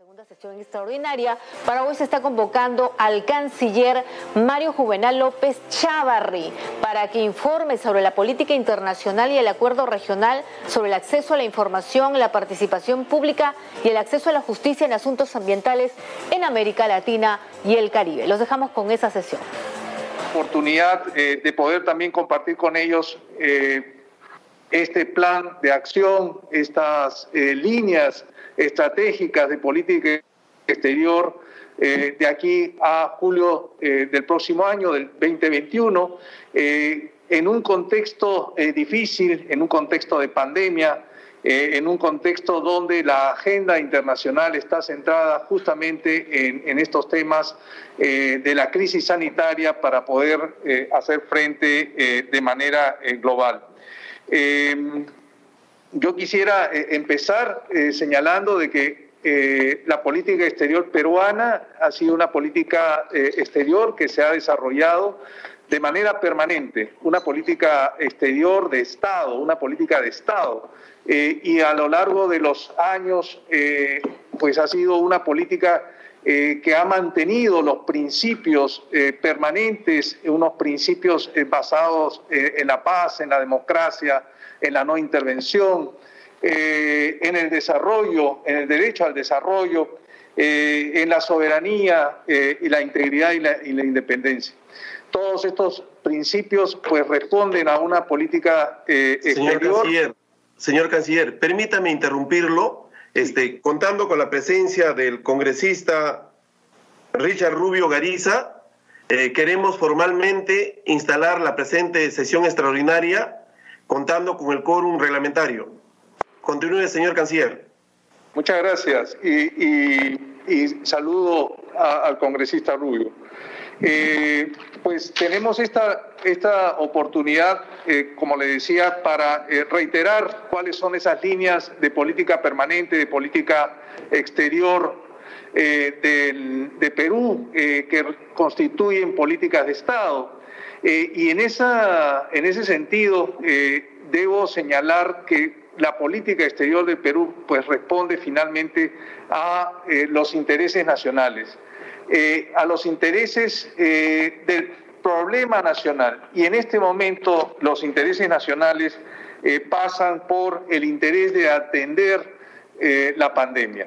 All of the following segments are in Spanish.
segunda sesión extraordinaria. Para hoy se está convocando al canciller Mario Juvenal López Chavarri para que informe sobre la política internacional y el acuerdo regional sobre el acceso a la información, la participación pública y el acceso a la justicia en asuntos ambientales en América Latina y el Caribe. Los dejamos con esa sesión. Oportunidad eh, de poder también compartir con ellos eh, este plan de acción, estas eh, líneas estratégicas de política exterior eh, de aquí a julio eh, del próximo año, del 2021, eh, en un contexto difícil, en un contexto de pandemia, en un contexto donde la agenda internacional está centrada justamente en, en estos temas de la crisis sanitaria para poder hacer frente de manera global. Yo quisiera eh, empezar eh, señalando de que eh, la política exterior peruana ha sido una política exterior que se ha desarrollado de manera permanente, una política exterior de Estado, una política de Estado. y a lo largo de los años, pues ha sido una política que ha mantenido los principios permanentes, unos principios basados en la paz, en la democracia, en la no intervención, eh, en el desarrollo, en el derecho al desarrollo, eh, en la soberanía eh, y la integridad y la, independencia. Todos estos principios pues responden a una política señor Canciller, señor canciller, permítame interrumpirlo, este, contando con la presencia del congresista Richard Rubio Gariza, queremos formalmente instalar la presente sesión extraordinaria contando con el quórum reglamentario. Continúe, señor canciller. Muchas gracias y, saludo al congresista Rubio. Eh, pues tenemos esta, esta oportunidad, eh, como le decía, para eh, reiterar cuáles son esas líneas de política permanente, de política exterior de Perú, que constituyen políticas de Estado. Eh, y en, esa, en ese sentido, eh, debo señalar que la política exterior del Perú pues, responde finalmente a eh, los intereses nacionales, a los intereses del problema nacional. Y en este momento los intereses nacionales pasan por el interés de atender la pandemia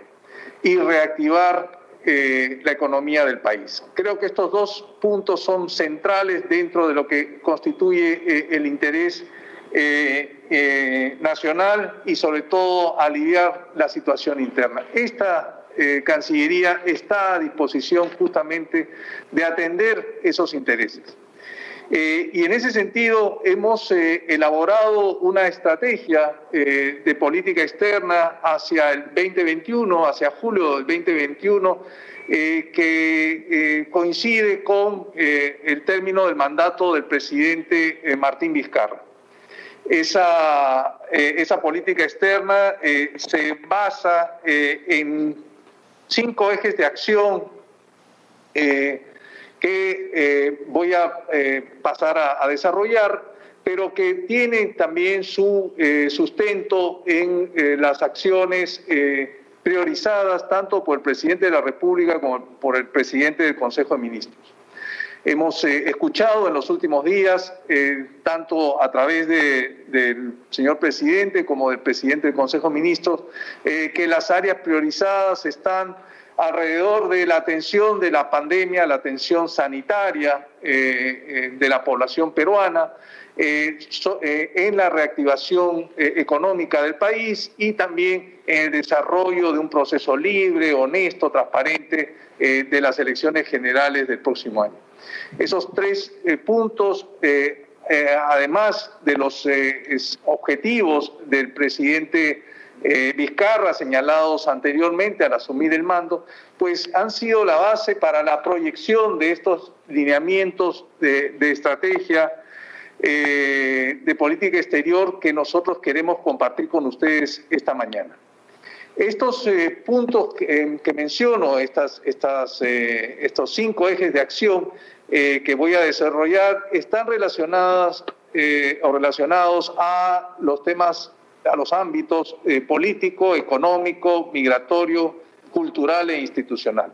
y reactivar eh, la economía del país. Creo que estos dos puntos son centrales dentro de lo que constituye eh, el interés eh, nacional y sobre todo aliviar la situación interna. Esta Cancillería está a disposición justamente de atender esos intereses. Y en ese sentido hemos elaborado una estrategia de política externa hacia el 2021, hacia julio del 2021, eh, que eh, coincide con eh, el término del mandato del presidente Martín Vizcarra. Esa, esa política externa se basa en cinco ejes de acción que voy a pasar a, desarrollar, pero que tienen también su sustento en las acciones priorizadas tanto por el presidente de la República como por el presidente del Consejo de Ministros. Hemos eh, escuchado en los últimos días, eh, tanto a través del señor presidente como del presidente del Consejo de Ministros, eh, que las áreas priorizadas están alrededor de la atención de la pandemia, la atención sanitaria de la población peruana, eh, eh, en la reactivación eh, económica del país y también en el desarrollo de un proceso libre, honesto, transparente de las elecciones generales del próximo año. Esos tres puntos, además de los objetivos del presidente Vizcarra señalados anteriormente al asumir el mando, pues han sido la base para la proyección de estos lineamientos de estrategia eh, de política exterior que nosotros queremos compartir con ustedes esta mañana. Estos eh, puntos que, menciono, estas, estas, eh, estos cinco ejes de acción que voy a desarrollar, están relacionadas o relacionados a los temas, a los ámbitos político, económico, migratorio, cultural e institucional.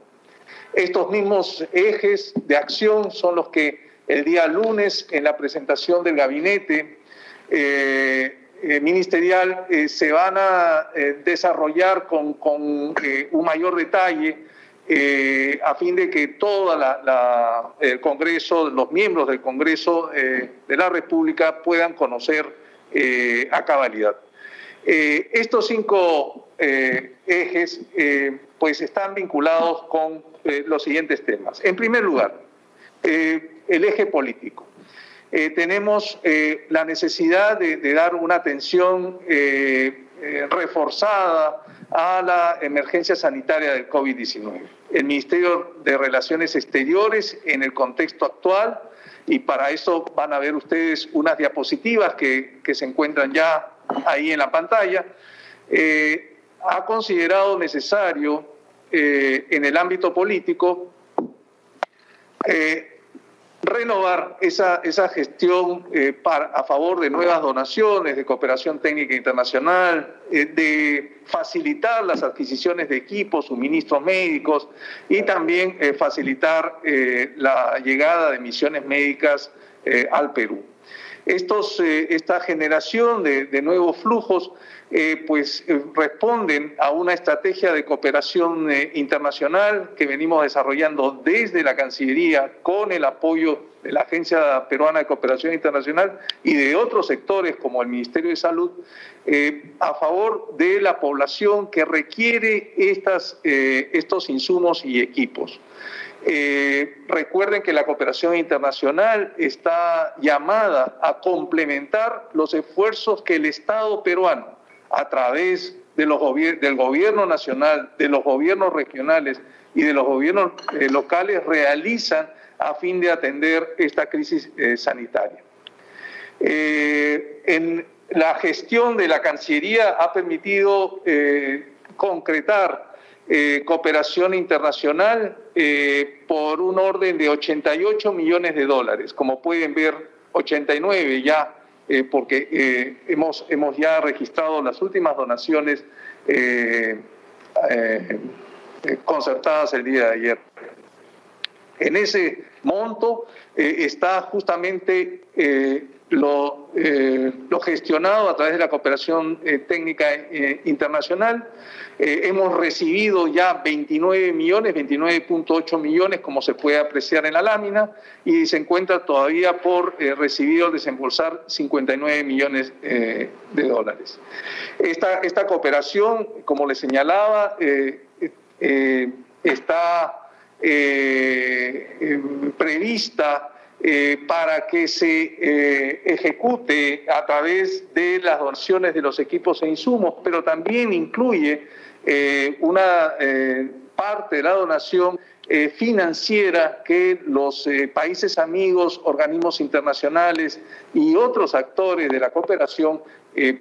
Estos mismos ejes de acción son los que el día lunes en la presentación del gabinete eh, eh, ministerial eh, se van a desarrollar con, con un mayor detalle a fin de que todo el Congreso, los miembros del Congreso de la República puedan conocer a cabalidad. Estos cinco ejes pues están vinculados con los siguientes temas. En primer lugar, el eje político. Eh, tenemos eh, la necesidad de, dar una atención eh, reforzada a la emergencia sanitaria del COVID-19. El Ministerio de Relaciones Exteriores en el contexto actual, y para eso van a ver ustedes unas diapositivas que, que se encuentran ya ahí en la pantalla, ha considerado necesario en el ámbito político renovar esa, esa gestión eh, a favor de nuevas donaciones, de cooperación técnica internacional, eh, de facilitar las adquisiciones de equipos, suministros médicos y también eh, facilitar la llegada de misiones médicas al Perú. Estos, esta generación de, nuevos flujos eh, pues eh, responden a una estrategia de cooperación eh, internacional que venimos desarrollando desde la Cancillería con el apoyo de la Agencia Peruana de Cooperación Internacional y de otros sectores como el Ministerio de Salud a favor de la población que requiere estas, estos insumos y equipos. Recuerden que la cooperación internacional está llamada a complementar los esfuerzos que el Estado peruano a través de los del gobierno nacional, de los gobiernos regionales y de los gobiernos eh, locales realizan a fin de atender esta crisis eh, sanitaria. Eh, en la gestión de la Cancillería ha permitido concretar cooperación internacional por un orden de 88 millones de dólares. Como pueden ver, 89 ya eh, porque eh, hemos, hemos ya registrado las últimas donaciones eh, concertadas el día de ayer. En ese monto está justamente lo, lo, gestionado a través de la cooperación técnica internacional eh, hemos recibido ya 29 millones, 29.8 millones, como se puede apreciar en la lámina, y se encuentra todavía por eh, recibir o desembolsar 59 millones eh, de dólares. Esta, esta cooperación, como le señalaba, está prevista para que se ejecute a través de las donaciones de los equipos e insumos, pero también incluye eh, una eh, parte de la donación eh, financiera que los países amigos, organismos internacionales y otros actores de la cooperación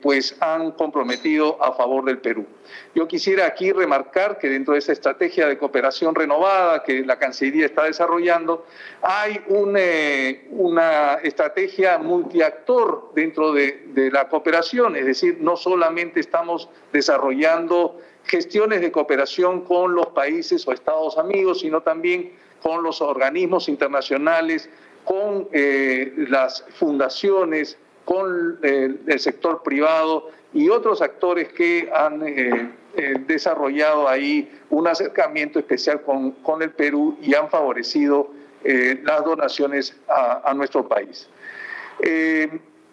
pues han comprometido a favor del Perú. Yo quisiera aquí remarcar que dentro de esa estrategia de cooperación renovada que la Cancillería está desarrollando, hay una estrategia multiactor dentro de, de la cooperación, es decir, no solamente estamos desarrollando gestiones de cooperación con los países o estados amigos, sino también con los organismos internacionales, con eh, las fundaciones, con eh, el sector privado y otros actores que han eh, desarrollado ahí un acercamiento especial con, con, el Perú y han favorecido las donaciones a, a nuestro país.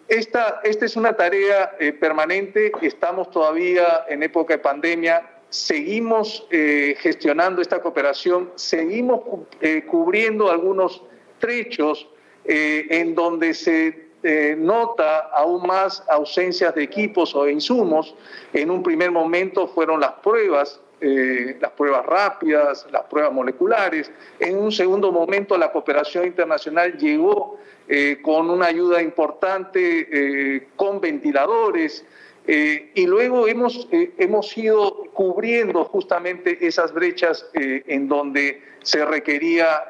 Esta, esta es una tarea eh, permanente, estamos todavía en época de pandemia, seguimos eh, gestionando esta cooperación, seguimos eh, cubriendo algunos trechos en donde se nota aún más ausencias de equipos o de insumos. En un primer momento fueron las pruebas, las pruebas rápidas, las pruebas moleculares. En un segundo momento la cooperación internacional llegó eh, con una ayuda importante, eh, con ventiladores, eh, y luego hemos, hemos ido cubriendo justamente esas brechas en donde se requería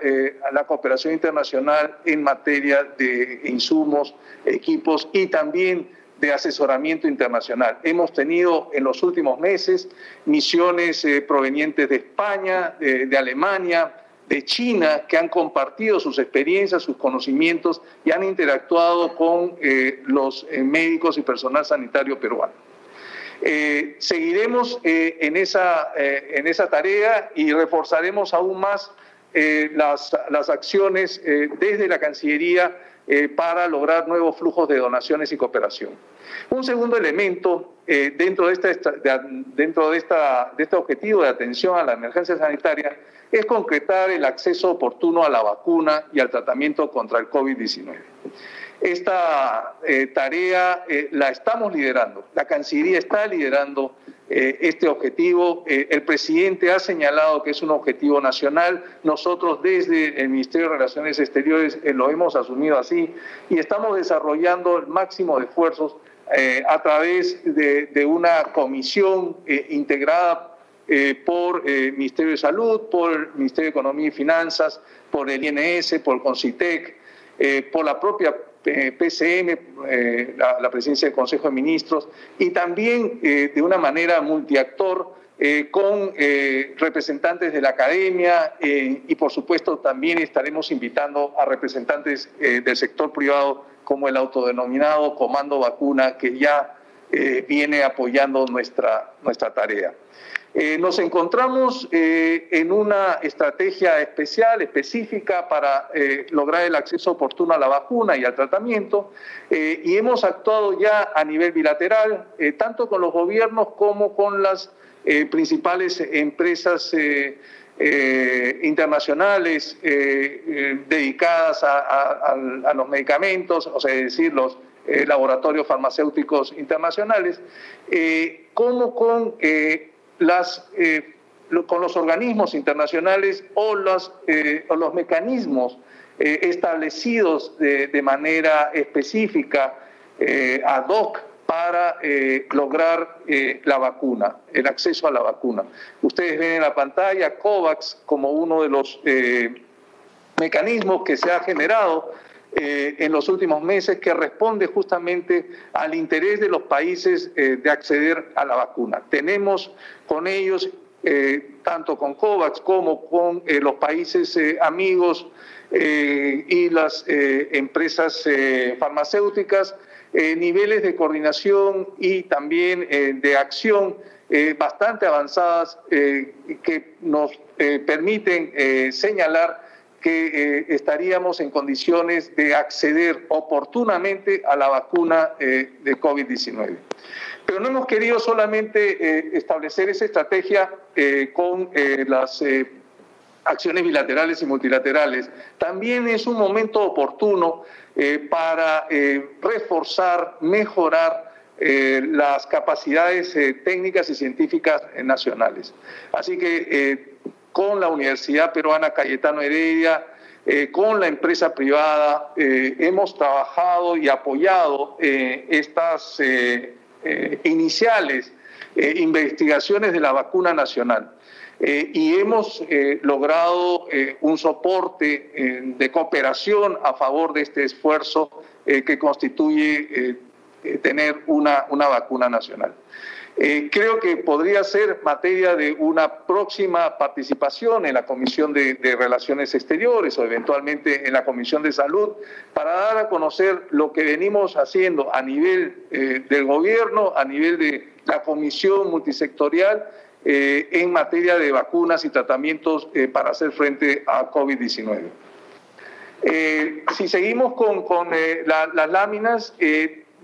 la cooperación internacional en materia de insumos, equipos y también de asesoramiento internacional. Hemos tenido en los últimos meses misiones eh, provenientes de España, de, Alemania, de China, que han compartido sus experiencias, sus conocimientos y han interactuado con eh, los eh, médicos y personal sanitario peruano. seguiremos en, esa, en esa tarea y reforzaremos aún más las, las, acciones desde la Cancillería eh, para lograr nuevos flujos de donaciones y cooperación. Un segundo elemento eh, dentro, de, esta, dentro de, esta, de este objetivo de atención a la emergencia sanitaria es concretar el acceso oportuno a la vacuna y al tratamiento contra el COVID-19. Esta eh, tarea la estamos liderando, la Cancillería está liderando eh, este objetivo. Eh, el presidente ha señalado que es un objetivo nacional. Nosotros desde el Ministerio de Relaciones Exteriores eh, lo hemos asumido así y estamos desarrollando el máximo de esfuerzos a través de, una comisión integrada por el Ministerio de Salud, por el Ministerio de Economía y Finanzas, por el INS, por el CONCITEC, por la propia PCM, eh, la, presidencia del Consejo de Ministros, y también eh, de una manera multiactor eh, con representantes de la academia y por supuesto también estaremos invitando a representantes del sector privado como el autodenominado Comando Vacuna que ya viene apoyando nuestra, nuestra tarea. Eh, nos encontramos eh, en una estrategia especial, específica para eh, lograr el acceso oportuno a la vacuna y al tratamiento y hemos actuado ya a nivel bilateral, tanto con los gobiernos como con las principales empresas internacionales dedicadas a, a, los medicamentos, o sea, es decir, los laboratorios farmacéuticos internacionales, como con las, eh, con los organismos internacionales o los, eh, o los mecanismos eh, establecidos de, manera específica ad hoc para lograr la vacuna, el acceso a la vacuna. Ustedes ven en la pantalla COVAX como uno de los mecanismos que se ha generado en los últimos meses que responde justamente al interés de los países de acceder a la vacuna. Tenemos con ellos, eh, tanto con COVAX como con eh, los países eh, amigos y las empresas farmacéuticas, niveles de coordinación y también de acción bastante avanzadas que nos permiten señalar que estaríamos en condiciones de acceder oportunamente a la vacuna de COVID-19. Pero no hemos querido solamente eh, establecer esa estrategia eh, con eh, las acciones bilaterales y multilaterales. También es un momento oportuno para reforzar, mejorar las capacidades técnicas y científicas nacionales. Así que con la Universidad Peruana Cayetano Heredia, con la empresa privada, hemos trabajado y apoyado estas eh, iniciales eh, investigaciones de la vacuna nacional. Eh, y hemos logrado un soporte de cooperación a favor de este esfuerzo que constituye tener una, una vacuna nacional. Eh, creo que podría ser materia de una próxima participación en la Comisión de, Relaciones Exteriores o eventualmente en la Comisión de Salud para dar a conocer lo que venimos haciendo a nivel eh, del gobierno, a nivel de la Comisión Multisectorial eh, en materia de vacunas y tratamientos para hacer frente a COVID-19. si seguimos con, las láminas,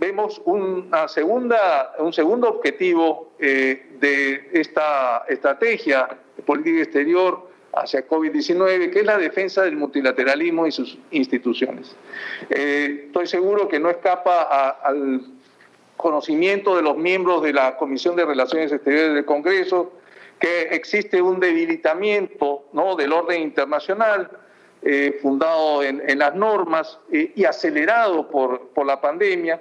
vemos una segunda, un segundo objetivo eh, de esta estrategia de política exterior hacia COVID-19, que es la defensa del multilateralismo y sus instituciones. Eh, estoy seguro que no escapa al conocimiento de los miembros de la Comisión de Relaciones Exteriores del Congreso que existe un debilitamiento ¿no? del orden internacional eh, fundado en, las normas y acelerado por, por la pandemia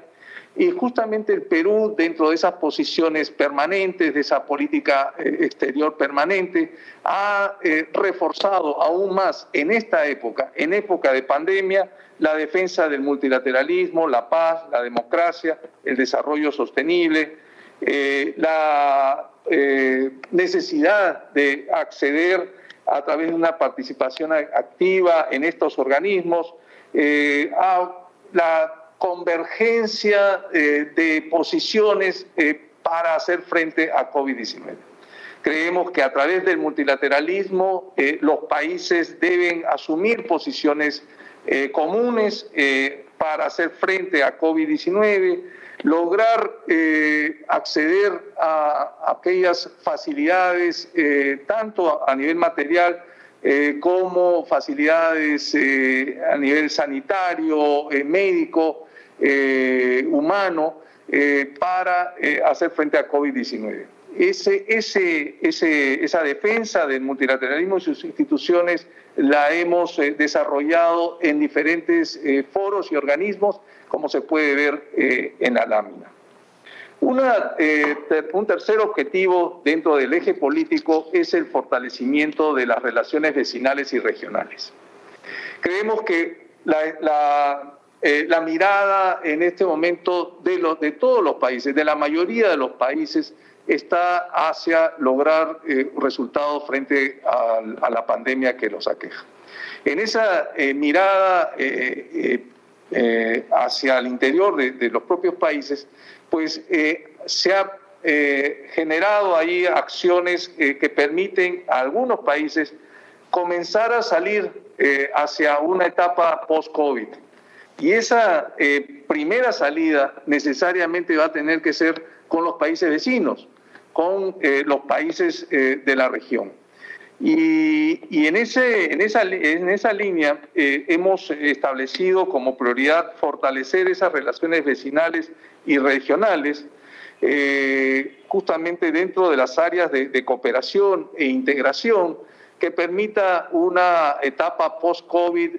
Y justamente el Perú, dentro de esas posiciones permanentes, de esa política eh, exterior permanente, ha eh, reforzado aún más en esta época, en época de pandemia, la defensa del multilateralismo, la paz, la democracia, el desarrollo sostenible, eh, la necesidad de acceder a través de una participación activa en estos organismos, a la convergencia eh, de posiciones eh, para hacer frente a COVID-19. Creemos que a través del multilateralismo eh, los países deben asumir posiciones comunes para hacer frente a COVID-19, lograr acceder a aquellas facilidades, tanto a nivel material como facilidades a nivel sanitario, médico, eh, humano eh, para eh, hacer frente a COVID-19. Ese, ese, ese, esa defensa del multilateralismo y sus instituciones la hemos desarrollado en diferentes foros y organismos, como se puede ver en la lámina. Un tercer objetivo dentro del eje político es el fortalecimiento de las relaciones vecinales y regionales. Creemos que la, eh, la mirada en este momento de, los, de todos los países, de la mayoría de los países, está hacia lograr eh, resultados frente a, la pandemia que los aqueja. En esa eh, mirada hacia el interior de, los propios países, pues se ha generado ahí acciones que permiten a algunos países comenzar a salir hacia una etapa post-COVID. Y esa eh, primera salida necesariamente va a tener que ser con los países vecinos, con eh, los países eh, de la región. Y, en, ese, en, esa, en esa línea hemos establecido como prioridad fortalecer esas relaciones vecinales y regionales, justamente dentro de las áreas de, cooperación e integración que permita una etapa post-COVID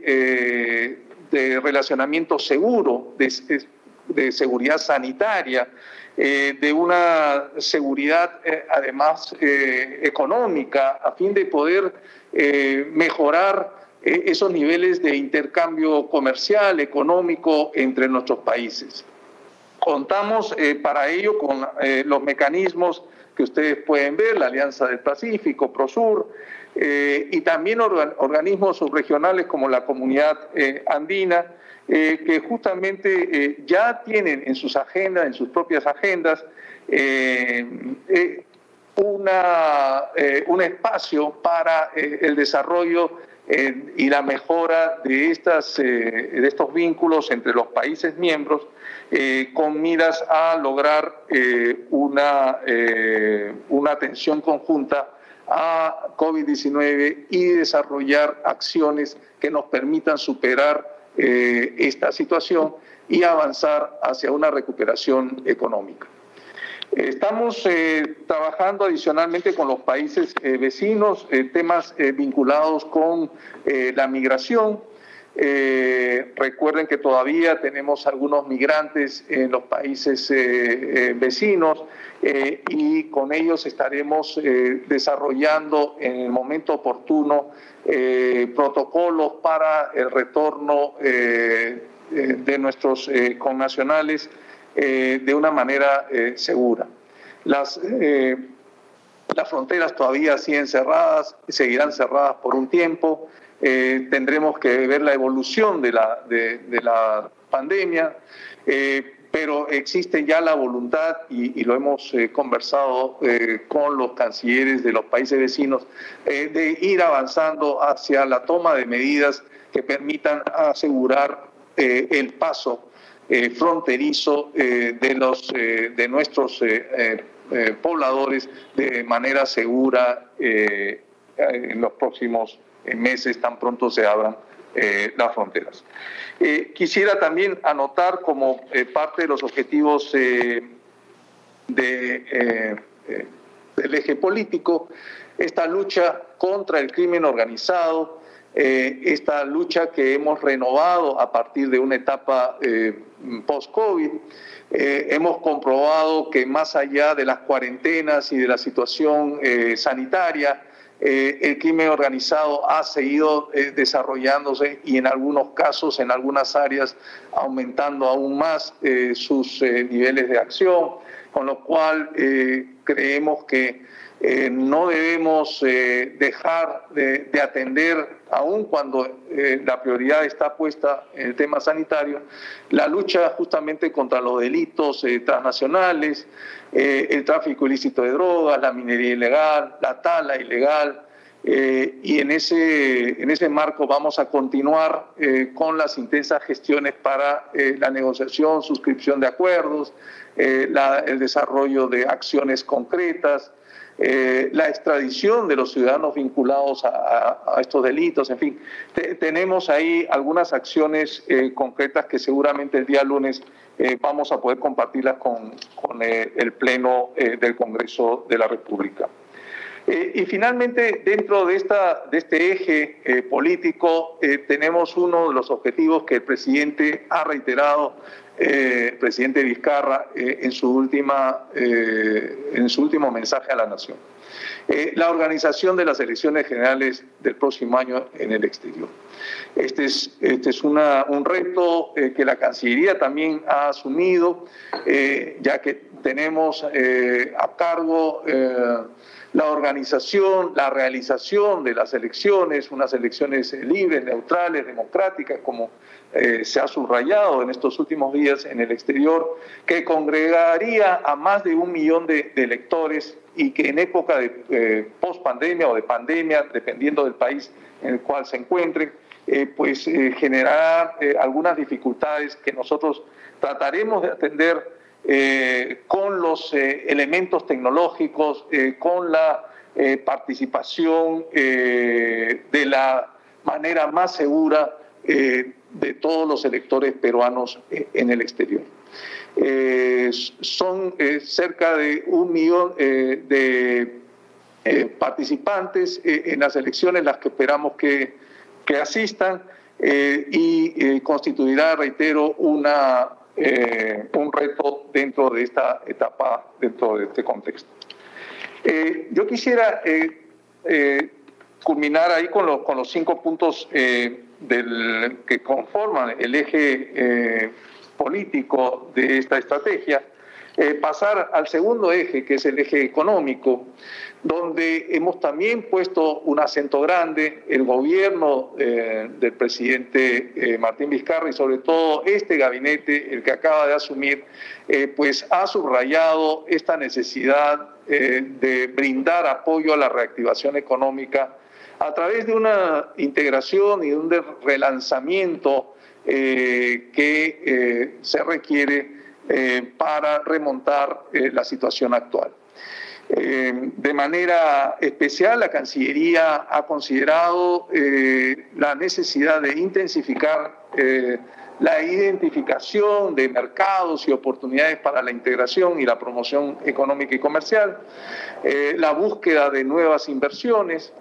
de relacionamiento seguro, de, seguridad sanitaria, eh, de una seguridad eh, además eh, económica, a fin de poder mejorar esos niveles de intercambio comercial, económico entre nuestros países. Contamos para ello con los mecanismos que ustedes pueden ver, la Alianza del Pacífico, PROSUR, eh, y también organismos subregionales como la Comunidad eh, Andina, eh, que justamente ya tienen en sus agendas, en sus propias agendas, una, un espacio para el desarrollo y la mejora de, estas, de estos vínculos entre los países miembros con miras a lograr una, una atención conjunta a COVID-19 y desarrollar acciones que nos permitan superar eh, esta situación y avanzar hacia una recuperación económica. Estamos eh, trabajando adicionalmente con los países eh, vecinos, temas vinculados con la migración, eh, recuerden que todavía tenemos algunos migrantes en los países eh, eh, vecinos y con ellos estaremos desarrollando en el momento oportuno protocolos para el retorno de nuestros connacionales de una manera segura. Las, las fronteras todavía siguen cerradas, seguirán cerradas por un tiempo. Eh, tendremos que ver la evolución de la, de, la pandemia, eh, pero existe ya la voluntad, y, lo hemos eh, conversado con los cancilleres de los países vecinos, de ir avanzando hacia la toma de medidas que permitan asegurar el paso fronterizo de, los, de nuestros pobladores de manera segura en los próximos en meses tan pronto se abran eh, las fronteras. Eh, quisiera también anotar como eh, parte de los objetivos de, del eje político esta lucha contra el crimen organizado esta lucha que hemos renovado a partir de una etapa post-COVID. hemos comprobado que más allá de las cuarentenas y de la situación sanitaria, eh, el crimen organizado ha seguido eh, desarrollándose y en algunos casos, en algunas áreas, aumentando aún más eh, sus niveles de acción, con lo cual creemos que no debemos dejar de, de, atender, aun cuando la prioridad está puesta en el tema sanitario, la lucha justamente contra los delitos transnacionales, eh, el tráfico ilícito de drogas, la minería ilegal, la tala ilegal. Eh, y en ese, en ese marco vamos a continuar eh, con las intensas gestiones para la negociación, suscripción de acuerdos, el desarrollo de acciones concretas, la extradición de los ciudadanos vinculados a, estos delitos, en fin, tenemos ahí algunas acciones concretas que seguramente el día lunes eh, vamos a poder compartirlas con, eh, el Pleno eh, del Congreso de la República. y finalmente, dentro de, esta, de este eje político, tenemos uno de los objetivos que el presidente ha reiterado, el presidente Vizcarra, en, su última, en su último mensaje a la Nación. La organización de las elecciones generales del próximo año en el exterior. Este es, este es un reto eh, que la Cancillería también ha asumido, eh, ya que tenemos eh, a cargo la organización, la realización de las elecciones, unas elecciones libres, neutrales, democráticas, como se ha subrayado en estos últimos días en el exterior, que congregaría a más de un millón de, electores y que en época de post pandemia o de pandemia, dependiendo del país en el cual se encuentren, eh, pues eh, generará eh, algunas dificultades que nosotros trataremos de atender con los elementos tecnológicos, con la participación de la manera más segura de todos los electores peruanos en el exterior. Son cerca de un millón de participantes en las elecciones las que esperamos que que asistan eh, y eh, constituirá, reitero, una, eh, un reto dentro de esta etapa, dentro de este contexto. yo quisiera culminar ahí con, con, los cinco puntos del, que conforman el eje político de esta estrategia. pasar al segundo eje, que es el eje económico, donde hemos también puesto un acento grande, el gobierno eh, del presidente eh, Martín Vizcarra y sobre todo este gabinete, el que acaba de asumir, eh, pues ha subrayado esta necesidad de brindar apoyo a la reactivación económica a través de una integración y de un relanzamiento que se requiere para remontar la situación actual. Eh, de manera especial, la Cancillería ha considerado eh, la necesidad de intensificar eh, la identificación de mercados y oportunidades para la integración y la promoción económica y comercial, la búsqueda de nuevas inversiones,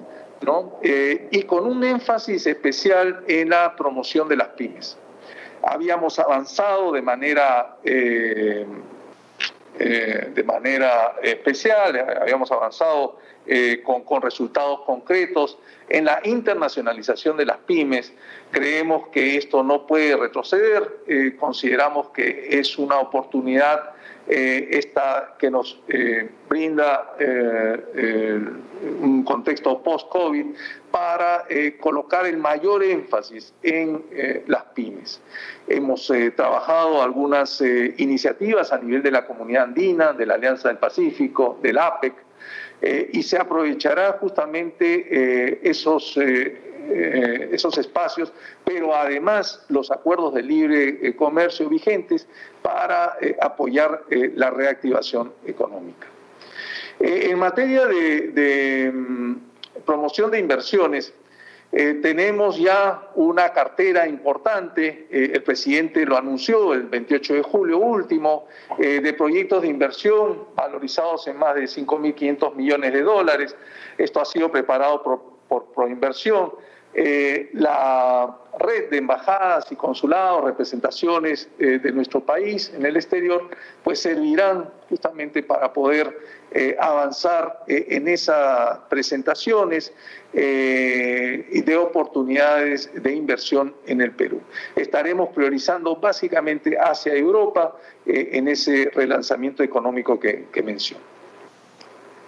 y con un énfasis especial en la promoción de las pymes. Habíamos avanzado de manera eh, de manera especial, habíamos avanzado eh, con, resultados concretos en la internacionalización de las pymes. Creemos que esto no puede retroceder, eh, consideramos que es una oportunidad esta que nos brinda un contexto post-COVID para colocar el mayor énfasis en las pymes. Hemos trabajado algunas iniciativas a nivel de la comunidad andina, de la Alianza del Pacífico, del APEC, eh, y se aprovechará justamente eh, esos, eh, esos espacios, pero además los acuerdos de libre comercio vigentes para apoyar la reactivación económica. en materia de mm, promoción de inversiones, eh, tenemos ya una cartera importante, eh, el presidente lo anunció el 28 de julio último, eh, de proyectos de inversión valorizados en más de 5.500 millones de dólares. Esto ha sido preparado por, por Proinversión la red de embajadas y consulados, representaciones de nuestro país en el exterior, pues servirán justamente para poder avanzar en esas presentaciones y de oportunidades de inversión en el Perú. Estaremos priorizando básicamente hacia Europa en ese relanzamiento económico que, que menciono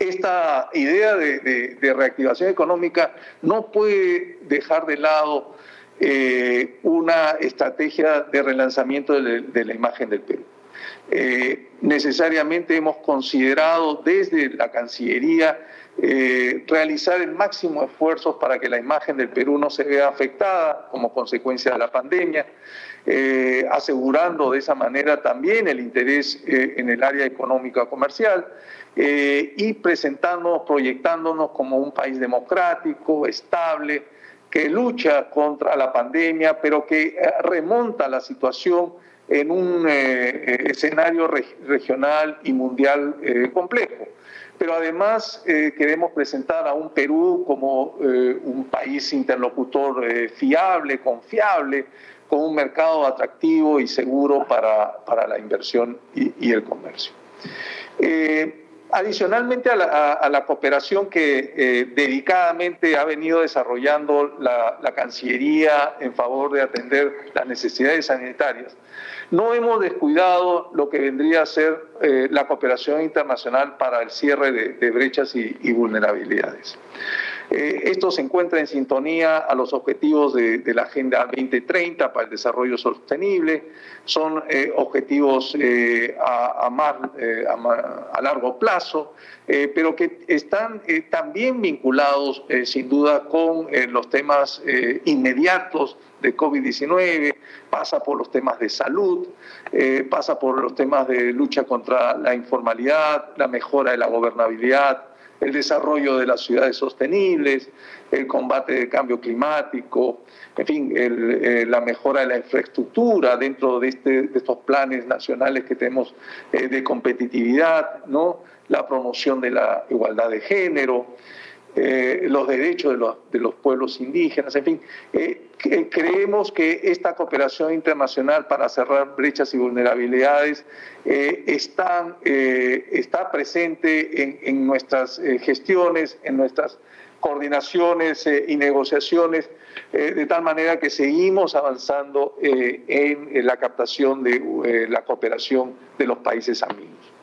esta idea de, reactivación económica no puede dejar de lado eh, una estrategia de relanzamiento de, la imagen del Perú. Eh, necesariamente hemos considerado desde la Cancillería eh, realizar el máximo esfuerzo para que la imagen del Perú no se vea afectada como consecuencia de la pandemia, asegurando de esa manera también el interés en el área económica comercial eh, y presentándonos, proyectándonos como un país democrático, estable, que lucha contra la pandemia, pero que eh, remonta la situación en un eh, escenario regional y mundial complejo. Pero además queremos presentar a un Perú como un país interlocutor fiable, confiable, con un mercado atractivo y seguro para, para la inversión y, el comercio. Adicionalmente a la, cooperación que eh, dedicadamente ha venido desarrollando la, Cancillería en favor de atender las necesidades sanitarias, no hemos descuidado lo que vendría a ser eh, la cooperación internacional para el cierre de, brechas y vulnerabilidades. Eh, esto se encuentra en sintonía a los objetivos de, la Agenda 2030 para el Desarrollo Sostenible. Son eh, objetivos a, largo plazo, pero que están también vinculados sin duda con los temas inmediatos de COVID-19, pasa por los temas de salud, pasa por los temas de lucha contra la informalidad, la mejora de la gobernabilidad, el desarrollo de las ciudades sostenibles, el combate del cambio climático, en fin, eh, la mejora de la infraestructura dentro de, este, estos planes nacionales que tenemos eh, de competitividad, ¿no? la promoción de la igualdad de género, eh, los derechos de los, de los, pueblos indígenas, en fin. creemos que esta cooperación internacional para cerrar brechas y vulnerabilidades está presente en, en nuestras gestiones, en nuestras coordinaciones eh, y negociaciones, eh, de tal manera que seguimos avanzando eh, en, la captación de la cooperación de los países amigos.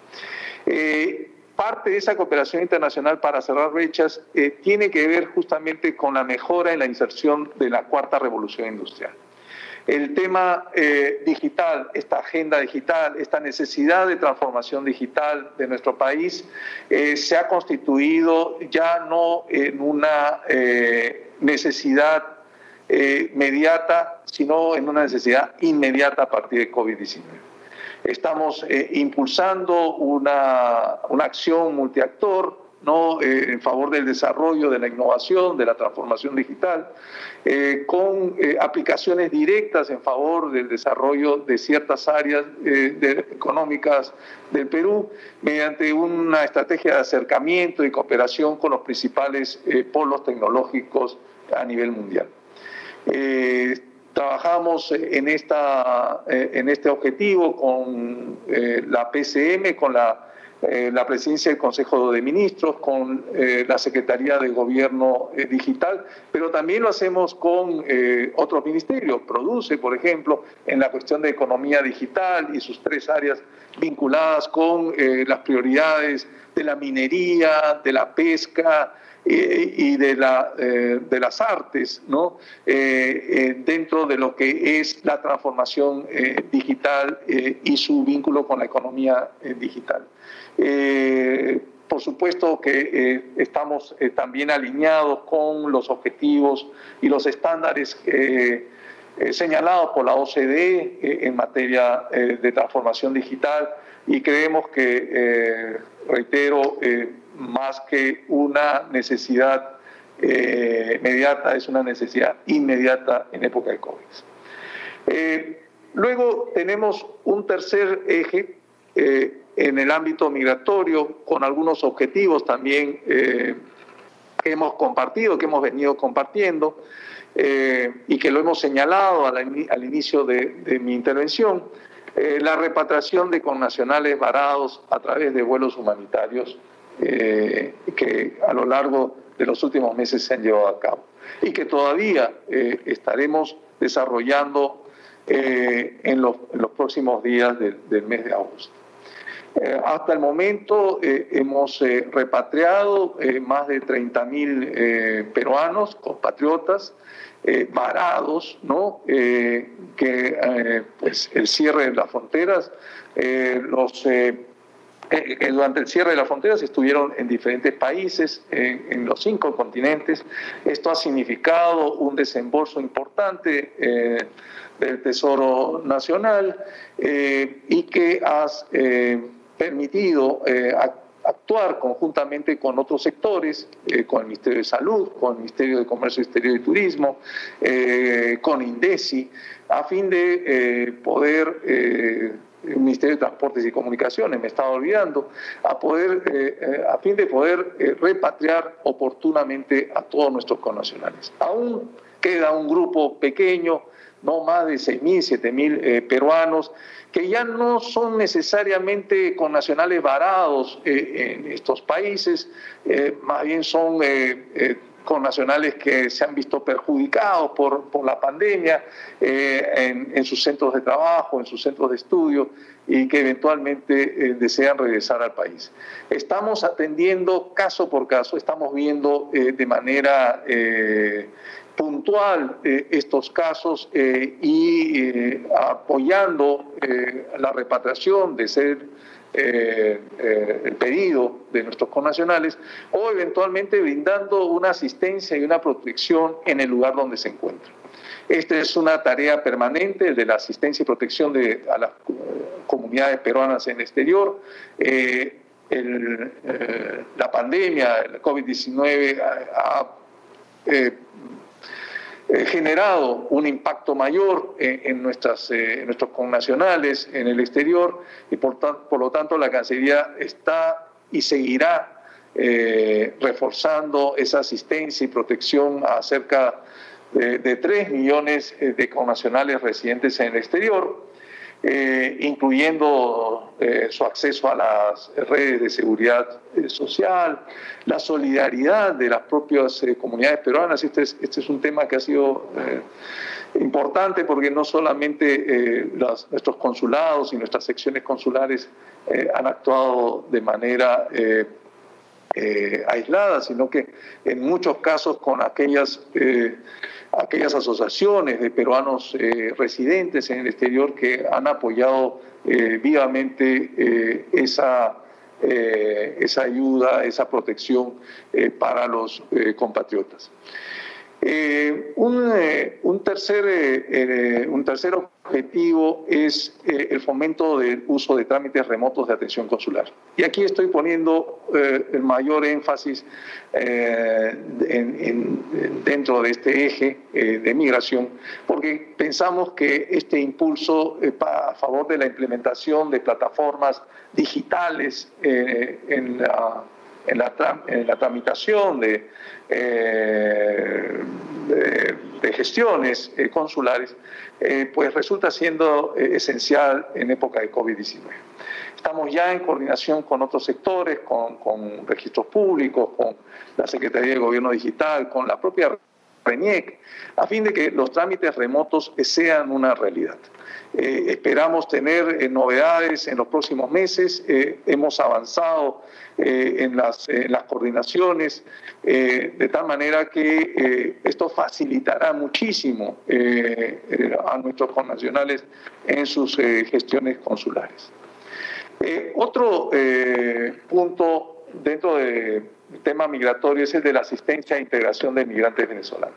Parte de esa cooperación internacional para cerrar brechas tiene que ver justamente con la mejora en la inserción de la cuarta revolución industrial el tema eh, digital, esta agenda digital, esta necesidad de transformación digital de nuestro país, eh, se ha constituido ya no en una eh, necesidad mediata, sino en una necesidad inmediata a partir de COVID-19. Estamos impulsando una, una acción multiactor ¿no? Eh, en favor del desarrollo, de la innovación, de la transformación digital, eh, con eh, aplicaciones directas en favor del desarrollo de ciertas áreas económicas del Perú, mediante una estrategia de acercamiento y cooperación con los principales polos tecnológicos a nivel mundial. Trabajamos en, esta, en este objetivo con la PCM, con la eh, presidencia del Consejo de Ministros, con eh, la Secretaría de Gobierno eh, Digital, pero también lo hacemos con otros ministerios. Produce, por ejemplo, en la cuestión de economía digital y sus tres áreas vinculadas con las prioridades de la minería, de la pesca, y de, la, de las artes, ¿no? dentro de lo que es la transformación digital y su vínculo con la economía digital. Eh, por supuesto que eh, estamos eh, también alineados con los objetivos y los estándares señalados por la OCDE en materia de transformación digital y creemos que, reitero, más que una necesidad inmediata, es una necesidad inmediata en época de COVID. luego tenemos un tercer eje en el ámbito migratorio, con algunos objetivos también eh, que hemos compartido, que hemos venido compartiendo y que lo hemos señalado al, inicio de, mi intervención, la repatriación de connacionales varados a través de vuelos humanitarios que a lo largo de los últimos meses se han llevado a cabo y que todavía estaremos desarrollando en los, próximos días del mes de agosto. Eh, hasta el momento eh, hemos eh, repatriado más de 30.000 peruanos, compatriotas, varados, ¿no? que pues, el cierre de las fronteras, los, durante el cierre de las fronteras estuvieron en diferentes países, en los cinco continentes. Esto ha significado un desembolso importante del Tesoro Nacional y que permitido eh, actuar conjuntamente con otros sectores, eh, con el Ministerio de Salud, con el Ministerio de Comercio Exterior y Turismo, eh, con INDECI, a fin de poder el Ministerio de Transportes y Comunicaciones, me estaba olvidando, a, poder, a fin de poder repatriar oportunamente a todos nuestros connacionales. Aún queda un grupo pequeño, no más de 6.000, 7.000 peruanos, que ya no son necesariamente con nacionales varados eh, en estos países, eh, más bien son eh, con nacionales que se han visto perjudicados por, por la pandemia en, en, sus centros de trabajo, en sus centros de estudio y que eventualmente desean regresar al país. Estamos atendiendo caso por caso, estamos viendo de manera puntual eh, estos casos eh, y eh, apoyando la repatriación de ser el pedido de nuestros connacionales o eventualmente brindando una asistencia y una protección en el lugar donde se encuentran. Esta es una tarea permanente de la asistencia y protección de, a las comunidades peruanas en el exterior. la pandemia, el COVID-19, ha, eh, generado un impacto mayor en, nuestras, eh, nuestros connacionales en el exterior y por, por, lo tanto la Cancillería está y seguirá eh, reforzando esa asistencia y protección a cerca de, de 3 millones de connacionales residentes en el exterior eh, incluyendo eh, su acceso a las redes de seguridad eh, social, la solidaridad de las propias comunidades peruanas. Este es, este es un tema que ha sido importante porque no solamente nuestros consulados y nuestras secciones consulares han actuado de manera aislada, sino que en muchos casos con aquellas aquellas asociaciones de peruanos eh, residentes en el exterior que han apoyado eh, vivamente eh, esa, esa ayuda, esa protección para los compatriotas. Eh, un, eh, un, tercer, eh, un tercer objetivo es el fomento del uso de trámites remotos de atención consular. Y aquí estoy poniendo el mayor énfasis dentro de este eje de migración, porque pensamos que este impulso a favor de la implementación de plataformas digitales en la en la, en la tramitación de, eh, de, gestiones eh, consulares, eh, pues resulta siendo esencial en época de COVID-19. Estamos ya en coordinación con otros sectores, con, con registros públicos, con la Secretaría de Gobierno Digital, con la propia RENIEC, a fin de que los trámites remotos sean una realidad. Eh, esperamos tener eh, novedades en los próximos meses. Eh, hemos avanzado en las, las, coordinaciones de tal manera que esto facilitará muchísimo a nuestros connacionales en sus gestiones consulares. otro punto dentro del tema migratorio es el de la asistencia e integración de migrantes venezolanos.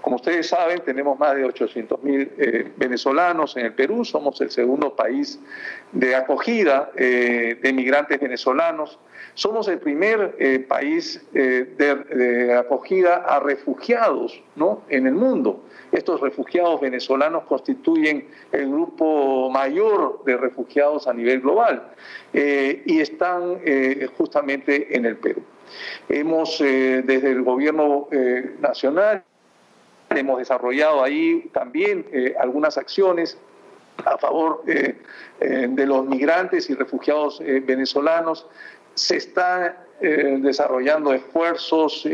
Como ustedes saben, tenemos más de 800 mil eh, venezolanos en el Perú, somos el segundo país de acogida eh, de migrantes venezolanos, somos el primer eh, país de, acogida a refugiados ¿no? en el mundo. Estos refugiados venezolanos constituyen el grupo mayor de refugiados a nivel global y están justamente en el Perú. Hemos, desde el gobierno nacional, Hemos desarrollado ahí también eh, algunas acciones a favor eh, eh, de los migrantes y refugiados venezolanos. Se están desarrollando esfuerzos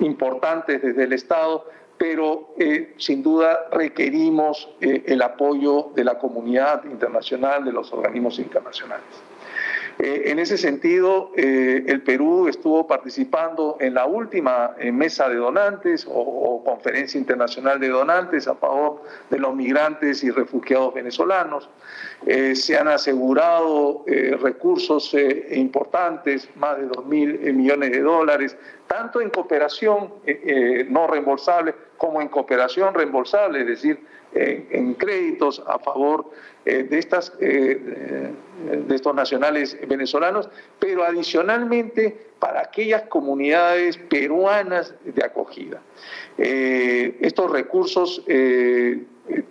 importantes desde el Estado, pero sin duda requerimos el apoyo de la comunidad internacional, de los organismos internacionales. Eh, en ese sentido, eh, el Perú estuvo participando en la última eh, mesa de donantes o, conferencia internacional de donantes a favor de los migrantes y refugiados venezolanos. se han asegurado recursos importantes, más de 2 mil millones de dólares, tanto en cooperación no reembolsable como en cooperación reembolsable, es decir, en créditos a favor eh, de, estas, eh, de estos nacionales venezolanos, pero adicionalmente para aquellas comunidades peruanas de acogida. Eh, estos recursos,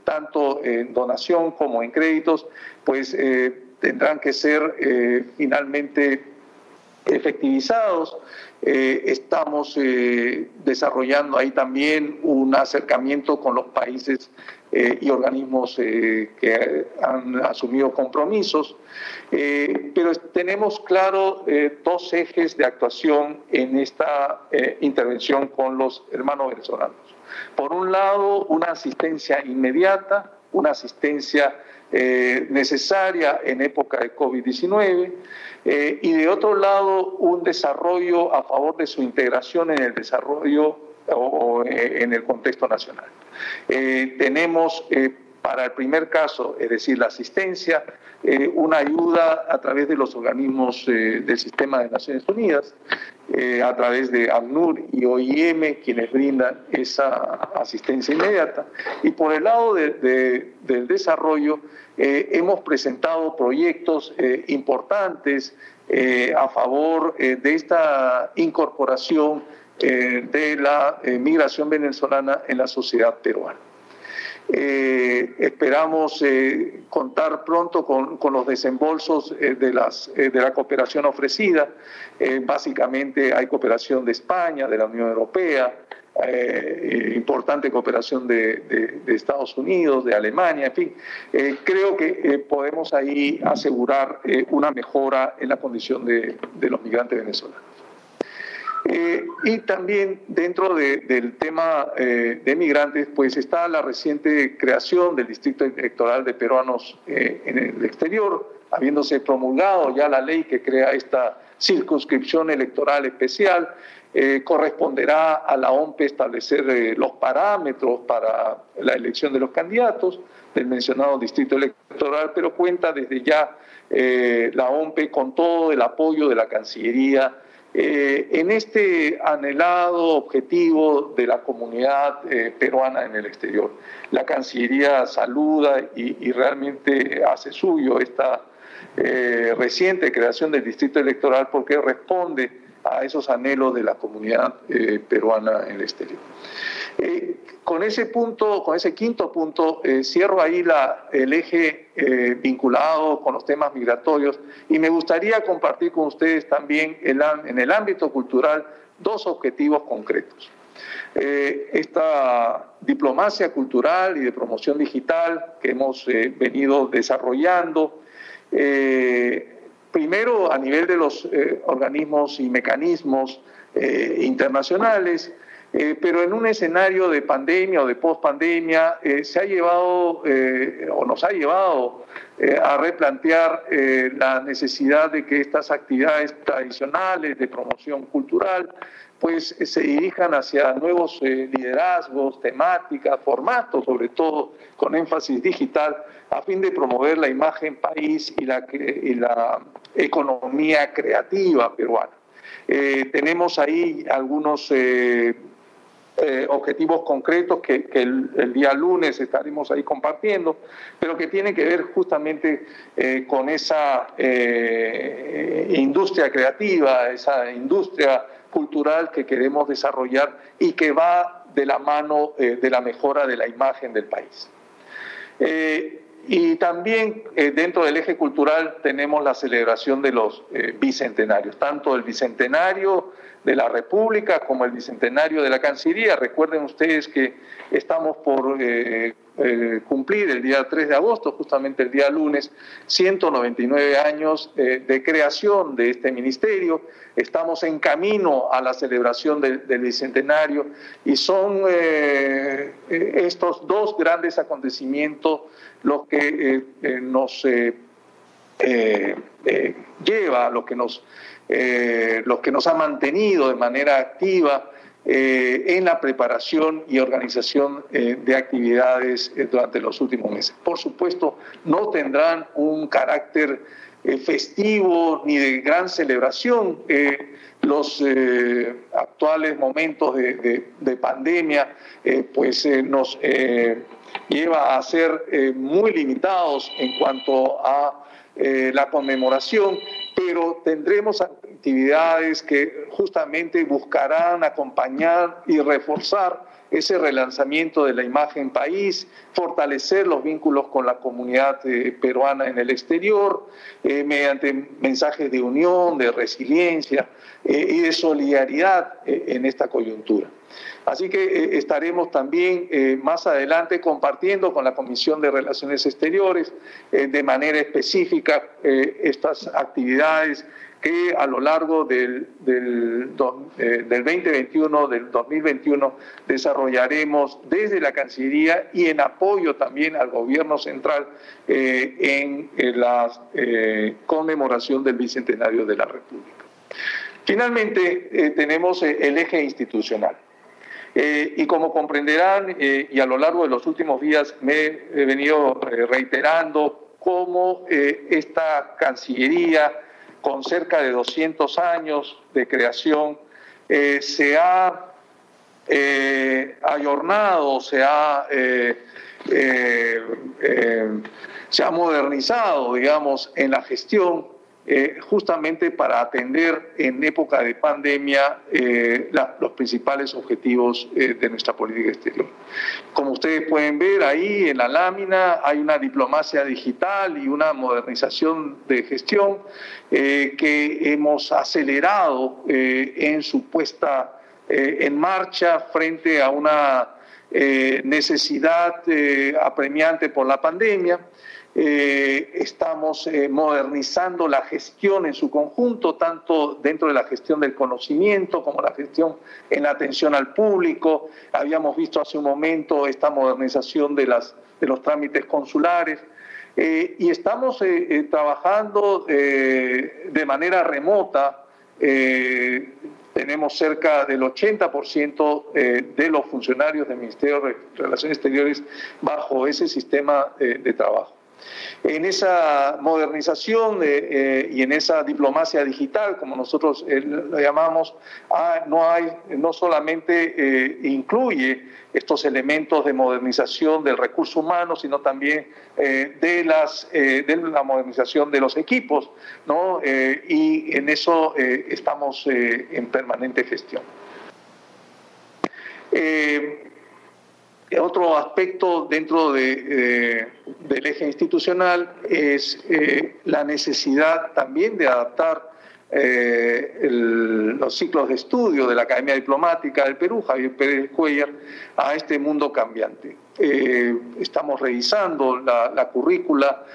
tanto en donación como en créditos, pues tendrán que ser finalmente efectivizados. estamos desarrollando ahí también un acercamiento con los países eh, y organismos eh, que han asumido compromisos, eh, pero tenemos claro dos ejes de actuación en esta intervención con los hermanos venezolanos. Por un lado, una asistencia inmediata, una asistencia necesaria en época de COVID-19 y de otro lado un desarrollo a favor de su integración en el desarrollo o en el contexto nacional. Eh, tenemos eh, para el primer caso, es decir, la asistencia, eh, una ayuda a través de los organismos del sistema de Naciones Unidas, a través de ACNUR y OIM, quienes brindan esa asistencia inmediata. Y por el lado del desarrollo, hemos presentado proyectos importantes a favor de esta incorporación eh, de la eh, migración venezolana en la sociedad peruana. Eh, esperamos contar pronto con, los desembolsos de, las, de la cooperación ofrecida. básicamente hay cooperación de España, de la Unión Europea, importante cooperación de, Estados Unidos, de Alemania, en fin. creo que podemos ahí asegurar una mejora en la condición de los migrantes venezolanos. Eh, y también dentro del tema eh, de migrantes, pues está la reciente creación del Distrito Electoral de Peruanos eh, en el exterior, habiéndose promulgado ya la ley que crea esta circunscripción electoral especial. corresponderá a la OMPE establecer los parámetros para la elección de los candidatos del mencionado distrito electoral, pero cuenta desde ya la OMPE con todo el apoyo de la Cancillería eh, en este anhelado objetivo de la comunidad eh, peruana en el exterior. La Cancillería saluda y, realmente hace suyo esta eh, reciente creación del distrito electoral porque responde a esos anhelos de la comunidad peruana en el exterior. Eh, con ese punto, con ese quinto punto, eh, cierro ahí el eje eh, vinculado con los temas migratorios y me gustaría compartir con ustedes también en el ámbito cultural dos objetivos concretos. esta diplomacia cultural y de promoción digital que hemos venido desarrollando, primero a nivel de los organismos y mecanismos internacionales, eh, pero en un escenario de pandemia o de post-pandemia eh, se ha llevado eh, o nos ha llevado a replantear la necesidad de que estas actividades tradicionales de promoción cultural pues se dirijan hacia nuevos liderazgos, temáticas, formatos, sobre todo con énfasis digital, a fin de promover la imagen país y la, y la economía creativa peruana. tenemos ahí algunos eh, objetivos concretos que, el, día lunes estaremos ahí compartiendo, pero que tienen que ver justamente con esa industria creativa, esa industria cultural que queremos desarrollar y que va de la mano de la mejora de la imagen del país. Y también eh, dentro del eje cultural tenemos la celebración de los eh, bicentenarios, tanto el bicentenario de la República como el bicentenario de la Cancillería. Recuerden ustedes que estamos por eh, cumplir el día 3 de agosto, justamente el día lunes, 199 años de creación de este ministerio. Estamos en camino a la celebración del bicentenario y son estos dos grandes acontecimientos lo que eh, eh, nos eh, lleva, lo que nos, lo que nos ha mantenido de manera activa en la preparación y organización de actividades durante los últimos meses. Por supuesto, no tendrán un carácter festivo ni de gran celebración. los actuales momentos de, de pandemia pues nos lleva a ser eh, muy limitados en cuanto a eh, la conmemoración, pero tendremos actividades que justamente buscarán acompañar y reforzar ese relanzamiento de la imagen país, fortalecer los vínculos con la comunidad eh, peruana en el exterior, mediante mensajes de unión, de resiliencia y de solidaridad en esta coyuntura. Así que eh, estaremos también eh, más adelante compartiendo con la Comisión de Relaciones Exteriores eh, de manera específica estas actividades que a lo largo del, del, 2021, del 2021, desarrollaremos desde la Cancillería y en apoyo también al Gobierno Central en la conmemoración del Bicentenario de la República. Finalmente, tenemos el eje institucional. Eh, y como comprenderán, eh, y a lo largo de los últimos días me he venido eh, reiterando cómo esta Cancillería, con cerca de 200 años de creación, se ha ayornado, se ha, se ha modernizado, digamos, en la gestión eh, justamente para atender en época de pandemia eh, los principales objetivos eh, de nuestra política exterior. Como ustedes pueden ver ahí en la lámina hay una diplomacia digital y una modernización de gestión que hemos acelerado en su puesta en marcha frente a una necesidad apremiante por la pandemia. Eh, estamos eh, modernizando la gestión en su conjunto, tanto dentro de la gestión del conocimiento como la gestión en la atención al público. Habíamos visto hace un momento esta modernización de, las, de los trámites consulares. Eh, y estamos trabajando de manera remota. tenemos cerca del 80% de los funcionarios del Ministerio de Relaciones Exteriores bajo ese sistema de trabajo. En esa modernización eh, y en esa diplomacia digital, como nosotros eh, la llamamos, ah, no, hay, no solamente eh, incluye estos elementos de modernización del recurso humano, sino también de, las, de la modernización de los equipos, ¿no? y en eso estamos en permanente gestión. Otro aspecto dentro de, del eje institucional es eh, la necesidad también de adaptar eh, los ciclos de estudio de la Academia Diplomática del Perú, Javier Pérez Cuellar, a este mundo cambiante. Eh, estamos revisando la currícula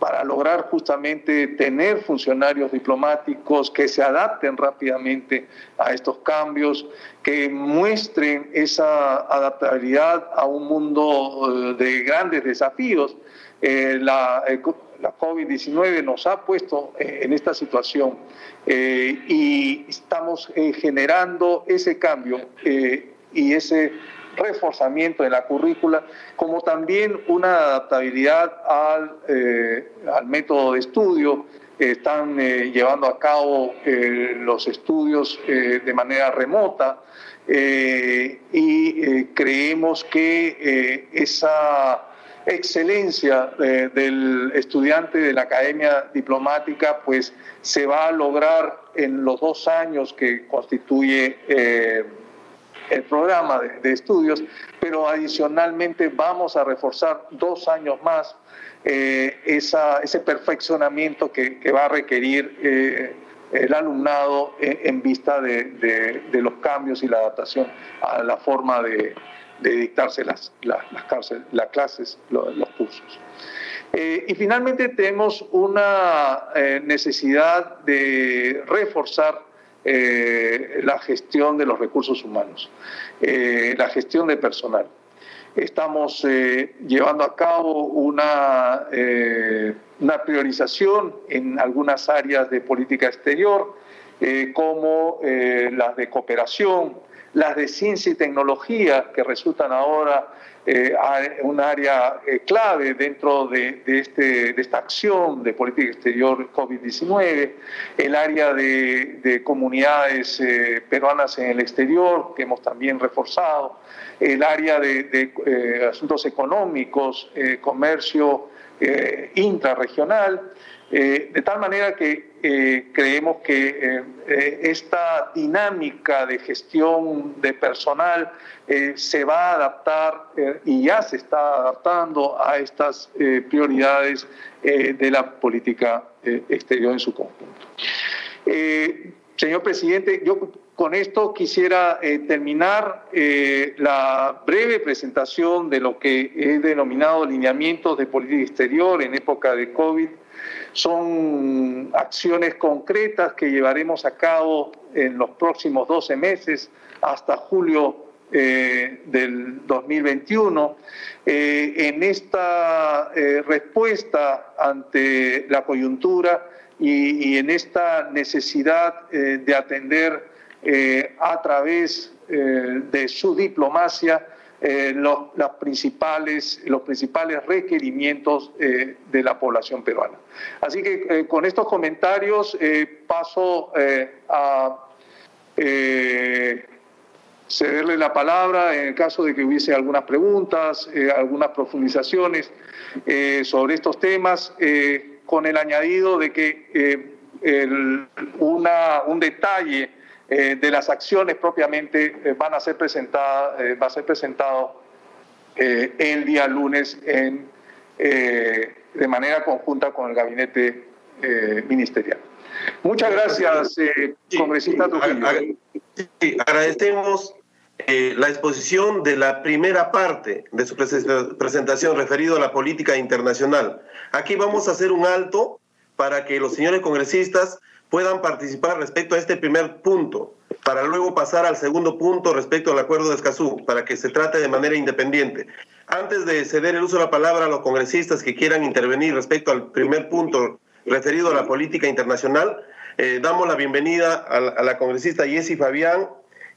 para lograr justamente tener funcionarios diplomáticos que se adapten rápidamente a estos cambios, que muestren esa adaptabilidad a un mundo eh, de grandes desafíos. Eh, la, eh, la COVID-19 nos ha puesto en esta situación y estamos generando ese cambio y ese reforzamiento de la currícula, como también una adaptabilidad al, eh, al método de estudio. Están llevando a cabo los estudios de manera remota y creemos que esa excelencia del estudiante de la academia diplomática pues se va a lograr en los dos años que constituye el programa de, estudios, pero adicionalmente vamos a reforzar dos años más eh, ese perfeccionamiento que, va a requerir eh, el alumnado en, vista de, los cambios y la adaptación a la forma de, dictarse las, las, las, clases, los, cursos. Eh, y finalmente tenemos una necesidad de reforzar eh, la gestión de los recursos humanos, eh, la gestión de personal. Estamos eh, llevando a cabo una, una priorización en algunas áreas de política exterior, como las de cooperación, las de ciencia y tecnología, que resultan ahora eh, un área eh, clave dentro de, este, de, esta acción de política exterior COVID-19, el área de, comunidades eh, peruanas en el exterior, que hemos también reforzado, el área de, eh, asuntos económicos, comercio intrarregional, de tal manera que creemos que esta dinámica de gestión de personal eh, se va a adaptar eh, y ya se está adaptando a estas eh, prioridades de la política exterior en su conjunto. señor presidente, yo con esto quisiera terminar la breve presentación de lo que he denominado lineamientos de política exterior en época de COVID. Son acciones concretas que llevaremos a cabo en los próximos 12 meses hasta julio eh, del 2021. Eh, en esta eh, respuesta ante la coyuntura y, en esta necesidad de atender a través de su diplomacia los, las principales, los principales requerimientos de la población peruana. Así que con estos comentarios paso a cederle la palabra en el caso de que hubiese algunas preguntas, eh, algunas profundizaciones eh, sobre estos temas, eh, con el añadido de que un detalle de las acciones propiamente van a ser presentadas, va a ser presentado el día lunes en, de manera conjunta con el gabinete ministerial. Muchas gracias, congresista Trujillo. agradecemos eh, la exposición de la primera parte de su presentación referido a la política internacional. Aquí vamos a hacer un alto para que los señores congresistas puedan participar respecto a este primer punto, para luego pasar al segundo punto respecto al acuerdo de Escazú, para que se trate de manera independiente. Antes de ceder el uso de la palabra a los congresistas que quieran intervenir respecto al primer punto referido a la política internacional, eh, damos la bienvenida a la, congresista Jessie Fabián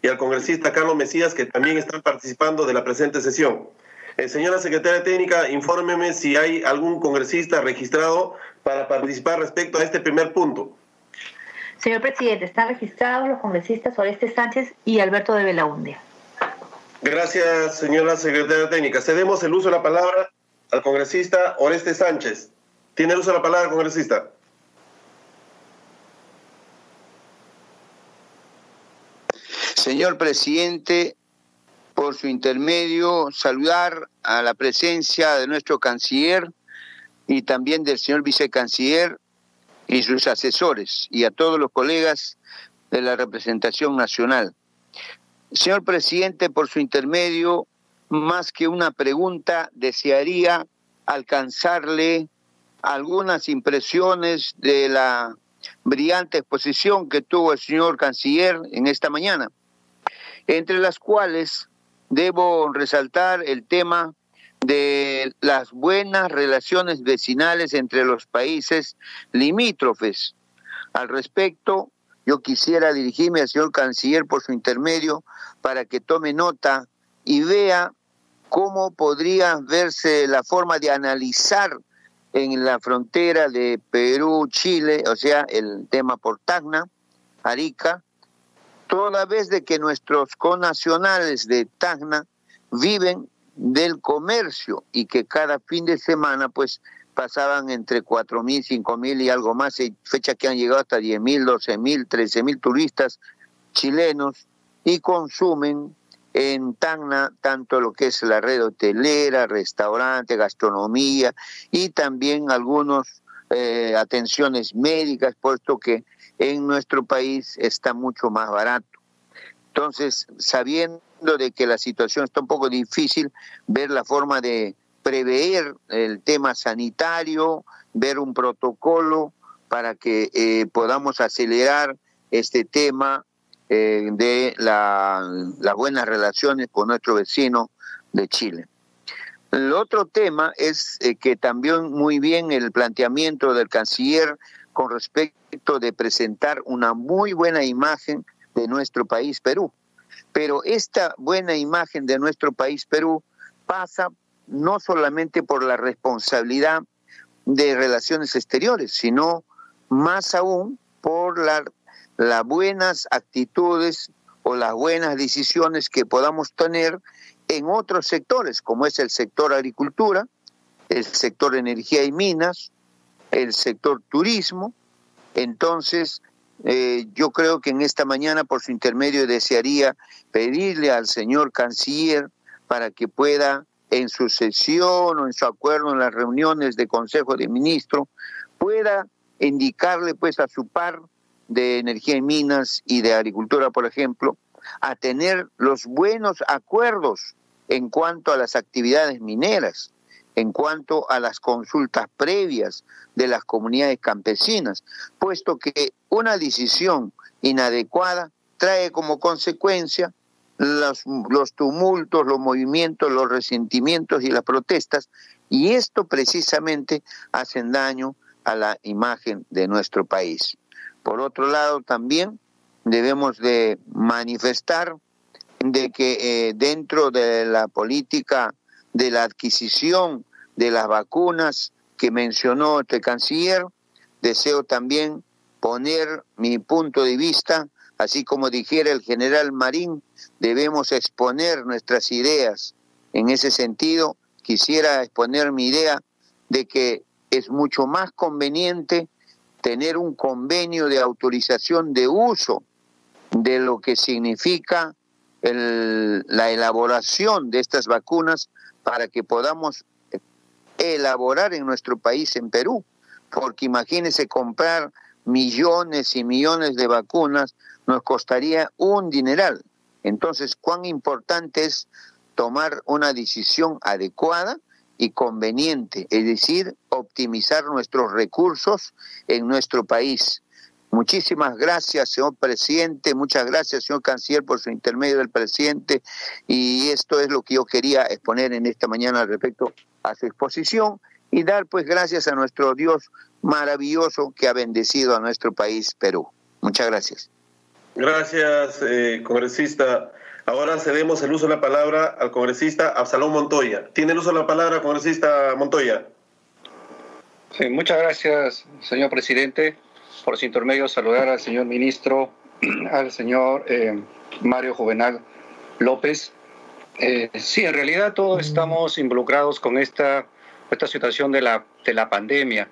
y al congresista Carlos Mesías, que también están participando de la presente sesión. Eh, señora secretaria técnica, infórmeme si hay algún congresista registrado para participar respecto a este primer punto. Señor presidente, están registrados los congresistas Oreste Sánchez y Alberto de Belaunde. Gracias, señora secretaria técnica. Cedemos el uso de la palabra al congresista Oreste Sánchez. Tiene el uso de la palabra, congresista. Señor presidente, por su intermedio, saludar a la presencia de nuestro canciller y también del señor vicecanciller y sus asesores y a todos los colegas de la representación nacional. Señor presidente, por su intermedio, más que una pregunta, desearía alcanzarle algunas impresiones de la brillante exposición que tuvo el señor canciller en esta mañana entre las cuales debo resaltar el tema de las buenas relaciones vecinales entre los países limítrofes. Al respecto, yo quisiera dirigirme al señor canciller por su intermedio para que tome nota y vea cómo podría verse la forma de analizar en la frontera de Perú-Chile, o sea, el tema por Tacna, Arica, toda vez de que nuestros conacionales de Tacna viven del comercio y que cada fin de semana pues pasaban entre cuatro mil, cinco mil y algo más, y fecha que han llegado hasta diez mil, doce mil, trece mil turistas chilenos y consumen en Tacna tanto lo que es la red hotelera, restaurante, gastronomía y también algunas eh, atenciones médicas, puesto que en nuestro país está mucho más barato. Entonces, sabiendo de que la situación está un poco difícil, ver la forma de prever el tema sanitario, ver un protocolo para que eh, podamos acelerar este tema eh, de las buenas relaciones con nuestro vecino de Chile. El otro tema es eh, que también muy bien el planteamiento del canciller con respecto de presentar una muy buena imagen de nuestro país Perú. Pero esta buena imagen de nuestro país Perú pasa no solamente por la responsabilidad de relaciones exteriores, sino más aún por la las buenas actitudes o las buenas decisiones que podamos tener en otros sectores, como es el sector agricultura, el sector energía y minas, el sector turismo. Entonces, eh, yo creo que en esta mañana, por su intermedio, desearía pedirle al señor canciller para que pueda, en su sesión o en su acuerdo en las reuniones de Consejo de Ministros, pueda indicarle pues a su par de energía y minas y de agricultura, por ejemplo, a tener los buenos acuerdos en cuanto a las actividades mineras, en cuanto a las consultas previas de las comunidades campesinas, puesto que una decisión inadecuada trae como consecuencia los, tumultos, los movimientos, los resentimientos y las protestas, y esto precisamente hacen daño a la imagen de nuestro país. Por otro lado, también debemos de manifestar de que eh, dentro de la política de la adquisición de las vacunas que mencionó este canciller, deseo también poner mi punto de vista, así como dijera el general Marín, debemos exponer nuestras ideas. En ese sentido, quisiera exponer mi idea de que es mucho más conveniente tener un convenio de autorización de uso de lo que significa la elaboración de estas vacunas para que podamos elaborar en nuestro país, en Perú, porque imagínense comprar millones y millones de vacunas nos costaría un dineral. Entonces, cuán importante es tomar una decisión adecuada y conveniente, es decir, optimizar nuestros recursos en nuestro país. Muchísimas gracias, señor presidente, muchas gracias, señor canciller, por su intermedio del presidente, y esto es lo que yo quería exponer en esta mañana respecto a su exposición y dar pues gracias a nuestro Dios maravilloso que ha bendecido a nuestro país, Perú. Muchas gracias. Gracias, eh, congresista. Ahora cedemos el uso de la palabra al congresista Absalón Montoya. Tiene el uso de la palabra, congresista Montoya. Sí, muchas gracias, señor presidente. Por su intermedio, saludar al señor ministro, al señor eh, Mario Juvenal López. Eh, sí, en realidad todos estamos involucrados con esta, esta situación de la, de la pandemia.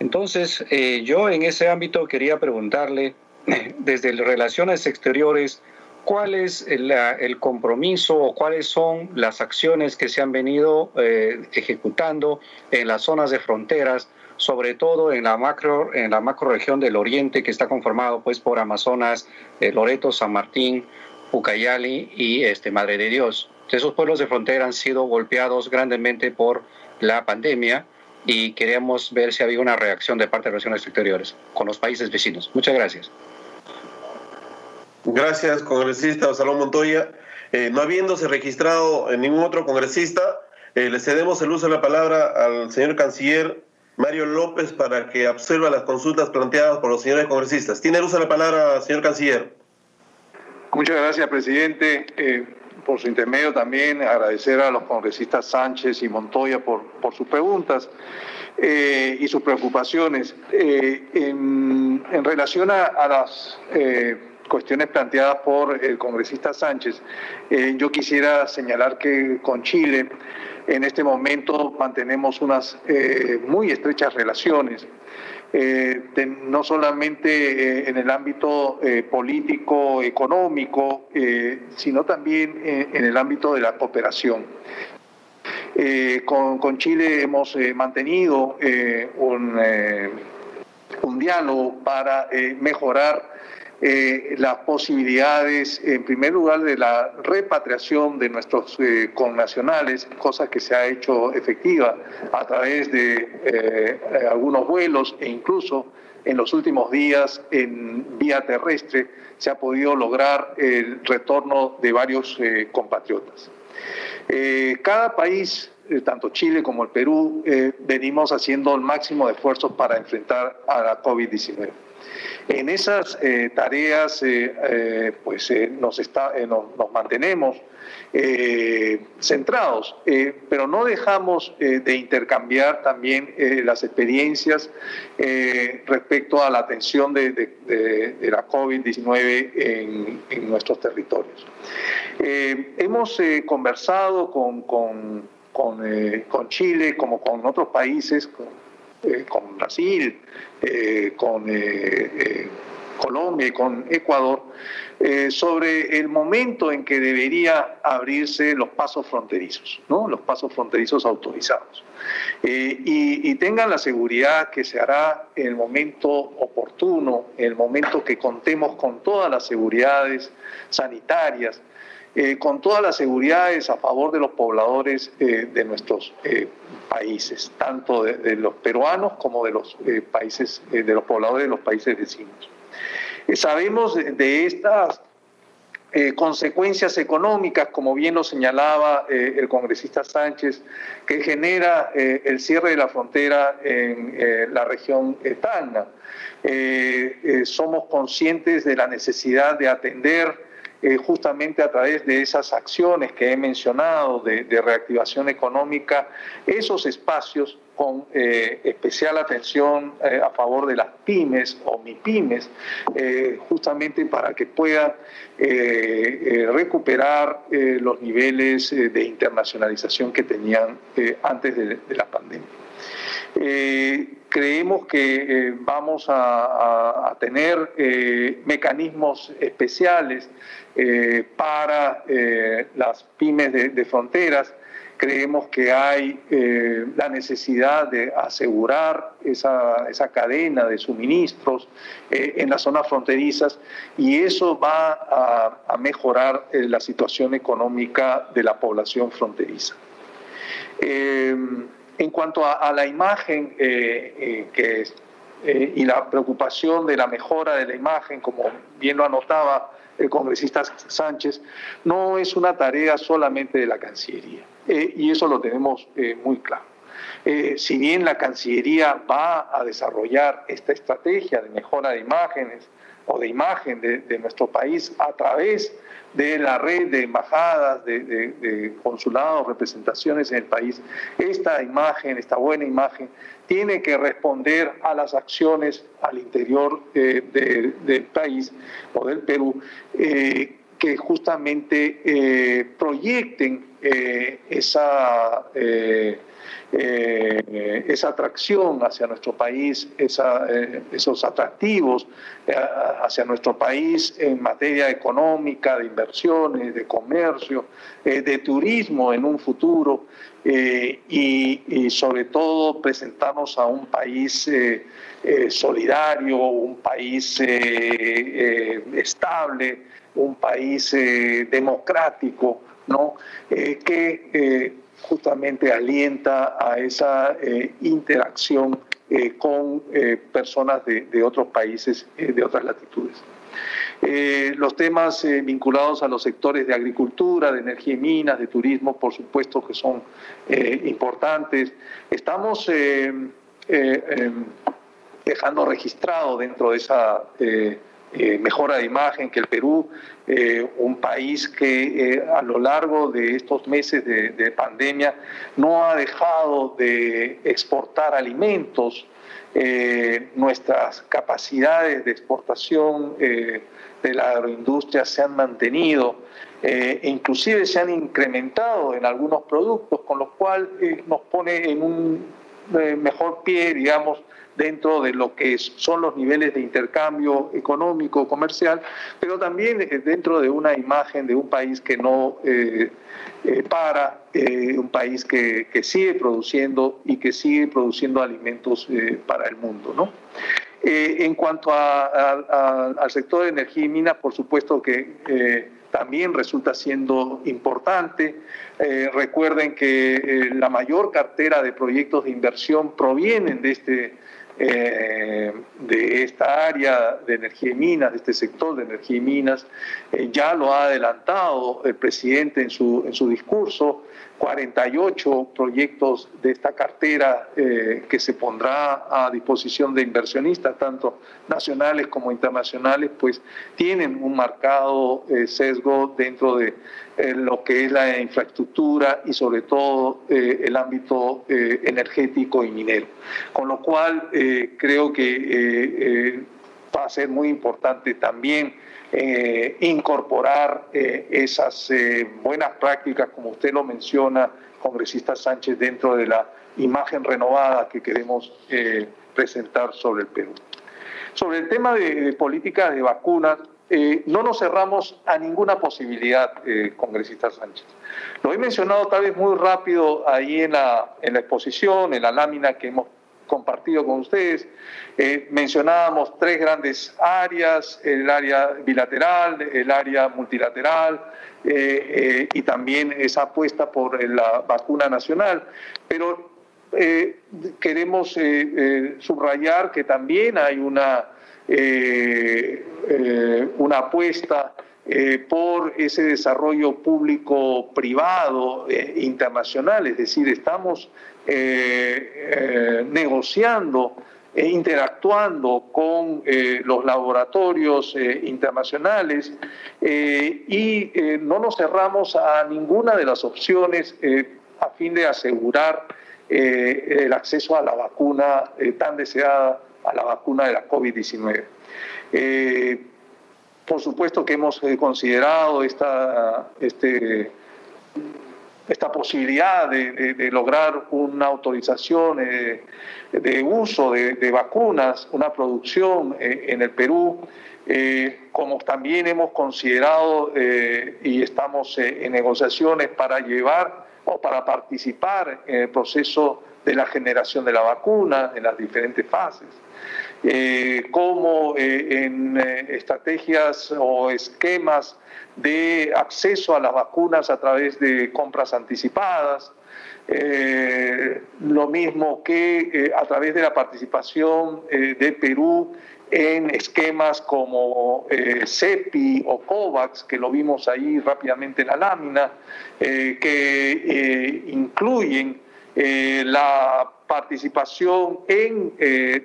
Entonces, eh, yo en ese ámbito quería preguntarle, desde Relaciones Exteriores, ¿Cuál es el, compromiso o cuáles son las acciones que se han venido eh, ejecutando en las zonas de fronteras, sobre todo en la macro en la macro región del Oriente que está conformado pues por Amazonas, eh, Loreto, San Martín, Ucayali y este Madre de Dios? Esos pueblos de frontera han sido golpeados grandemente por la pandemia y queremos ver si había una reacción de parte de Relaciones Exteriores con los países vecinos. Muchas gracias. Gracias, congresista Salón Montoya. Eh, no habiéndose registrado ningún otro congresista, eh, le cedemos el uso de la palabra al señor canciller Mario López para que observe las consultas planteadas por los señores congresistas. Tiene el uso de la palabra, señor canciller. Muchas gracias, presidente. Eh, por su intermedio también agradecer a los congresistas Sánchez y Montoya por, sus preguntas. y sus preocupaciones. En, relación a, a las cuestiones planteadas por el congresista Sánchez, yo quisiera señalar que con Chile en este momento mantenemos unas muy estrechas relaciones eh, no solamente eh, en el ámbito eh, político, económico, sino también en el ámbito de la cooperación. Con, Chile hemos mantenido un, un, diálogo para mejorar eh, las posibilidades, en primer lugar, de la repatriación de nuestros eh, connacionales, cosa que se ha hecho efectiva a través de eh, algunos vuelos e incluso en los últimos días en vía terrestre se ha podido lograr el retorno de varios compatriotas. cada país tanto Chile como el Perú, venimos haciendo el máximo de esfuerzos para enfrentar a la COVID-19. En esas eh, tareas eh, eh, pues, nos, mantenemos centrados, pero no dejamos de intercambiar también las experiencias respecto a la atención de, la COVID-19 en, nuestros territorios. hemos conversado con, con, con Chile como con otros países, eh, con Brasil, eh, con eh, Colombia y con Ecuador, sobre el momento en que debería abrirse los pasos fronterizos, ¿no? los pasos fronterizos autorizados. Y, y, tengan la seguridad que se hará en el momento oportuno, en el momento que contemos con todas las seguridades sanitarias, eh, con todas las seguridades a favor de los pobladores eh, de nuestros eh, países, tanto de, los peruanos como de los países, de los pobladores de los países vecinos. sabemos de estas consecuencias económicas, como bien lo señalaba el congresista Sánchez, que genera el cierre de la frontera en la región Tacna. somos conscientes de la necesidad de atender eh, justamente a través de esas acciones que he mencionado de, reactivación económica, esos espacios con eh, especial atención eh, a favor de las pymes o MIPYMES, justamente para que puedan recuperar los niveles de internacionalización que tenían antes de, la pandemia. creemos que vamos a, tener mecanismos especiales eh, para eh, las pymes de, fronteras. Creemos que hay eh, la necesidad de asegurar esa, esa cadena de suministros en las zonas fronterizas y eso va a, mejorar la situación económica de la población fronteriza. en cuanto a, la imagen y la preocupación de la mejora de la imagen, como bien lo anotaba el congresista Sánchez, no es una tarea solamente de la Cancillería. Eh, y eso lo tenemos eh, muy claro. Eh, si bien la Cancillería va a desarrollar esta estrategia de mejora de imágenes o de imagen de, nuestro país a través de la red de embajadas, de, consulados, representaciones en el país, esta imagen, esta buena imagen, tiene que responder a las acciones al interior eh, del país o del Perú eh, que justamente eh, proyecten esa esa atracción hacia nuestro país, esos atractivos hacia nuestro país en materia económica, de inversiones, de comercio, de turismo en un futuro y, sobre todo presentarnos a un país solidario, un país estable, un país democrático, ¿no? que justamente alienta a esa eh, interacción eh, con eh, personas de, otros países, de otras latitudes. Los temas vinculados a los sectores de agricultura, de energía y minas, de turismo, por supuesto que son importantes. Estamos em, dejando registrado dentro de esa mejora de imagen que el Perú, un país que a lo largo de estos meses de, pandemia no ha dejado de exportar alimentos, nuestras capacidades de exportación de la agroindustria se han mantenido, e inclusive se han incrementado en algunos productos, con lo cual nos pone en un mejor pie, digamos, dentro de lo que son los niveles de intercambio económico, comercial, pero también eh, dentro de una imagen de un país que no eh, eh, para, un país que, sigue produciendo y que sigue produciendo alimentos para el mundo. ¿no? En cuanto al sector de energía y minas, por supuesto que también resulta siendo importante. recuerden que la mayor cartera de proyectos de inversión provienen de este eh, de esta área de energía y minas, de este sector de energía y minas, eh, ya lo ha adelantado el presidente en su, en su discurso, 48 proyectos de esta cartera eh, que se pondrá a disposición de inversionistas, tanto nacionales como internacionales, pues tienen un marcado eh, sesgo dentro de eh, lo que es la infraestructura y sobre todo el ámbito energético y minero. Con lo cual creo que va a ser muy importante también eh, incorporar eh, esas eh, buenas prácticas, como usted lo menciona, congresista Sánchez, dentro de la imagen renovada que queremos presentar sobre el Perú. Sobre el tema de, políticas de vacunas, no nos cerramos a ninguna posibilidad, congresista Sánchez. Lo he mencionado tal vez muy rápido ahí en la, en la exposición, en la lámina que hemos compartido con ustedes. Eh, mencionábamos tres grandes áreas, el área bilateral, el área multilateral eh, eh, y también esa apuesta por la vacuna nacional. Pero queremos subrayar que también hay una, una apuesta por ese desarrollo público-privado internacional, es decir, estamos eh, eh, negociando e interactuando con eh, los laboratorios internacionales y no nos cerramos a ninguna de las opciones a fin de asegurar el acceso a la vacuna tan deseada, a la vacuna de la COVID-19. por supuesto que hemos considerado esta, este, esta posibilidad de, lograr una autorización eh, de uso de, vacunas, una producción eh, en el Perú, eh, como también hemos considerado y estamos en negociaciones para llevar o para participar en el proceso de la generación de la vacuna en las diferentes fases. Como en estrategias o esquemas de acceso a las vacunas a través de compras anticipadas, eh, lo mismo que eh, a través de la participación eh, de Perú en esquemas como CEPI o COVAX, que lo vimos ahí rápidamente en la lámina, que incluyen la participación en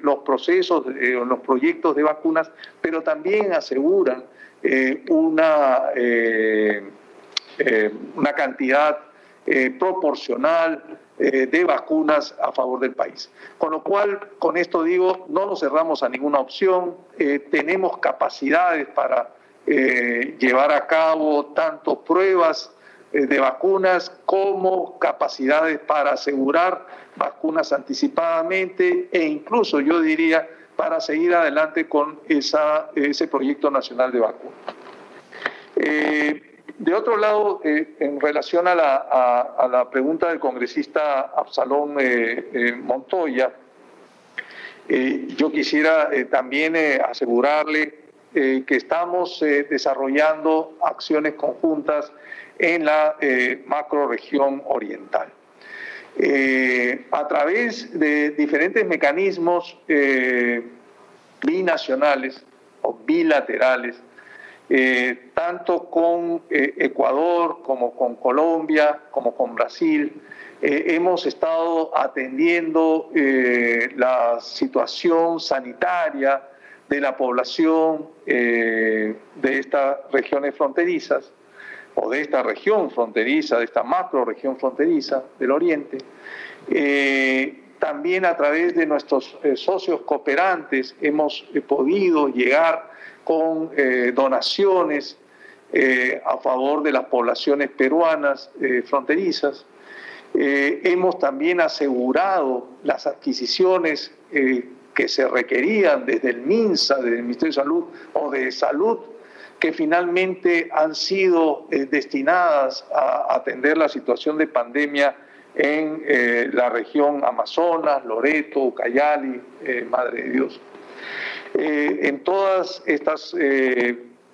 los procesos, en los proyectos de vacunas, pero también aseguran eh, una, eh, eh, una cantidad proporcional de vacunas a favor del país. Con lo cual, con esto digo, no nos cerramos a ninguna opción, tenemos capacidades para llevar a cabo tanto pruebas de vacunas como capacidades para asegurar vacunas anticipadamente e incluso yo diría para seguir adelante con esa, ese proyecto nacional de vacuna. Eh, de otro lado, eh, en relación a la, a, la, pregunta del congresista Absalón eh, Montoya, yo quisiera también asegurarle que estamos desarrollando acciones conjuntas en la macroregión oriental. Eh, a través de diferentes mecanismos eh, binacionales o bilaterales, eh, tanto con Ecuador como con Colombia, como con Brasil, hemos estado atendiendo la situación sanitaria de la población de estas regiones fronterizas o de esta región fronteriza, de esta macro región fronteriza del Oriente, también a través de nuestros socios cooperantes hemos podido llegar con donaciones a favor de las poblaciones peruanas fronterizas. Eh, hemos también asegurado las adquisiciones eh, que se requerían desde el MINSA, desde el Ministerio de Salud o de Salud, que finalmente han sido eh, destinadas a atender la situación de pandemia en la región Amazonas, Loreto, Ucayali, Madre de Dios. en todas estas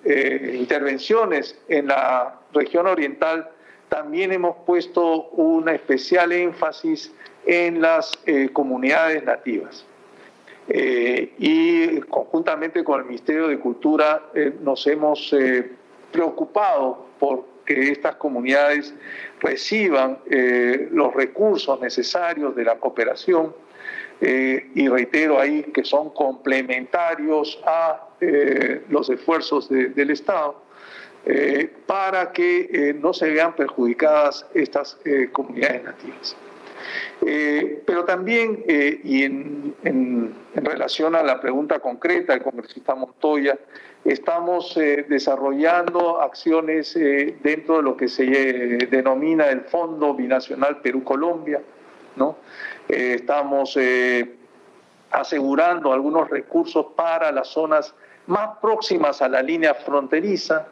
intervenciones en la región oriental, también hemos puesto un especial énfasis en las eh, comunidades nativas. Eh, y conjuntamente con el Ministerio de Cultura eh, nos hemos preocupado por que estas comunidades reciban los recursos necesarios de la cooperación y reitero ahí que son complementarios a los esfuerzos del Estado eh, para que eh, no se vean perjudicadas estas eh, comunidades nativas. Pero también, y en, en, relación a la pregunta concreta del congresista Montoya, estamos desarrollando acciones dentro de lo que se denomina el Fondo Binacional Perú-Colombia. ¿no? estamos asegurando algunos recursos para las zonas más próximas a la línea fronteriza,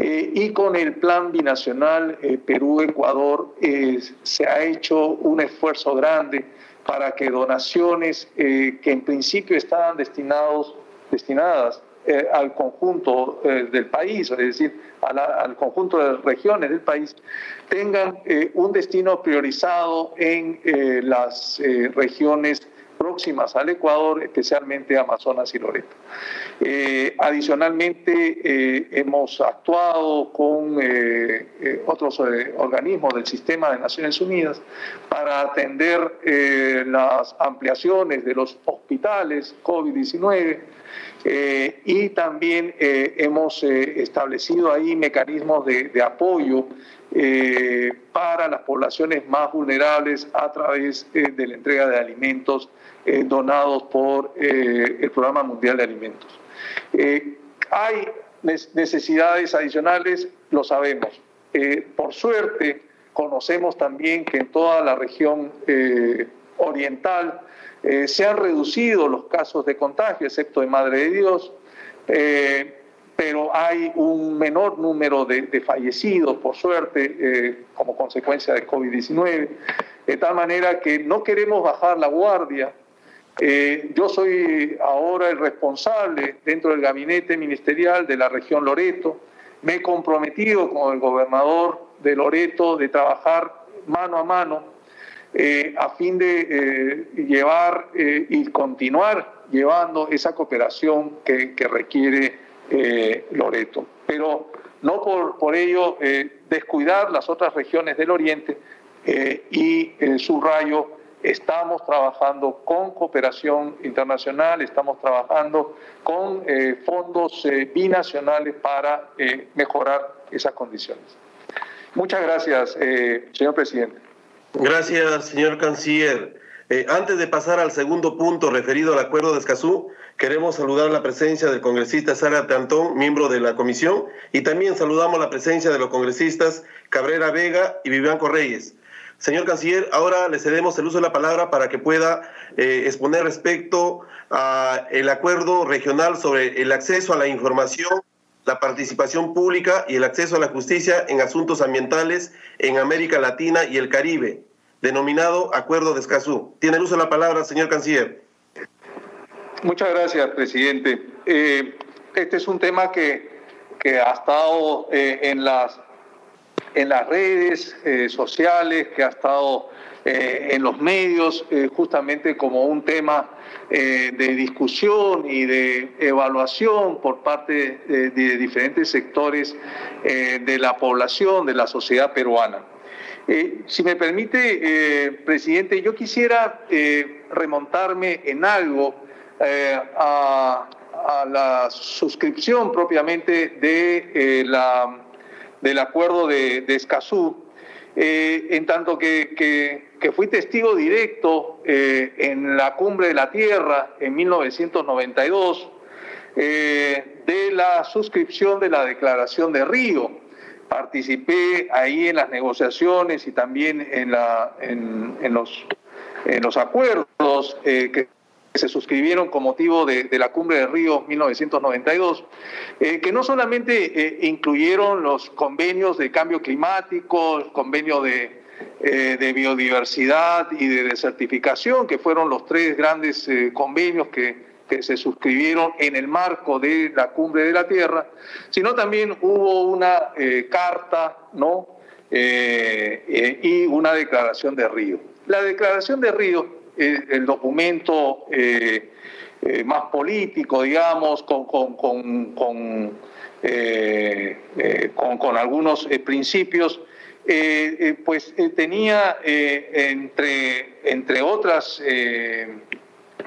eh, y con el plan binacional eh, Perú-Ecuador eh, se ha hecho un esfuerzo grande para que donaciones que en principio estaban destinados, destinadas al conjunto del país, es decir, al conjunto de regiones del país, tengan un destino priorizado en las regiones próximas al Ecuador, especialmente Amazonas y Loreto. Eh, adicionalmente, eh, hemos actuado con eh, otros organismos del sistema de Naciones Unidas para atender las ampliaciones de los hospitales COVID-19 y también hemos establecido ahí mecanismos de, apoyo para las poblaciones más vulnerables a través de la entrega de alimentos eh, donados por eh, el Programa Mundial de Alimentos. Eh, hay necesidades adicionales, lo sabemos. por suerte, conocemos también que en toda la región oriental se han reducido los casos de contagio, excepto de Madre de Dios, pero hay un menor número de, fallecidos, por suerte, como consecuencia de COVID-19, de tal manera que no queremos bajar la guardia, eh, yo soy ahora el responsable dentro del gabinete ministerial de la región Loreto. Me he comprometido con el gobernador de Loreto de trabajar mano a mano eh, a fin de eh, llevar y continuar llevando esa cooperación que, requiere Loreto. Pero no por, por ello descuidar las otras regiones del Oriente y subrayo Estamos trabajando con cooperación internacional, estamos trabajando con eh, fondos eh, binacionales para eh, mejorar esas condiciones. Muchas gracias, señor presidente. Gracias, señor canciller. antes de pasar al segundo punto referido al acuerdo de Escazú, queremos saludar la presencia del congresista Sara Tantón, miembro de la comisión, y también saludamos la presencia de los congresistas Cabrera Vega y Vivian Reyes. Señor canciller, ahora le cedemos el uso de la palabra para que pueda eh, exponer respecto al acuerdo regional sobre el acceso a la información, la participación pública y el acceso a la justicia en asuntos ambientales en América Latina y el Caribe, denominado Acuerdo de Escazú. Tiene el uso de la palabra, señor canciller. Muchas gracias, presidente. Eh, este es un tema que, que ha estado eh, en las en las redes eh, sociales, que ha estado en los medios, justamente como un tema de discusión y de evaluación por parte de, diferentes sectores de la población, de la sociedad peruana. Si me permite, presidente, yo quisiera remontarme en algo a, la suscripción propiamente de, la, del acuerdo de, de Escazú, en tanto que, que, fui testigo directo en la cumbre de la Tierra en 1992 de la suscripción de la Declaración de Río. Participé ahí en las negociaciones y también en, la, en, los, en los acuerdos eh, que se suscribieron con motivo de, la cumbre de Río 1992, eh, que no solamente eh, incluyeron los convenios de cambio climático, el convenio de, de biodiversidad y de desertificación, que fueron los tres grandes convenios que que se suscribieron en el marco de la cumbre de la Tierra, sino también hubo una eh, carta ¿no? Eh, eh, y una declaración de Río. La declaración de Río, el documento más político, digamos, con, con, con, con algunos principios, pues tenía entre, entre otras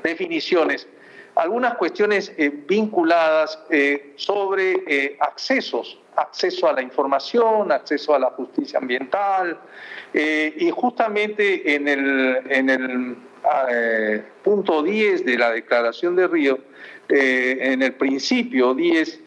definiciones algunas cuestiones eh, vinculadas eh, sobre eh, accesos, acceso a la información, acceso a la justicia ambiental, y justamente en el, en el punto 10 de la Declaración de Río, en el principio 10,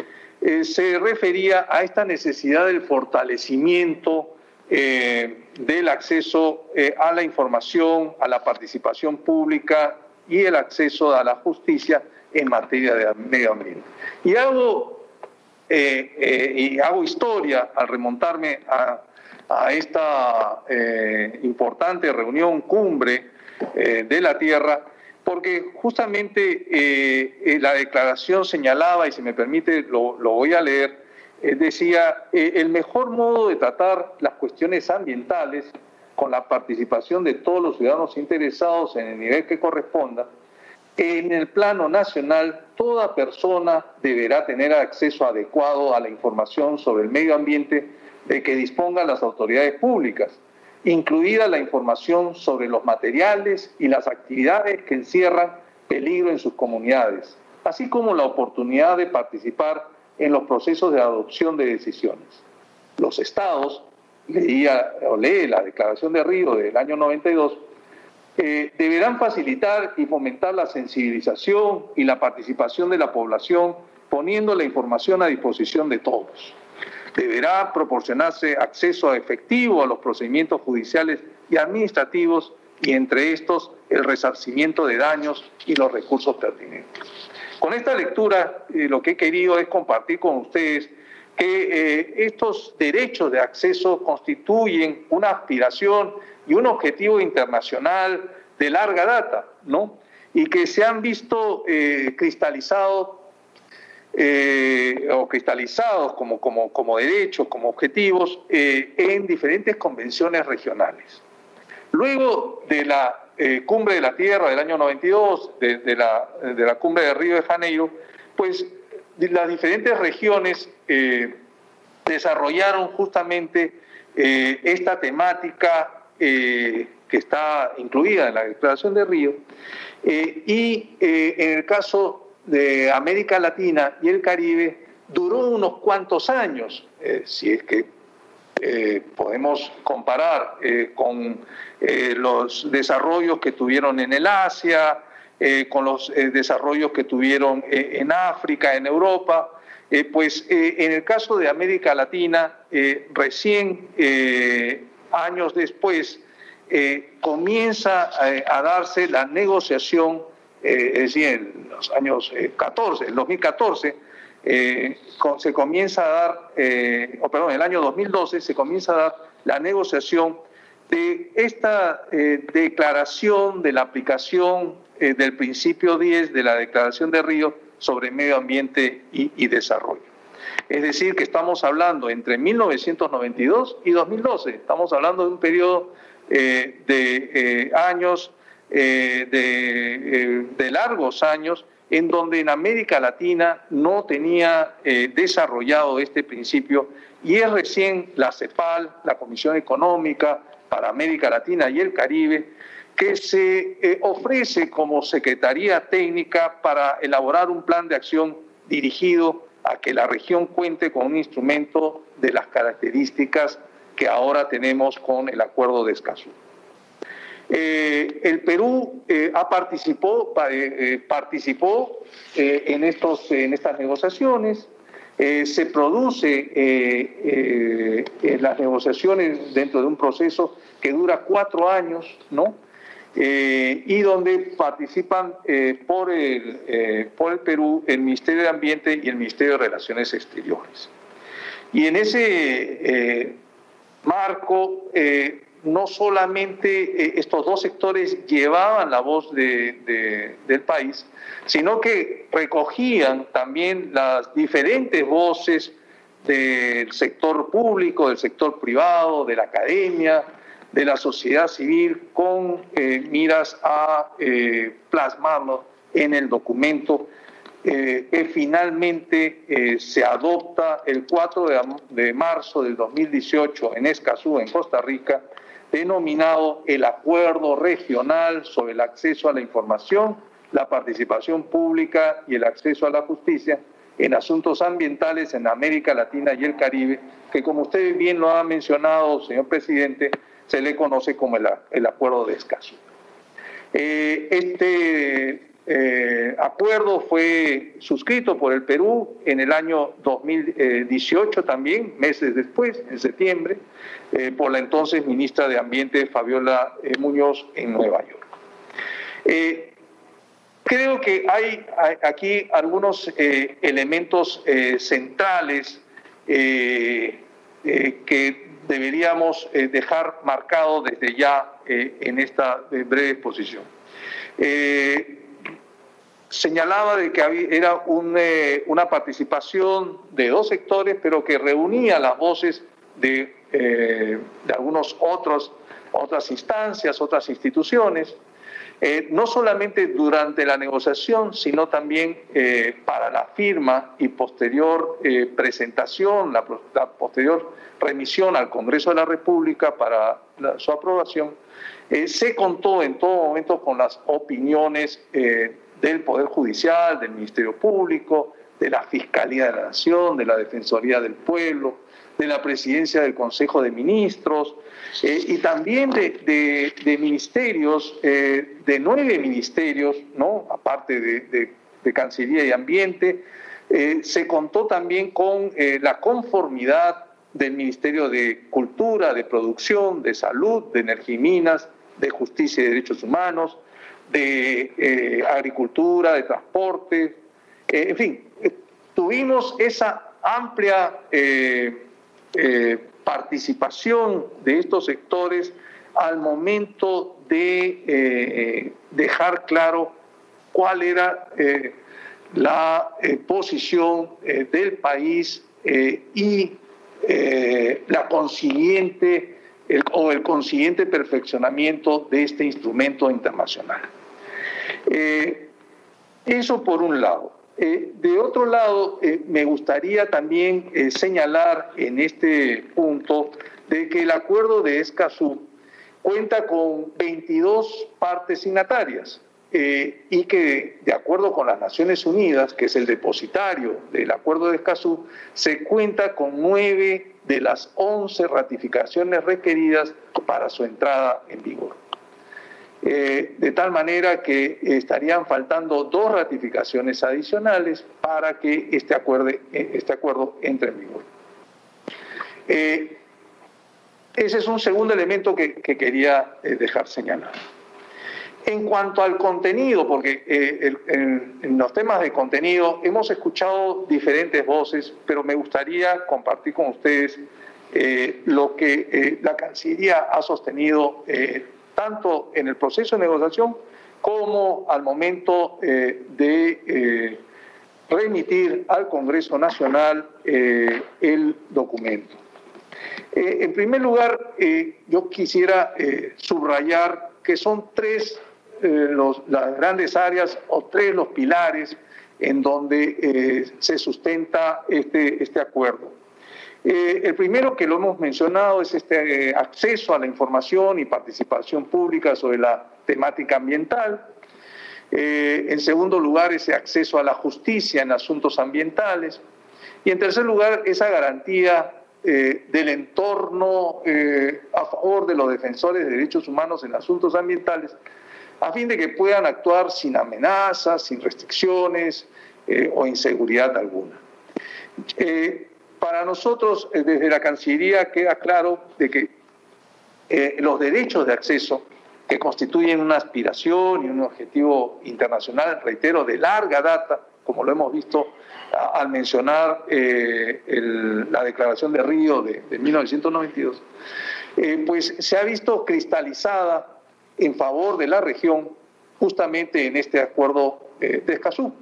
se refería a esta necesidad del fortalecimiento del acceso a la información, a la participación pública y el acceso a la justicia en materia de medio ambiente. Y hago, eh, eh, y hago historia al remontarme a, esta eh, importante reunión cumbre de la Tierra, porque justamente la declaración señalaba, y si me permite lo, lo voy a leer, decía, el mejor modo de tratar las cuestiones ambientales con la participación de todos los ciudadanos interesados en el nivel que corresponda, en el plano nacional toda persona deberá tener acceso adecuado a la información sobre el medio ambiente de que dispongan las autoridades públicas, incluida la información sobre los materiales y las actividades que encierran peligro en sus comunidades, así como la oportunidad de participar en los procesos de adopción de decisiones. Los estados leía o lee la declaración de Río del año 92, eh, deberán facilitar y fomentar la sensibilización y la participación de la población poniendo la información a disposición de todos. Deberá proporcionarse acceso efectivo a los procedimientos judiciales y administrativos y entre estos el resarcimiento de daños y los recursos pertinentes. Con esta lectura eh, lo que he querido es compartir con ustedes que eh, estos derechos de acceso constituyen una aspiración y un objetivo internacional de larga data, ¿no? Y que se han visto eh, cristalizados eh, o cristalizados como, como, como, derechos, como objetivos en diferentes convenciones regionales. Luego de la cumbre de la Tierra del año 92, de, de, la, de la cumbre de Río de Janeiro, pues las diferentes regiones eh, desarrollaron justamente eh, esta temática eh, que está incluida en la Declaración de Río. y en el caso de América Latina y el Caribe, duró unos cuantos años, si es que podemos comparar con los desarrollos que tuvieron en el Asia, con los desarrollos que tuvieron en África, en Europa. Pues en el caso de América Latina, recién años después, comienza a, darse la negociación, es decir, en los años 14, el 2014, se comienza a dar, o perdón, en el año 2012 se comienza a dar la negociación de esta declaración de la aplicación eh, del principio 10 de la Declaración de Río sobre Medio Ambiente y, Desarrollo. Es decir, que estamos hablando entre 1992 y 2012, estamos hablando de un periodo eh, de eh, años, de, de, largos años, en donde en América Latina no tenía desarrollado este principio y es recién la CEPAL, la Comisión Económica para América Latina y el Caribe, que se eh, ofrece como Secretaría Técnica para elaborar un plan de acción dirigido a que la región cuente con un instrumento de las características que ahora tenemos con el Acuerdo de Escazú. Eh, el Perú eh, ha participó, participó en, estos, en estas negociaciones, se produce las negociaciones dentro de un proceso que dura cuatro años, ¿no? Eh, y donde participan eh, por, el, eh, por el Perú el Ministerio de Ambiente y el Ministerio de Relaciones Exteriores. Y en ese marco, no solamente estos dos sectores llevaban la voz de, del país, sino que recogían también las diferentes voces del sector público, del sector privado, de la academia, de la sociedad civil con eh, miras a eh, plasmarlo en el documento eh, que finalmente se adopta el 4 de, de, marzo del 2018 en Escazú, en Costa Rica, denominado el Acuerdo Regional sobre el Acceso a la Información, la Participación Pública y el Acceso a la Justicia en Asuntos Ambientales en América Latina y el Caribe, que como usted bien lo ha mencionado, señor presidente, se le conoce como el, Acuerdo de Escazú. Eh, este eh, acuerdo fue suscrito por el Perú en el año 2018 también, meses después, en septiembre, eh, por la entonces ministra de Ambiente Fabiola Muñoz en Nueva York. creo que hay aquí algunos elementos centrales que deberíamos eh, dejar marcado desde ya eh, en esta eh, breve exposición. señalaba de que era una participación de dos sectores, pero que reunía las voces de, de algunos otros, otras instancias, otras instituciones, no solamente durante la negociación, sino también para la firma y posterior presentación, la, posterior remisión al Congreso de la República para su aprobación, eh, se contó en todo momento con las opiniones eh, del Poder Judicial, del Ministerio Público, de la Fiscalía de la Nación, de la Defensoría del Pueblo, de la Presidencia del Consejo de Ministros eh, y también de, ministerios, de nueve ministerios, ¿no? aparte de, Cancillería y Ambiente, se contó también con la conformidad del Ministerio de Cultura, de Producción, de Salud, de Energía y Minas, de Justicia y Derechos Humanos, de eh, Agricultura, de Transporte, eh, en fin, eh, tuvimos esa amplia participación de estos sectores al momento de dejar claro cuál era la posición del país y eh, la consiguiente o el consiguiente perfeccionamiento de este instrumento internacional. Eh, eso por un lado. Eh, de otro lado, me gustaría también señalar en este punto de que el acuerdo de Escazú cuenta con 22 partes signatarias. Eh, y que de acuerdo con las Naciones Unidas, que es el depositario del Acuerdo de Escazú, se cuenta con nueve de las once ratificaciones requeridas para su entrada en vigor. Eh, de tal manera que estarían faltando dos ratificaciones adicionales para que este acuerdo, este acuerdo entre en vigor. Eh, ese es un segundo elemento que, que quería dejar señalado. En cuanto al contenido, porque eh, en, los temas de contenido hemos escuchado diferentes voces, pero me gustaría compartir con ustedes eh, lo que eh, la Cancillería ha sostenido tanto en el proceso de negociación como al momento de remitir al Congreso Nacional el documento. en primer lugar, yo quisiera subrayar que son tres eh, las grandes áreas o tres los pilares en donde eh, se sustenta este, este acuerdo. Eh, el primero que lo hemos mencionado es este acceso a la información y participación pública sobre la temática ambiental. Eh, en segundo lugar, ese acceso a la justicia en asuntos ambientales. Y en tercer lugar, esa garantía eh, del entorno eh, a favor de los defensores de derechos humanos en asuntos ambientales, a fin de que puedan actuar sin amenazas, sin restricciones o inseguridad alguna. Para nosotros, desde la Cancillería, queda claro de que los derechos de acceso que constituyen una aspiración y un objetivo internacional, reitero, de larga data, como lo hemos visto al mencionar eh, la Declaración de Río de, 1992, eh, pues se ha visto cristalizada en favor de la región justamente en este acuerdo eh, de Escazú.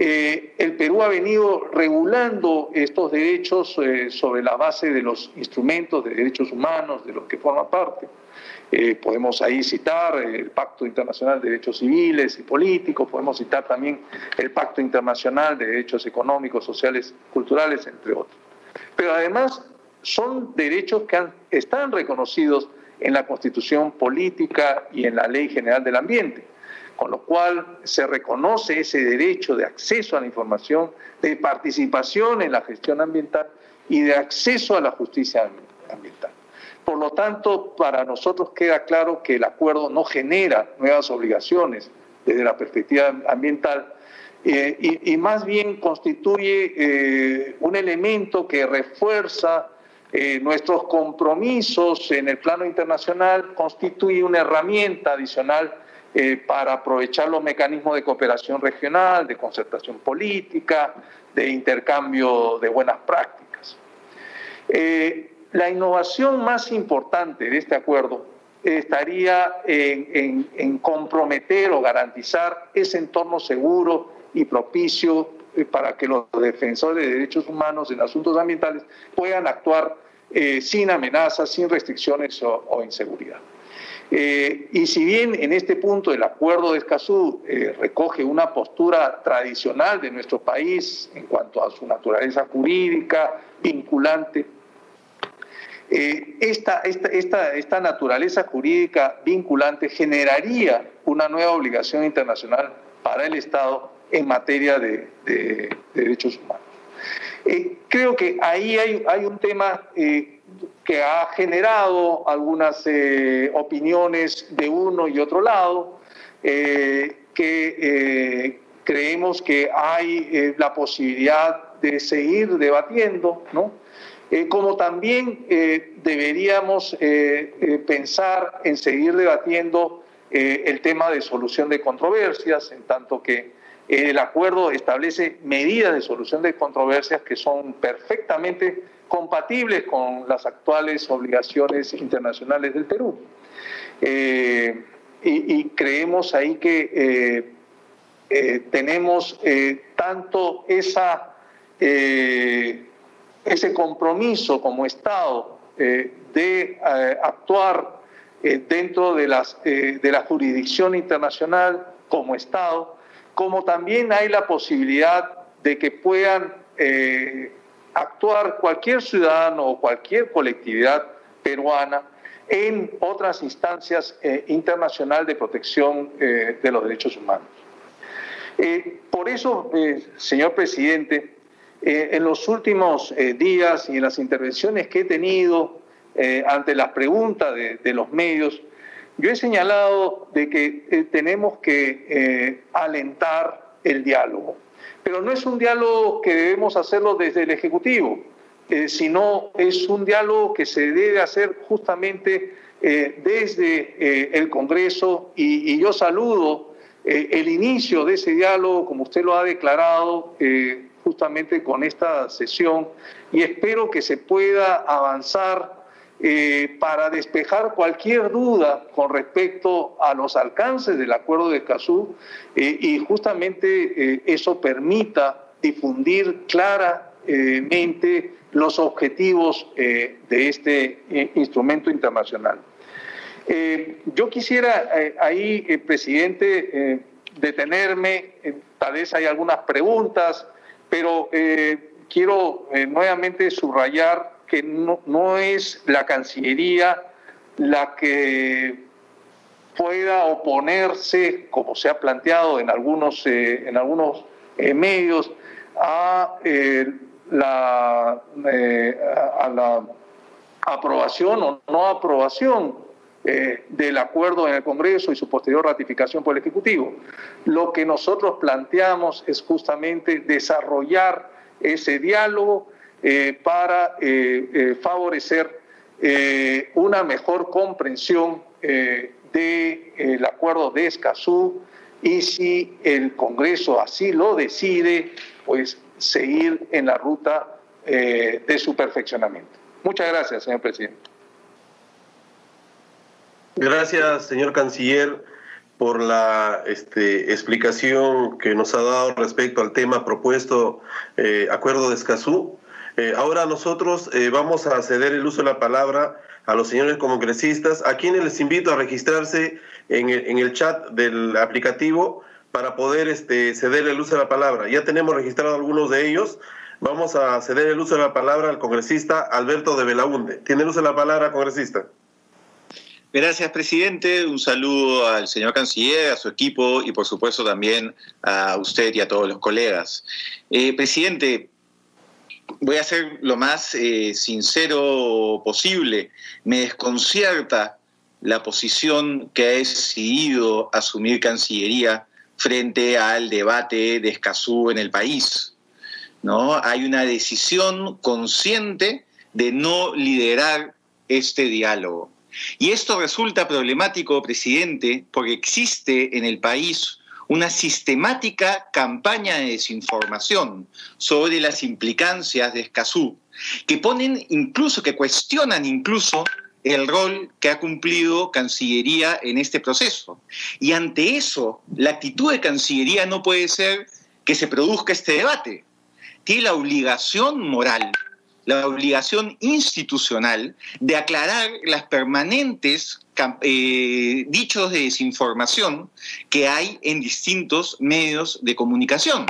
El Perú ha venido regulando estos derechos sobre la base de los instrumentos de derechos humanos de los que forma parte. Eh, podemos ahí citar el Pacto Internacional de Derechos Civiles y Políticos, podemos citar también el Pacto Internacional de Derechos Económicos, Sociales, Culturales, entre otros. Pero además son derechos que están reconocidos en la Constitución Política y en la Ley General del Ambiente, con lo cual se reconoce ese derecho de acceso a la información, de participación en la gestión ambiental y de acceso a la justicia ambiental. Por lo tanto, para nosotros queda claro que el acuerdo no genera nuevas obligaciones desde la perspectiva ambiental eh, y, más bien constituye eh, un elemento que refuerza eh, nuestros compromisos en el plano internacional, constituye una herramienta adicional para aprovechar los mecanismos de cooperación regional, de concertación política, de intercambio de buenas prácticas. La innovación más importante de este acuerdo estaría en, comprometer o garantizar ese entorno seguro y propicio eh, para que los defensores de derechos humanos en asuntos ambientales puedan actuar eh, sin amenazas, sin restricciones o, inseguridad. Eh, y si bien en este punto el acuerdo de Escazú recoge una postura tradicional de nuestro país en cuanto a su naturaleza jurídica, vinculante, eh, esta, esta, esta, naturaleza jurídica vinculante generaría una nueva obligación internacional para el Estado en materia de, derechos humanos. Eh, creo que ahí hay, hay un tema eh, que ha generado algunas opiniones de uno y otro lado, que creemos que hay la posibilidad de seguir debatiendo, ¿no? Eh, como también eh, deberíamos eh, pensar en seguir debatiendo el tema de solución de controversias, en tanto que el acuerdo establece medidas de solución de controversias que son perfectamente compatibles con las actuales obligaciones internacionales del Perú. Y, creemos ahí que tenemos tanto esa ese compromiso como Estado eh, de eh, actuar eh, dentro de, las, de la jurisdicción internacional como Estado, como también hay la posibilidad de que puedan actuar cualquier ciudadano o cualquier colectividad peruana en otras instancias internacionales de protección de los derechos humanos. por eso, señor presidente, eh, en los últimos eh, días y en las intervenciones que he tenido eh, ante las preguntas de, los medios, yo he señalado de que tenemos que alentar el diálogo. Pero no es un diálogo que debemos hacerlo desde el Ejecutivo, sino es un diálogo que se debe hacer justamente desde el Congreso. Y yo saludo el inicio de ese diálogo, como usted lo ha declarado, justamente con esta sesión y espero que se pueda avanzar eh, para despejar cualquier duda con respecto a los alcances del acuerdo de Escazú eh, y justamente eh, eso permita difundir claramente los objetivos de este instrumento internacional. yo quisiera ahí, presidente, detenerme, tal vez hay algunas preguntas, pero quiero nuevamente subrayar que no, es la Cancillería la que pueda oponerse, como se ha planteado en algunos, en algunos medios, a la, a la aprobación o no aprobación eh, del acuerdo en el Congreso y su posterior ratificación por el Ejecutivo. Lo que nosotros planteamos es justamente desarrollar ese diálogo eh, para eh, favorecer una mejor comprensión del acuerdo de Escazú y si el Congreso así lo decide, pues seguir en la ruta de su perfeccionamiento. Muchas gracias, señor presidente. Gracias, señor canciller, por la este, explicación que nos ha dado respecto al tema propuesto, eh, acuerdo de Escazú. Eh, ahora nosotros eh, vamos a ceder el uso de la palabra a los señores congresistas, a quienes les invito a registrarse en el, en el chat del aplicativo para poder este, ceder el uso de la palabra. Ya tenemos registrado algunos de ellos. Vamos a ceder el uso de la palabra al congresista Alberto de Belaunde. Tiene el uso de la palabra, congresista. Gracias, presidente. Un saludo al señor canciller, a su equipo y, por supuesto, también a usted y a todos los colegas. Eh, presidente, voy a ser lo más eh, sincero posible. Me desconcierta la posición que ha decidido asumir Cancillería frente al debate de Escazú en el país. ¿no? Hay una decisión consciente de no liderar este diálogo. Y esto resulta problemático, presidente, porque existe en el país una sistemática campaña de desinformación sobre las implicancias de Escazú, que ponen incluso, que cuestionan incluso el rol que ha cumplido Cancillería en este proceso. Y ante eso, la actitud de Cancillería no puede ser que se produzca este debate, tiene la obligación moral, la obligación institucional de aclarar las permanentes eh, dichos de desinformación que hay en distintos medios de comunicación.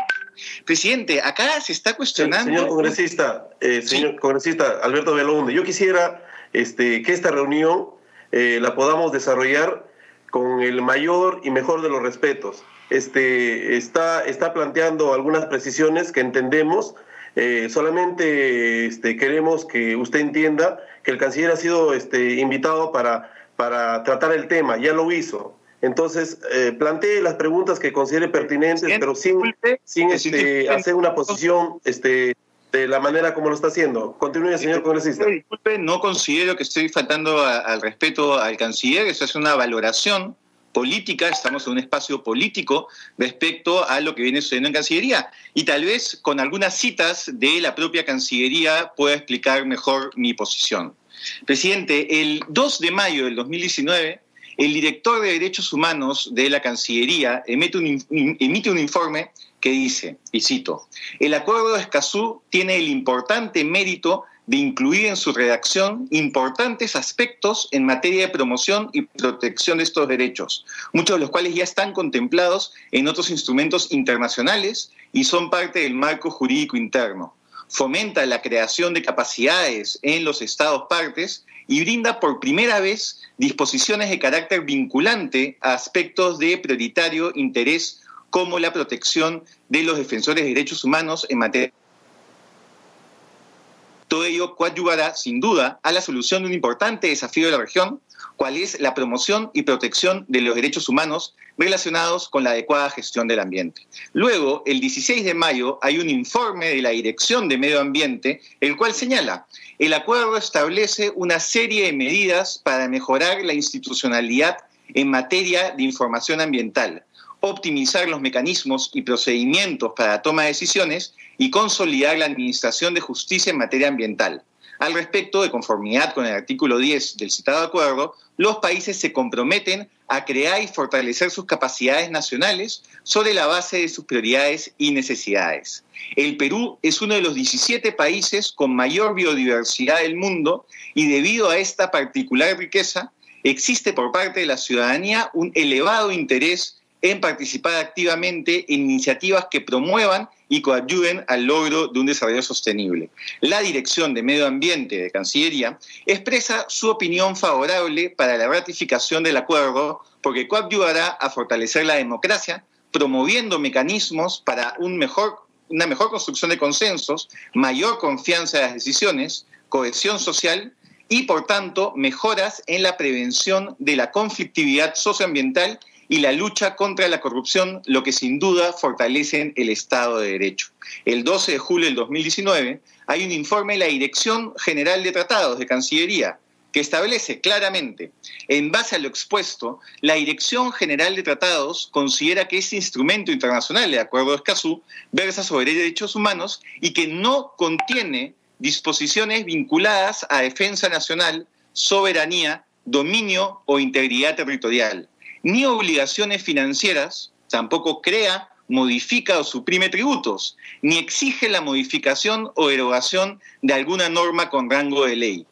Presidente, acá se está cuestionando. Señor congresista, eh, señor congresista Alberto Belonde, yo quisiera este, que esta reunión eh, la podamos desarrollar con el mayor y mejor de los respetos este, está, está planteando algunas precisiones que entendemos. Eh, solamente este, queremos que usted entienda que el canciller ha sido este, invitado para, para tratar el tema, ya lo hizo. Entonces, eh, plantee las preguntas que considere pertinentes, pero sin, sin este, hacer una posición este, de la manera como lo está haciendo. Continúe, señor congresista. Disculpe, no considero que estoy faltando al respeto al canciller, eso es una valoración política, estamos en un espacio político respecto a lo que viene sucediendo en Cancillería. Y tal vez con algunas citas de la propia Cancillería pueda explicar mejor mi posición. Presidente, el 2 de mayo del 2019, el director de Derechos Humanos de la Cancillería emite un, informe que dice, y cito, el acuerdo de Escazú tiene el importante mérito de incluir en su redacción importantes aspectos en materia de promoción y protección de estos derechos, muchos de los cuales ya están contemplados en otros instrumentos internacionales y son parte del marco jurídico interno. Fomenta la creación de capacidades en los estados partes y brinda por primera vez disposiciones de carácter vinculante a aspectos de prioritario interés como la protección de los defensores de derechos humanos en materia todo ello coadyuvará, sin duda, a la solución de un importante desafío de la región, cual es la promoción y protección de los derechos humanos relacionados con la adecuada gestión del ambiente. Luego, el 16 de mayo, hay un informe de la Dirección de Medio Ambiente, el cual señala, el acuerdo establece una serie de medidas para mejorar la institucionalidad en materia de información ambiental, optimizar los mecanismos y procedimientos para la toma de decisiones y consolidar la administración de justicia en materia ambiental. Al respecto, de conformidad con el artículo 10 del citado acuerdo, los países se comprometen a crear y fortalecer sus capacidades nacionales sobre la base de sus prioridades y necesidades. El Perú es uno de los 17 países con mayor biodiversidad del mundo y debido a esta particular riqueza, existe por parte de la ciudadanía un elevado interés en participar activamente en iniciativas que promuevan y coayuden al logro de un desarrollo sostenible. La Dirección de Medio Ambiente de Cancillería expresa su opinión favorable para la ratificación del acuerdo porque coayudará a fortalecer la democracia, promoviendo mecanismos para una mejor construcción de consensos, mayor confianza en las decisiones, cohesión social y, por tanto, mejoras en la prevención de la conflictividad socioambiental y la lucha contra la corrupción, lo que sin duda fortalecen el Estado de Derecho. El 12 de julio del 2019 hay un informe de la Dirección General de Tratados de Cancillería que establece claramente, en base a lo expuesto, la Dirección General de Tratados considera que este instrumento internacional, de acuerdo a Escazú, versa sobre derechos humanos y que no contiene disposiciones vinculadas a defensa nacional, soberanía, dominio o integridad territorial ni obligaciones financieras, tampoco crea, modifica o suprime tributos, ni exige la modificación o derogación de alguna norma con rango de ley,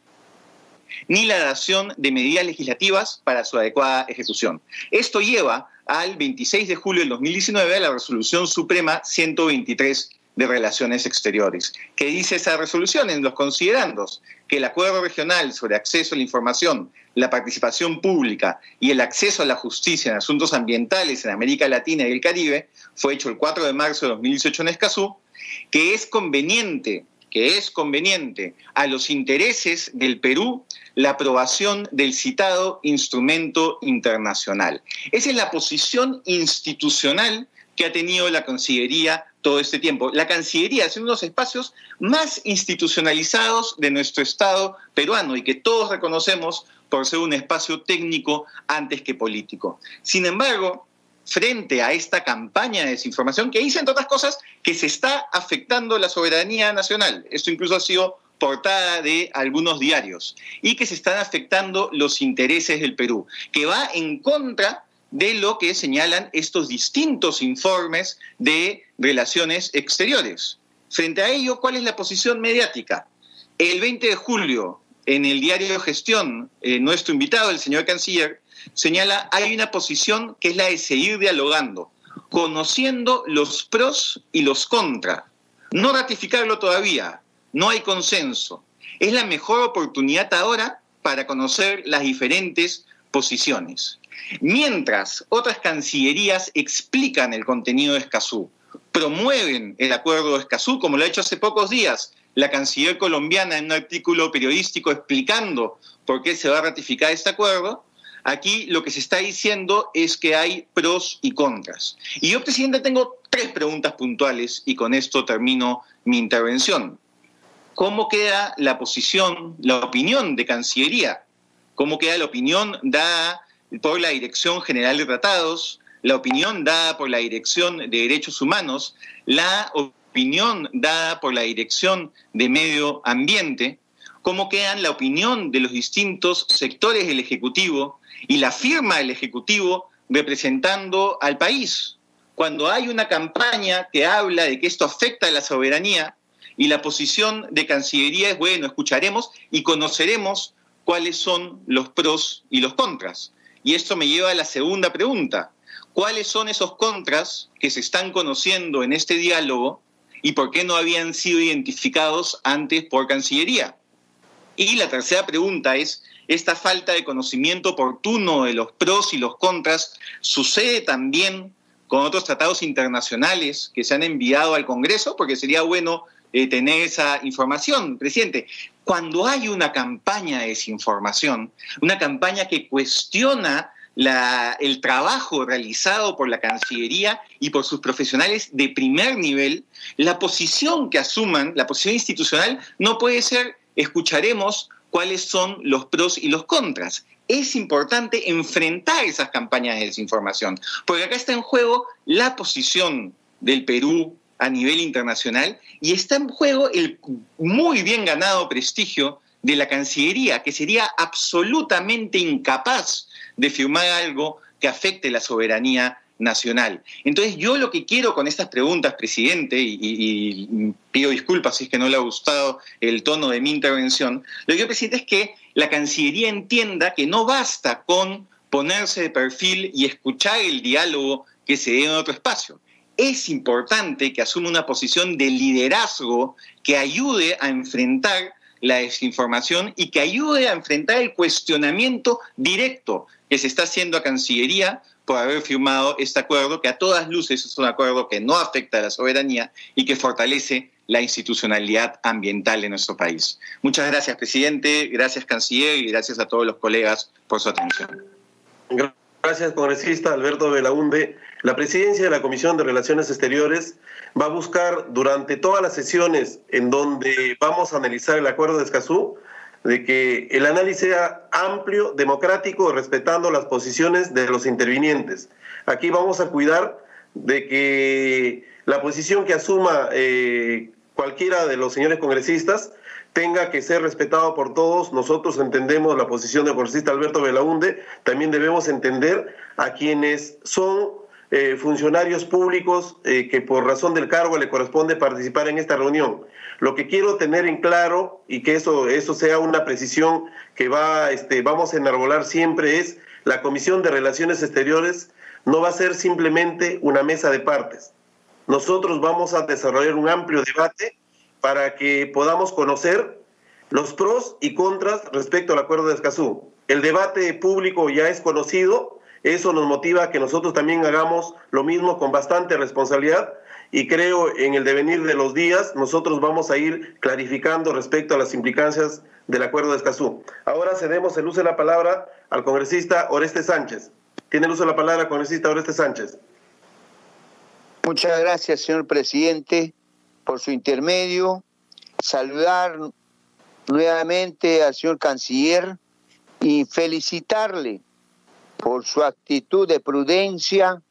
ni la dación de medidas legislativas para su adecuada ejecución. Esto lleva al 26 de julio del 2019 a la Resolución Suprema 123 de Relaciones Exteriores. ¿Qué dice esa resolución en los considerandos? Que el acuerdo regional sobre acceso a la información, la participación pública y el acceso a la justicia en asuntos ambientales en América Latina y el Caribe fue hecho el 4 de marzo de 2018 en Escazú, que es conveniente que es conveniente a los intereses del Perú la aprobación del citado instrumento internacional. Esa es la posición institucional que ha tenido la Cancillería todo este tiempo. La Cancillería es uno de los espacios más institucionalizados de nuestro Estado peruano y que todos reconocemos por ser un espacio técnico antes que político. Sin embargo, frente a esta campaña de desinformación que dice, entre otras cosas, que se está afectando la soberanía nacional. Esto incluso ha sido portada de algunos diarios y que se están afectando los intereses del Perú, que va en contra de lo que señalan estos distintos informes de relaciones exteriores. Frente a ello, ¿cuál es la posición mediática? El 20 de julio, en el diario gestión, eh, nuestro invitado, el señor canciller, señala hay una posición que es la de seguir dialogando, conociendo los pros y los contras. No ratificarlo todavía, no hay consenso. Es la mejor oportunidad ahora para conocer las diferentes posiciones. Mientras otras cancillerías explican el contenido de Escazú, promueven el acuerdo de Escazú, como lo ha hecho hace pocos días la canciller colombiana en un artículo periodístico explicando por qué se va a ratificar este acuerdo, aquí lo que se está diciendo es que hay pros y contras. Y yo, presidente, tengo tres preguntas puntuales y con esto termino mi intervención. ¿Cómo queda la posición, la opinión de Cancillería? ¿Cómo queda la opinión dada por la Dirección General de Tratados, la opinión dada por la Dirección de Derechos Humanos, la opinión dada por la Dirección de Medio Ambiente, cómo quedan la opinión de los distintos sectores del Ejecutivo y la firma del Ejecutivo representando al país. Cuando hay una campaña que habla de que esto afecta a la soberanía y la posición de Cancillería es, bueno, escucharemos y conoceremos cuáles son los pros y los contras. Y esto me lleva a la segunda pregunta. ¿Cuáles son esos contras que se están conociendo en este diálogo y por qué no habían sido identificados antes por Cancillería? Y la tercera pregunta es, ¿esta falta de conocimiento oportuno de los pros y los contras sucede también con otros tratados internacionales que se han enviado al Congreso? Porque sería bueno eh, tener esa información, presidente. Cuando hay una campaña de desinformación, una campaña que cuestiona el trabajo realizado por la Cancillería y por sus profesionales de primer nivel, la posición que asuman, la posición institucional, no puede ser escucharemos cuáles son los pros y los contras. Es importante enfrentar esas campañas de desinformación, porque acá está en juego la posición del Perú, a nivel internacional y está en juego el muy bien ganado prestigio de la Cancillería, que sería absolutamente incapaz de firmar algo que afecte la soberanía nacional. Entonces yo lo que quiero con estas preguntas, presidente, y, pido disculpas si es que no le ha gustado el tono de mi intervención, lo que quiero, presidente, es que la Cancillería entienda que no basta con ponerse de perfil y escuchar el diálogo que se dé en otro espacio. Es importante que asuma una posición de liderazgo que ayude a enfrentar la desinformación y que ayude a enfrentar el cuestionamiento directo que se está haciendo a Cancillería por haber firmado este acuerdo, que a todas luces es un acuerdo que no afecta a la soberanía y que fortalece la institucionalidad ambiental de nuestro país. Muchas gracias, presidente, gracias, canciller, y gracias a todos los colegas por su atención. Gracias, congresista Alberto Belaunde. La presidencia de la Comisión de Relaciones Exteriores va a buscar durante todas las sesiones en donde vamos a analizar el acuerdo de Escazú, de que el análisis sea amplio, democrático, respetando las posiciones de los intervinientes. Aquí vamos a cuidar de que la posición que asuma eh, cualquiera de los señores congresistas tenga que ser respetado por todos. Nosotros entendemos la posición del congresista Alberto Belaunde, también debemos entender a quienes son eh, funcionarios públicos eh, que por razón del cargo le corresponde participar en esta reunión. Lo que quiero tener en claro y que eso, eso sea una precisión que va, este, vamos a enarbolar siempre es la Comisión de Relaciones Exteriores no va a ser simplemente una mesa de partes. Nosotros vamos a desarrollar un amplio debate para que podamos conocer los pros y contras respecto al acuerdo de Escazú. El debate público ya es conocido, eso nos motiva a que nosotros también hagamos lo mismo con bastante responsabilidad y creo en el devenir de los días nosotros vamos a ir clarificando respecto a las implicancias del acuerdo de Escazú. Ahora cedemos el uso de la palabra al congresista Oreste Sánchez. Tiene el uso de la palabra congresista Oreste Sánchez. Muchas gracias, señor presidente, por su intermedio. Saludar nuevamente al señor canciller y felicitarle por su actitud de prudencia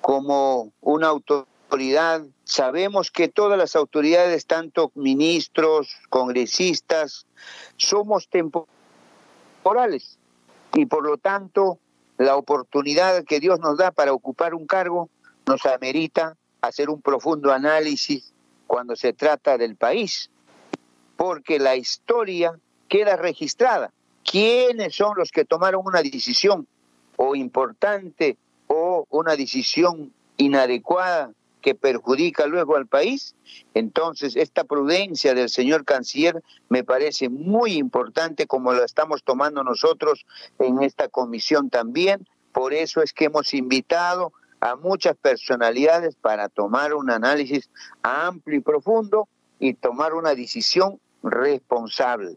como una autoridad. Sabemos que todas las autoridades, tanto ministros, congresistas, somos temporales y por lo tanto la oportunidad que Dios nos da para ocupar un cargo nos amerita hacer un profundo análisis cuando se trata del país, porque la historia queda registrada. ¿Quiénes son los que tomaron una decisión o importante o una decisión inadecuada que perjudica luego al país. Entonces, esta prudencia del señor canciller me parece muy importante como lo estamos tomando nosotros en esta comisión también. Por eso es que hemos invitado a muchas personalidades para tomar un análisis amplio y profundo y tomar una decisión responsable.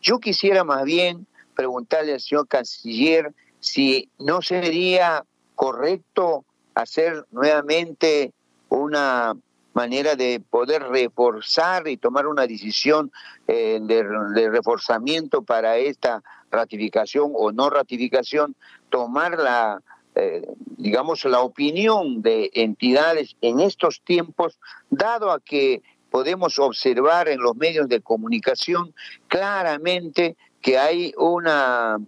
Yo quisiera más bien preguntarle al señor canciller si no sería correcto hacer nuevamente una manera de poder reforzar y tomar una decisión eh, de, reforzamiento para esta ratificación o no ratificación, tomar la, eh, digamos, la opinión de entidades en estos tiempos, dado a que podemos observar en los medios de comunicación claramente que hay una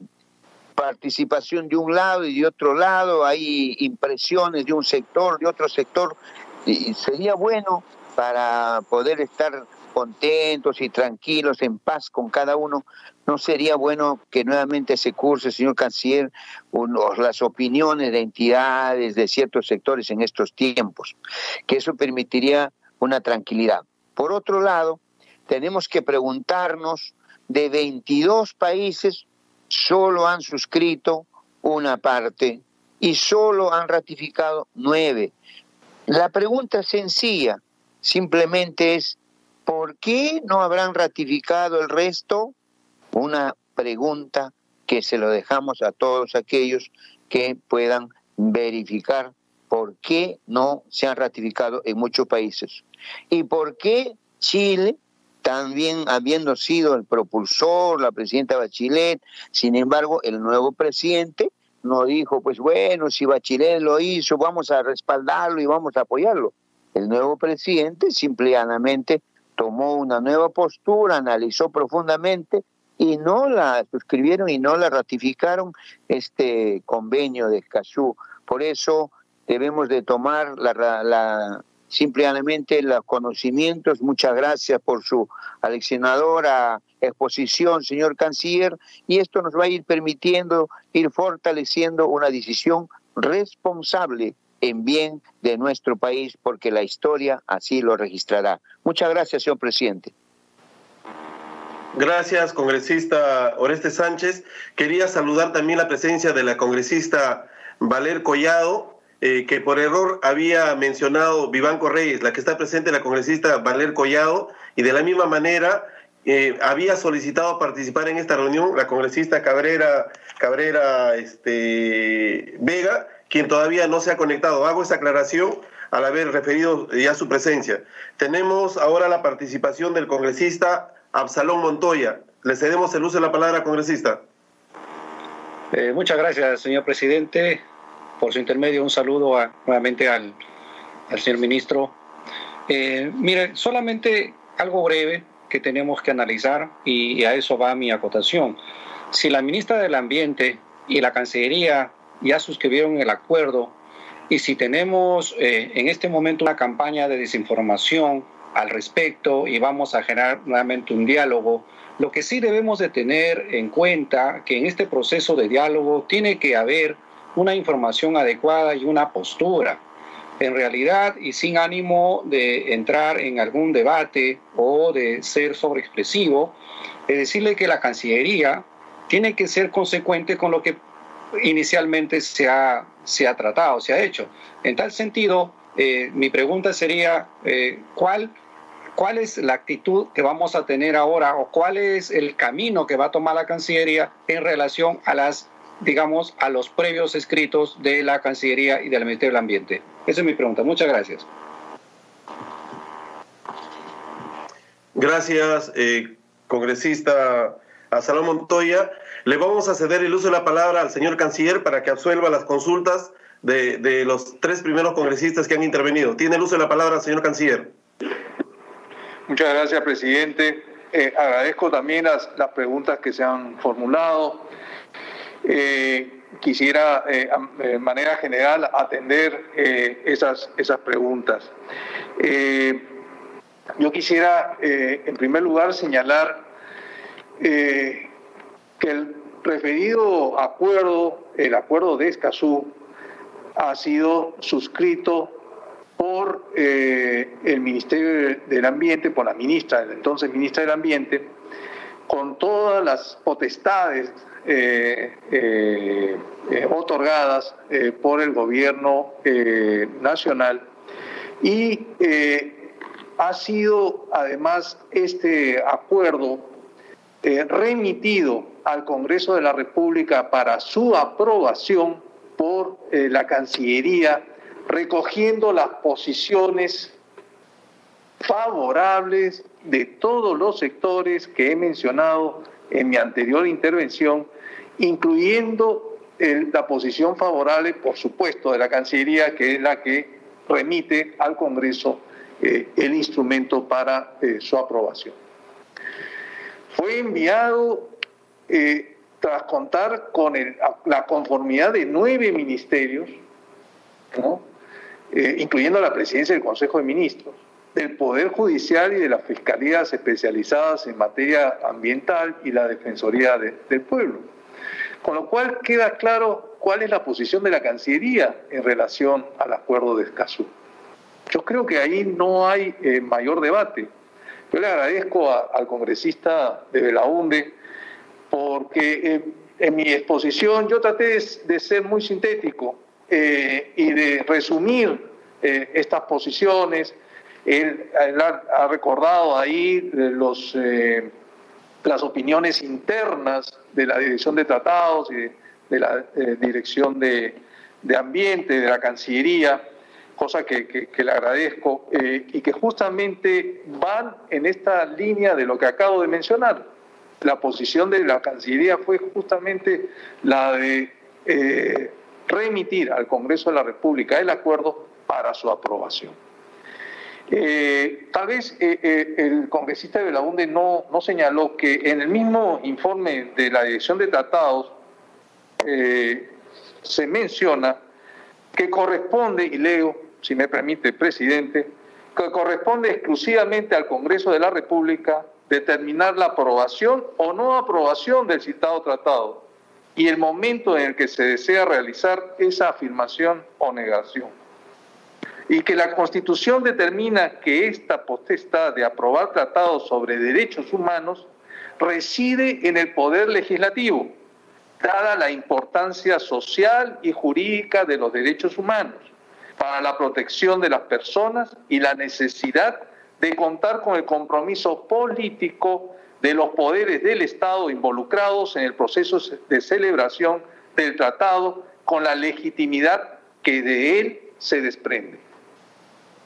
participación de un lado y de otro lado, hay impresiones de un sector, de otro sector, y sería bueno para poder estar contentos y tranquilos, en paz con cada uno, ¿no sería bueno que nuevamente se curse, señor canciller, las opiniones de entidades de ciertos sectores en estos tiempos? Que eso permitiría una tranquilidad. Por otro lado, tenemos que preguntarnos de 22 países, solo han suscrito una parte y solo han ratificado nueve. La pregunta sencilla simplemente es, ¿por qué no habrán ratificado el resto? Una pregunta que se lo dejamos a todos aquellos que puedan verificar por qué no se han ratificado en muchos países y por qué Chile también habiendo sido el propulsor, la presidenta Bachelet, sin embargo, el nuevo presidente no dijo, pues bueno, si Bachelet lo hizo, vamos a respaldarlo y vamos a apoyarlo. El nuevo presidente simplemente tomó una nueva postura, analizó profundamente y no la suscribieron y no la ratificaron este convenio de Escazú. Por eso debemos de tomar la, la simplemente los conocimientos. Muchas gracias por su aleccionadora exposición, señor canciller, y esto nos va a ir permitiendo ir fortaleciendo una decisión responsable en bien de nuestro país, porque la historia así lo registrará. Muchas gracias, señor presidente. Gracias, congresista Oreste Sánchez. Quería saludar también la presencia de la congresista Valer Collado, eh, que por error había mencionado Vivanco Reyes, la que está presente, la congresista Valer Collado, y de la misma manera eh, había solicitado participar en esta reunión la congresista Cabrera, Cabrera este, Vega, quien todavía no se ha conectado. Hago esta aclaración al haber referido ya su presencia. Tenemos ahora la participación del congresista Absalón Montoya. Le cedemos el uso de la palabra, congresista. Eh, muchas gracias, señor presidente. Por su intermedio, un saludo nuevamente al, señor ministro. Eh, mire, solamente algo breve que tenemos que analizar y, a eso va mi acotación. Si la ministra del Ambiente y la Cancillería ya suscribieron el acuerdo. Y si tenemos eh, en este momento una campaña de desinformación al respecto y vamos a generar nuevamente un diálogo, lo que sí debemos de tener en cuenta que en este proceso de diálogo tiene que haber una información adecuada y una postura. En realidad y sin ánimo de entrar en algún debate o de ser sobreexpresivo, es decirle que la Cancillería tiene que ser consecuente con lo que inicialmente se ha, se ha tratado, se ha hecho. En tal sentido, eh, mi pregunta sería, eh, ¿cuál, ¿cuál es la actitud que vamos a tener ahora o cuál es el camino que va a tomar la Cancillería en relación a las digamos, a los previos escritos de la Cancillería y del Ministerio del Ambiente? Esa es mi pregunta. Muchas gracias. Gracias, eh, congresista Salón Montoya. Le vamos a ceder el uso de la palabra al señor canciller para que absuelva las consultas de, los tres primeros congresistas que han intervenido. Tiene el uso de la palabra, señor canciller. Muchas gracias, presidente. Eh, agradezco también las, las preguntas que se han formulado. Eh, quisiera eh, de manera general atender esas, esas preguntas. yo quisiera en primer lugar señalar que el referido acuerdo, el acuerdo de Escazú, ha sido suscrito por el Ministerio del Ambiente, por la ministra, entonces ministra del Ambiente, con todas las potestades eh, eh, eh, otorgadas por el gobierno nacional. Y ha sido además este acuerdo remitido al Congreso de la República para su aprobación por la Cancillería, recogiendo las posiciones favorables de todos los sectores que he mencionado en mi anterior intervención incluyendo la posición favorable, por supuesto, de la Cancillería, que es la que remite al Congreso eh, el instrumento para eh, su aprobación. Fue enviado eh, tras contar con la conformidad de nueve ministerios, incluyendo la presidencia del Consejo de Ministros, del Poder Judicial y de las fiscalías especializadas en materia ambiental y la Defensoría del Pueblo con lo cual queda claro cuál es la posición de la Cancillería en relación al acuerdo de Escazú. Yo creo que ahí no hay eh, mayor debate. Yo le agradezco al congresista de Belaunde porque eh, en mi exposición yo traté de, ser muy sintético eh, y de resumir estas posiciones. Él, ha, recordado ahí los las opiniones internas de la Dirección de Tratados y de, la eh, Dirección de, Ambiente, de la Cancillería, cosa que, le agradezco, eh, y que justamente van en esta línea de lo que acabo de mencionar. La posición de la Cancillería fue justamente la de eh, remitir al Congreso de la República el acuerdo para su aprobación. Eh, tal vez eh, el congresista de Belaunde no, no señaló que en el mismo informe de la Dirección de Tratados se menciona que corresponde, y leo, si me permite, presidente, que corresponde exclusivamente al Congreso de la República determinar la aprobación o no aprobación del citado tratado y el momento en el que se desea realizar esa afirmación o negación. y que la Constitución determina que esta potestad de aprobar tratados sobre derechos humanos reside en el Poder Legislativo, dada la importancia social y jurídica de los derechos humanos para la protección de las personas y la necesidad de contar con el compromiso político de los poderes del Estado involucrados en el proceso de celebración del tratado con la legitimidad que de él se desprende.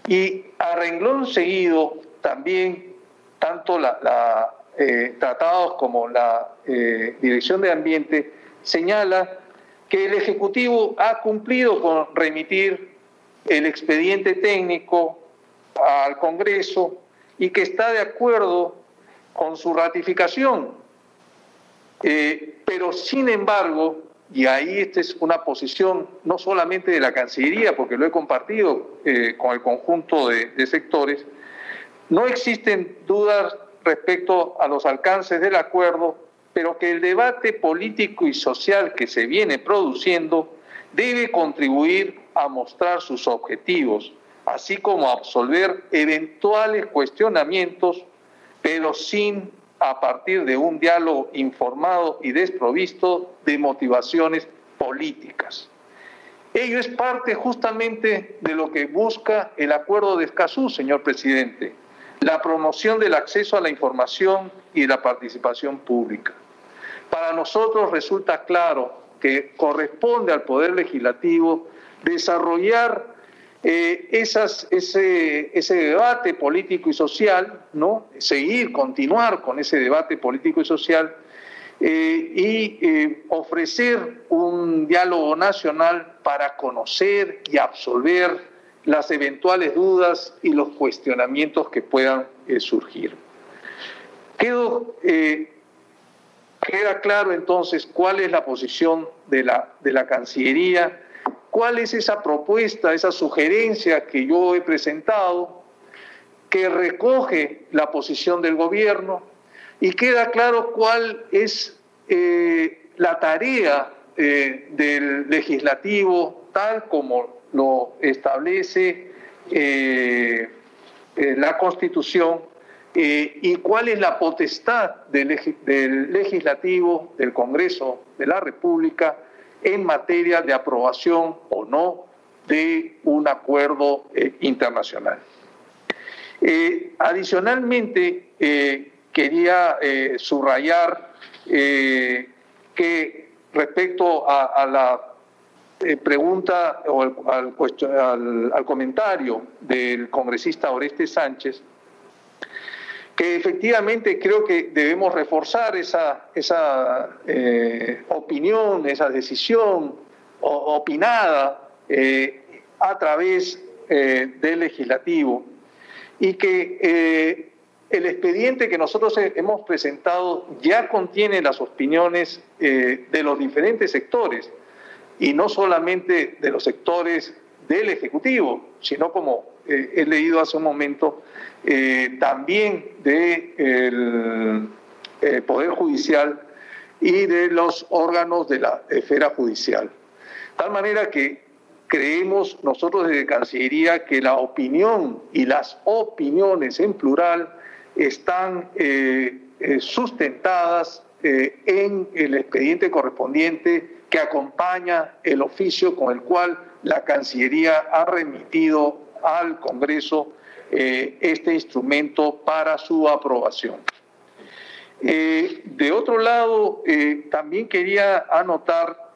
Y a renglón seguido, también tanto la, eh, tratados como la eh, Dirección de Ambiente señala que el Ejecutivo ha cumplido con remitir el expediente técnico al Congreso y que está de acuerdo con su ratificación. Eh, pero sin embargo, y ahí esta es una posición no solamente de la Cancillería, porque lo he compartido eh, con el conjunto de, sectores, no existen dudas respecto a los alcances del acuerdo, pero que el debate político y social que se viene produciendo debe contribuir a mostrar sus objetivos, así como absolver eventuales cuestionamientos, pero sin a partir de un diálogo informado y desprovisto de motivaciones políticas. Ello es parte justamente de lo que busca el acuerdo de Escazú, señor presidente, la promoción del acceso a la información y la participación pública. Para nosotros resulta claro que corresponde al Poder Legislativo desarrollar eh, esas, ese, ese, debate político y social, ¿no? seguir, continuar con ese debate político y social eh, y eh, ofrecer un diálogo nacional para conocer y absolver las eventuales dudas y los cuestionamientos que puedan surgir. Quedo, queda claro entonces cuál es la posición de la, de la Cancillería ¿Cuál es esa propuesta, esa sugerencia que yo he presentado, que recoge la posición del gobierno y queda claro cuál es eh, la tarea eh, del legislativo tal como lo establece eh, la Constitución y cuál es la potestad del legislativo, del Congreso de la República, en materia de aprobación o no de un acuerdo eh, internacional. Eh, adicionalmente, eh, quería subrayar que respecto a, la pregunta o al, al, comentario del congresista Oreste Sánchez, que efectivamente creo que debemos reforzar esa, esa eh, opinión, esa decisión opinada eh, a través eh, del legislativo. Y que el expediente que nosotros hemos presentado ya contiene las opiniones de los diferentes sectores. Y no solamente de los sectores del Ejecutivo, sino como he leído hace un momento, eh, también del eh, Poder Judicial y de los órganos de la esfera judicial. Tal manera que creemos nosotros desde Cancillería que la opinión y las opiniones en plural están eh, sustentadas en el expediente correspondiente que acompaña el oficio con el cual la Cancillería ha remitido al Congreso eh, este instrumento para su aprobación. Eh, de otro lado, eh, también quería anotar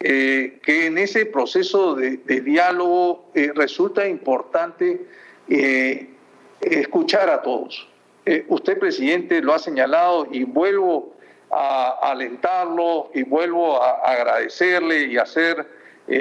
que en ese proceso de, diálogo resulta importante escuchar a todos. usted, presidente, lo ha señalado y vuelvo a alentarlo y vuelvo a agradecerle y hacer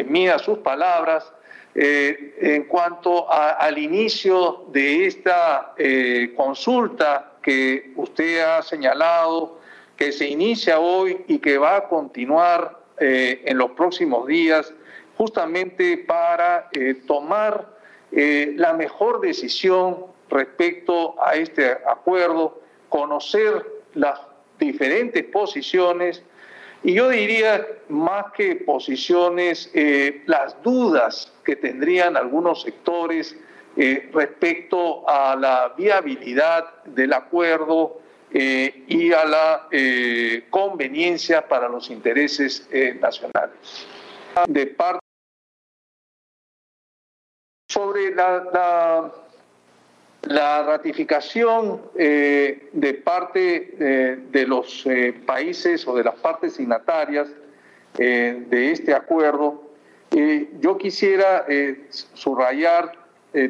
mías sus palabras eh, en cuanto al inicio de esta eh, consulta que usted ha señalado, que se inicia hoy y que va a continuar eh, en los próximos días, justamente para tomar la mejor decisión respecto a este acuerdo, conocer las diferentes posiciones Y yo diría, más que posiciones, eh, las dudas que tendrían algunos sectores eh, respecto a la viabilidad del acuerdo eh, y a la conveniencia para los intereses nacionales. De parte sobre la ratificación eh, de parte eh, de los eh, países o de las partes signatarias de este acuerdo, yo quisiera subrayar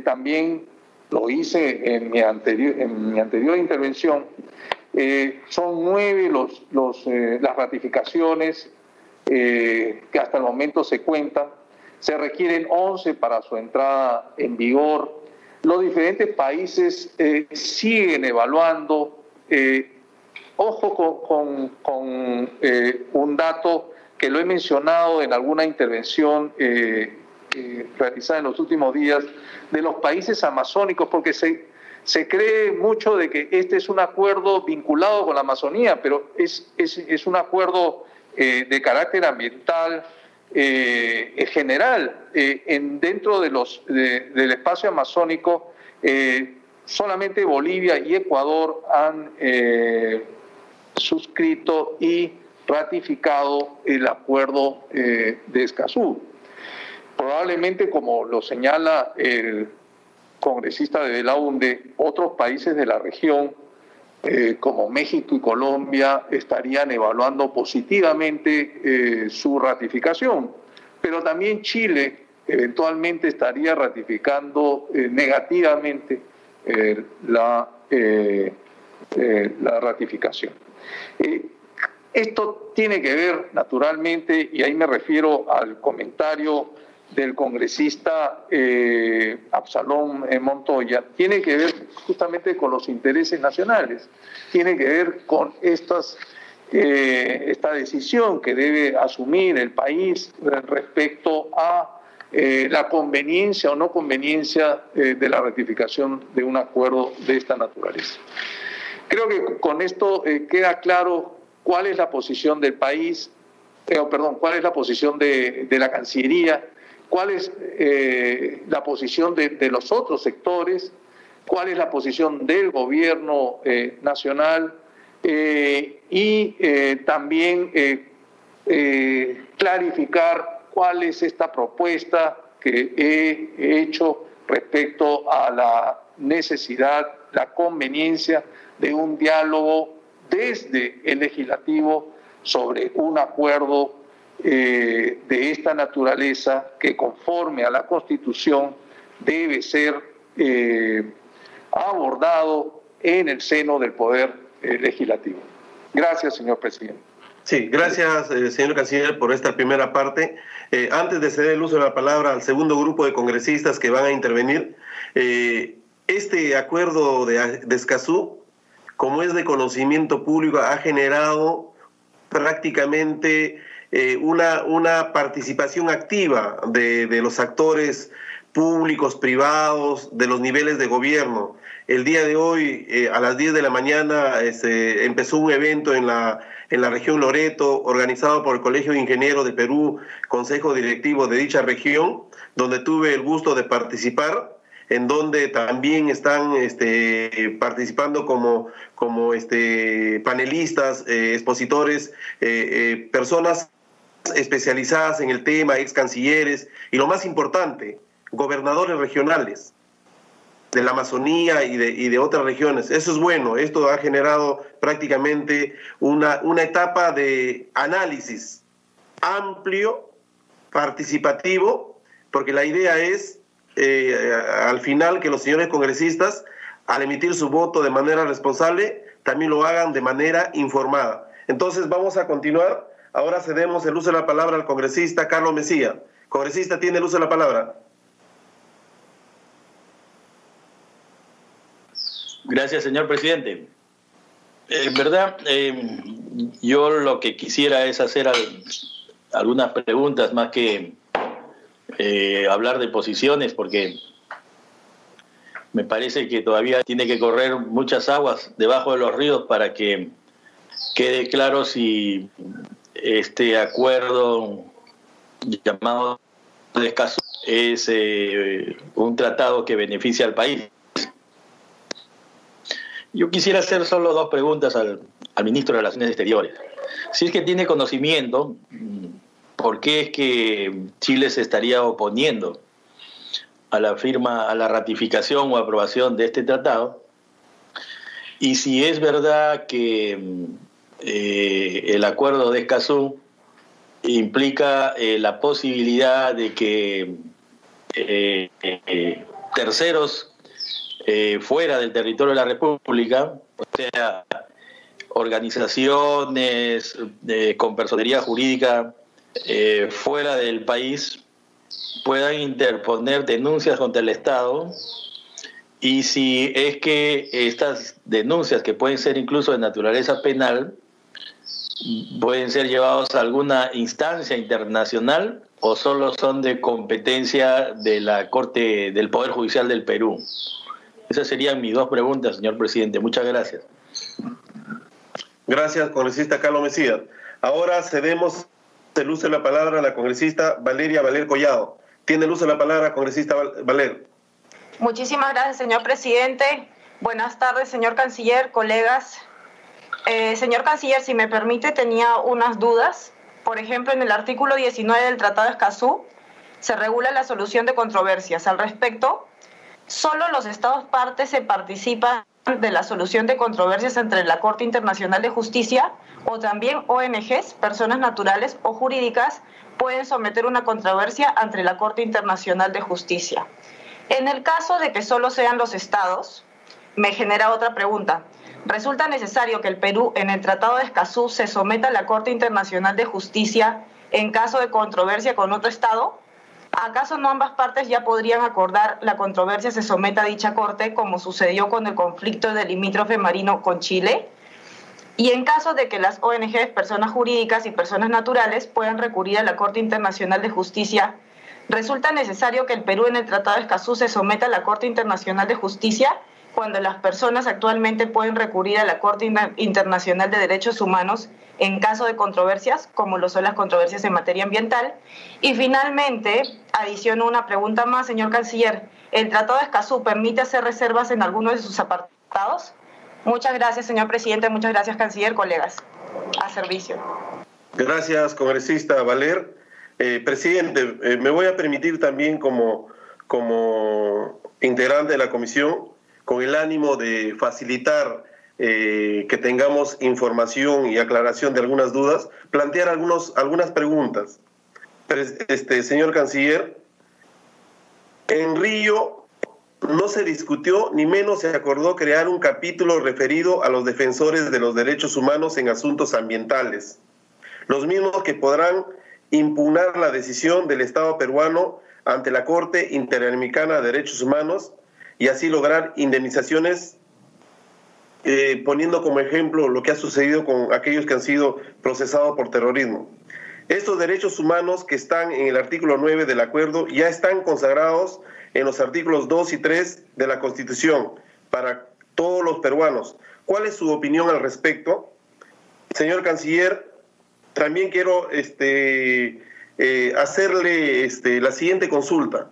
también, lo hice en mi anterior, intervención, son nueve los, los, las ratificaciones que hasta el momento se cuentan, se requieren once para su entrada en vigor los diferentes países eh, siguen evaluando. Eh, ojo con, eh, un dato que lo he mencionado en alguna intervención realizada en los últimos días de los países amazónicos, porque se, se cree mucho de que este es un acuerdo vinculado con la Amazonía, pero es, es, es un acuerdo de carácter ambiental, eh, general eh, en, dentro de los, del espacio amazónico, eh, solamente Bolivia y Ecuador han eh, suscrito y ratificado el acuerdo de Escazú. Probablemente, como lo señala el congresista de la otros países de la región eh, como México y Colombia estarían evaluando positivamente eh, su ratificación, pero también Chile eventualmente estaría ratificando eh, negativamente la, la ratificación. esto tiene que ver, naturalmente, y ahí me refiero al comentario del congresista eh, Absalón eh, Montoya tiene que ver justamente con los intereses nacionales, tiene que ver con estas, eh, esta decisión que debe asumir el país respecto a la conveniencia o no conveniencia de la ratificación de un acuerdo de esta naturaleza. Creo que con esto queda claro cuál es la posición del país, perdón, cuál es la posición de, de la Cancillería cuál es eh, la posición de, los otros sectores, cuál es la posición del gobierno eh, nacional eh, y también clarificar cuál es esta propuesta que he hecho respecto a la necesidad, la conveniencia de un diálogo desde el legislativo sobre un acuerdo eh, de esta naturaleza que conforme a la Constitución debe ser eh, abordado en el seno del Poder eh, Legislativo. Gracias, señor presidente. Sí, gracias, señor canciller, por esta primera parte. antes de ceder el uso de la palabra al segundo grupo de congresistas que van a intervenir, este acuerdo de, de Escazú, como es de conocimiento público, ha generado prácticamente eh, una, una participación activa de, de los actores públicos, privados, de los niveles de gobierno. El día de hoy, eh, a las 10 de la mañana, este, empezó un evento en la, en la región Loreto, organizado por el Colegio de Ingenieros de Perú, Consejo Directivo de dicha región, donde tuve el gusto de participar, en donde también están este, participando como, como este, panelistas, eh, expositores, personas especializadas en el tema, ex cancilleres y lo más importante, gobernadores regionales de la Amazonía y de, y de otras regiones. Eso es bueno, esto ha generado prácticamente una, una etapa de análisis amplio, participativo, porque la idea es eh, al final que los señores congresistas, al emitir su voto de manera responsable, también lo hagan de manera informada. Entonces vamos a continuar Ahora cedemos el uso de la palabra al congresista Carlos Mesía. Congresista, tiene el uso de la palabra. Gracias, señor presidente. En verdad, eh, yo lo que quisiera es hacer algunas preguntas más que eh, hablar de posiciones, porque me parece que todavía tiene que correr muchas aguas debajo de los ríos para que quede claro si este acuerdo llamado de Escazú es eh, un tratado que beneficia al país. Yo quisiera hacer solo dos preguntas al, al ministro de Relaciones Exteriores. Si es que tiene conocimiento, ¿por qué es que Chile se estaría oponiendo a la firma, a la ratificación o aprobación de este tratado? Y si es verdad que eh, el acuerdo de Escazú implica eh, la posibilidad de que eh, terceros fuera del territorio de la República, o sea, organizaciones con personería jurídica fuera del país, puedan interponer denuncias contra el Estado. Y si es que estas denuncias, que pueden ser incluso de naturaleza penal, pueden ser llevados a alguna instancia internacional o solo son de competencia de la Corte del Poder Judicial del Perú? Esas serían mis dos preguntas, señor presidente. Muchas gracias. Gracias, congresista Carlos Mesías. Ahora cedemos el uso de la palabra a la congresista Valeria Valer Collado. Tiene el uso de la palabra, congresista Valer. Muchísimas gracias, señor presidente. Buenas tardes, señor canciller, colegas. Eh, señor canciller, si me permite, tenía unas dudas. Por ejemplo, en el artículo 19 del Tratado de Escazú se regula la solución de controversias. Al respecto, solo los Estados partes se participan de la solución de controversias entre la Corte Internacional de Justicia o también ONGs, personas naturales o jurídicas, pueden someter una controversia ante la Corte Internacional de Justicia. En el caso de que solo sean los estados, me genera otra pregunta. ¿Resulta necesario que el Perú en el Tratado de Escazú se someta a la Corte Internacional de Justicia en caso de controversia con otro estado? ¿Acaso no ambas partes ya podrían acordar la controversia se someta a dicha corte como sucedió con el conflicto del limítrofe marino con Chile? Y en caso de que las ONGs, personas jurídicas y personas naturales puedan recurrir a la Corte Internacional de Justicia Resulta necesario que el Perú en el Tratado de Escazú se someta a la Corte Internacional de Justicia cuando las personas actualmente pueden recurrir a la Corte Internacional de Derechos Humanos en caso de controversias, como lo son las controversias en materia ambiental. Y finalmente, adiciono una pregunta más, señor canciller. ¿El Tratado de Escazú permite hacer reservas en alguno de sus apartados? Muchas gracias, señor presidente. Muchas gracias, canciller, colegas. A servicio. Gracias, congresista Valer. Eh, presidente, eh, me voy a permitir también como, como integrante de la comisión, con el ánimo de facilitar eh, que tengamos información y aclaración de algunas dudas, plantear algunos, algunas preguntas. Este, señor canciller, en Río no se discutió ni menos se acordó crear un capítulo referido a los defensores de los derechos humanos en asuntos ambientales, los mismos que podrán impugnar la decisión del Estado peruano ante la Corte Interamericana de Derechos Humanos y así lograr indemnizaciones, eh, poniendo como ejemplo lo que ha sucedido con aquellos que han sido procesados por terrorismo. Estos derechos humanos que están en el artículo 9 del acuerdo ya están consagrados en los artículos 2 y 3 de la Constitución para todos los peruanos. ¿Cuál es su opinión al respecto? Señor canciller, también quiero este, eh, hacerle este, la siguiente consulta.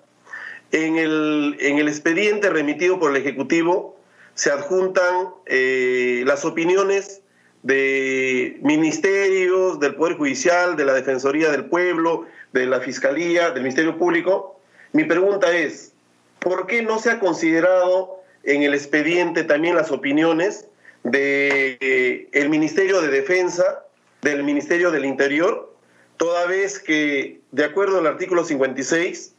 En el, en el, expediente remitido por el Ejecutivo se adjuntan eh, las opiniones de ministerios, del Poder Judicial, de la Defensoría del Pueblo, de la Fiscalía, del Ministerio Público. Mi pregunta es, ¿por qué no se ha considerado en el expediente también las opiniones del de, eh, Ministerio de Defensa, del Ministerio del Interior, toda vez que, de acuerdo al artículo 56,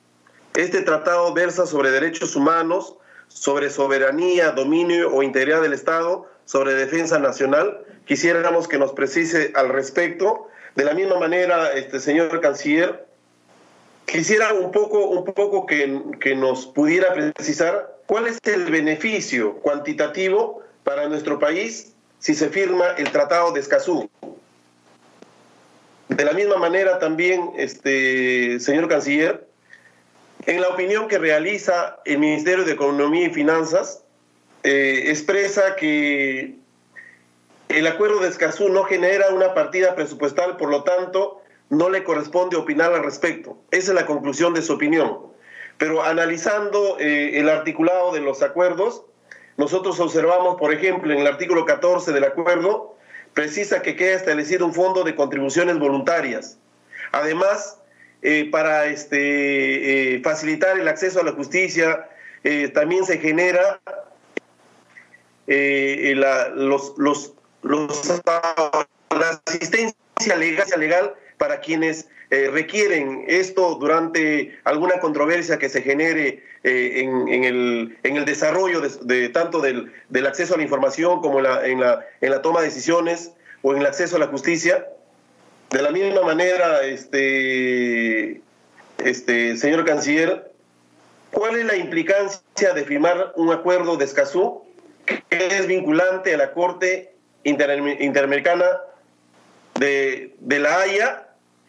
este tratado versa sobre derechos humanos, sobre soberanía, dominio o integridad del Estado, sobre defensa nacional. Quisiéramos que nos precise al respecto. De la misma manera, este señor canciller, quisiera un poco, un poco que, que nos pudiera precisar cuál es el beneficio cuantitativo para nuestro país si se firma el Tratado de Escazú. De la misma manera también, este, señor canciller, en la opinión que realiza el Ministerio de Economía y Finanzas, eh, expresa que el acuerdo de Escazú no genera una partida presupuestal, por lo tanto, no le corresponde opinar al respecto. Esa es la conclusión de su opinión. Pero analizando eh, el articulado de los acuerdos, nosotros observamos, por ejemplo, en el artículo 14 del acuerdo, precisa que queda establecido un fondo de contribuciones voluntarias. Además, eh, para este, eh, facilitar el acceso a la justicia, también se genera la, los, los, la asistencia legal, para quienes eh, requieren esto durante alguna controversia que se genere eh, en, el, en, el, desarrollo de, tanto del, del, acceso a la información como la, en, la, en la toma de decisiones o en el acceso a la justicia. De la misma manera, este, este, señor canciller, ¿cuál es la implicancia de firmar un acuerdo de Escazú que es vinculante a la Corte Interamericana de, de la Haya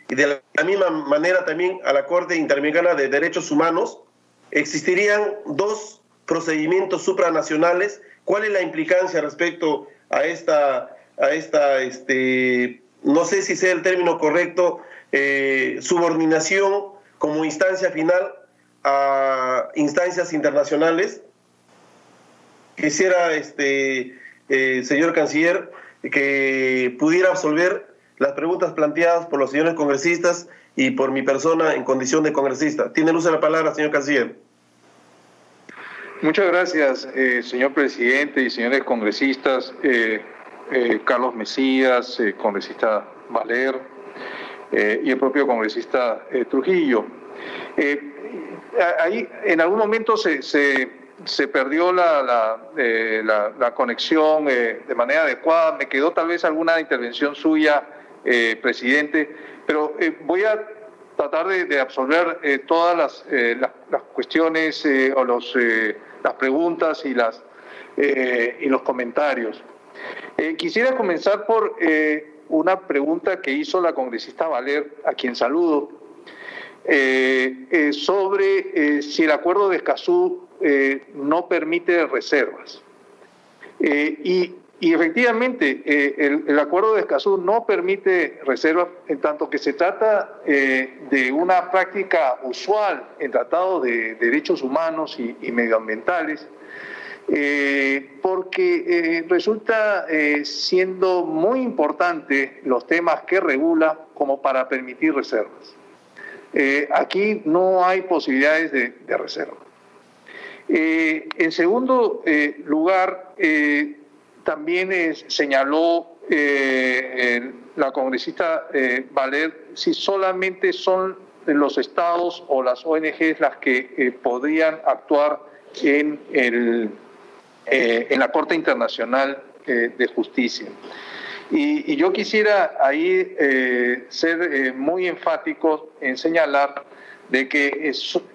y de la misma manera también a la Corte Interamericana de Derechos Humanos, existirían dos procedimientos supranacionales. ¿Cuál es la implicancia respecto a esta, a esta este, no sé si sea el término correcto, eh, subordinación como instancia final a instancias internacionales? Quisiera, este, eh, señor canciller, que pudiera absolver las preguntas planteadas por los señores congresistas y por mi persona en condición de congresista. Tiene luz de la palabra, señor canciller. Muchas gracias, eh, señor presidente y señores congresistas, eh, Carlos Mesías, congresista Valer y el propio congresista Trujillo. ahí en algún momento se, se, perdió la, la, la conexión de manera adecuada. Me quedó tal vez alguna intervención suya eh, presidente, pero eh, voy a tratar de, absorber eh, todas las, las, cuestiones o los, las preguntas y, las, y los comentarios. Quisiera comenzar por una pregunta que hizo la congresista Valer, a quien saludo, sobre si el acuerdo de Escazú no permite reservas. y efectivamente, eh, el, acuerdo de Escazú no permite reservas en tanto que se trata eh, de una práctica usual en tratados de derechos humanos y, medioambientales, eh, porque resulta siendo muy importante los temas que regula como para permitir reservas. aquí no hay posibilidades de, de reserva. en segundo lugar, también eh, señaló eh, la congresista eh, Valer si solamente son los estados o las ONGs las que podrían actuar en, el, en la Corte Internacional de Justicia. Y, yo quisiera ahí ser muy enfático en señalar de que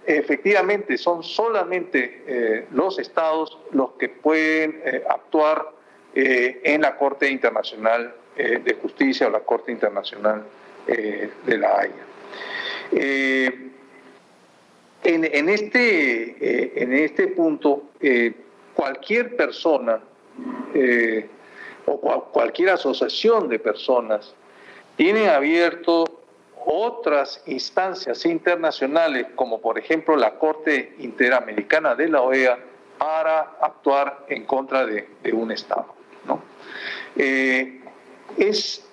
efectivamente son solamente los estados los que pueden actuar eh, en la Corte Internacional eh, de Justicia o la Corte Internacional eh, de la Haya. En, este, en este punto, cualquier persona o cualquier asociación de personas tiene abierto otras instancias internacionales, como por ejemplo la Corte Interamericana de la OEA, para actuar en contra de un Estado. ¿no? Eh, es,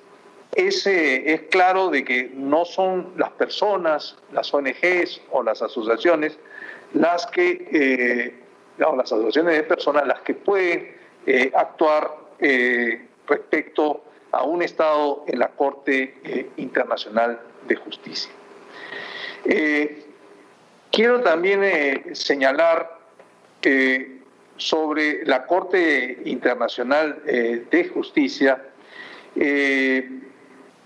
es, claro de que no son las personas, las ONGs o las asociaciones las que, eh, las asociaciones de personas las que pueden eh, actuar respecto a un Estado en la Corte Internacional de Justicia. quiero también señalar sobre la Corte Internacional eh, de Justicia, eh,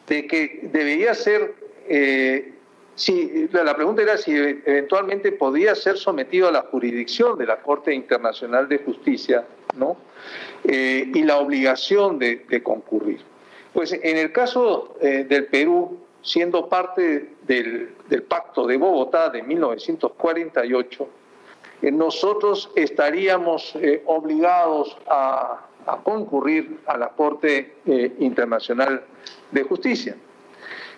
de que debería ser, eh, si, la pregunta era si eventualmente podía ser sometido a la jurisdicción de la Corte Internacional de Justicia, ¿no? y la obligación de, concurrir. Pues en el caso del Perú, siendo parte del, Pacto de Bogotá de 1948, nosotros estaríamos eh, obligados a concurrir a la Corte Internacional de Justicia.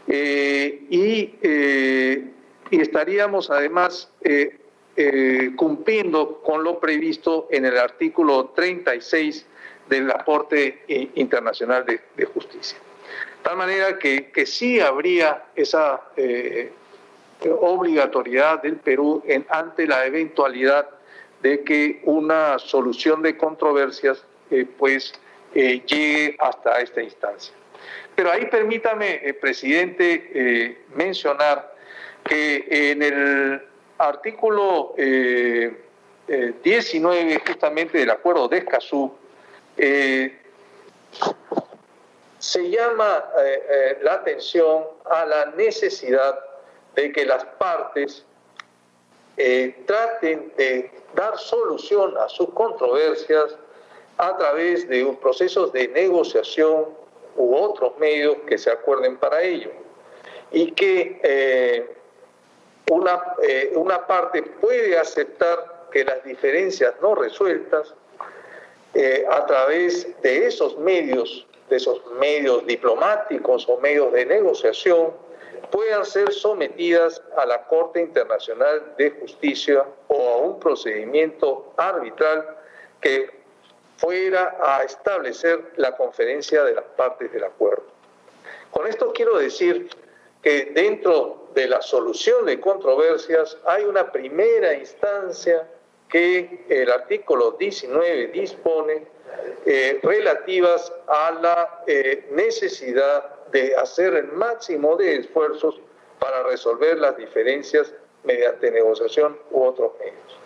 Y, y, estaríamos además cumpliendo con lo previsto en el artículo 36 de la Corte Internacional de, Justicia. De tal manera que, sí habría esa eh, obligatoriedad del Perú ante la eventualidad de que una solución de controversias eh, pues eh, llegue hasta esta instancia. Pero ahí permítame, presidente, mencionar que en el artículo 19 justamente del acuerdo de Escazú, eh, se llama eh, eh, la atención a la necesidad de que las partes traten de dar solución a sus controversias a través de un procesos de negociación u otros medios que se acuerden para ello. Y que una, una parte puede aceptar que las diferencias no resueltas eh, a través de esos medios, de esos medios diplomáticos o medios de negociación, puedan ser sometidas a la Corte Internacional de Justicia o a un procedimiento arbitral que fuera a establecer la conferencia de las partes del acuerdo. Con esto quiero decir que dentro de la solución de controversias hay una primera instancia que el artículo 19 dispone eh, relativas a la eh, necesidad de hacer el máximo de esfuerzos para resolver las diferencias mediante negociación u otros medios.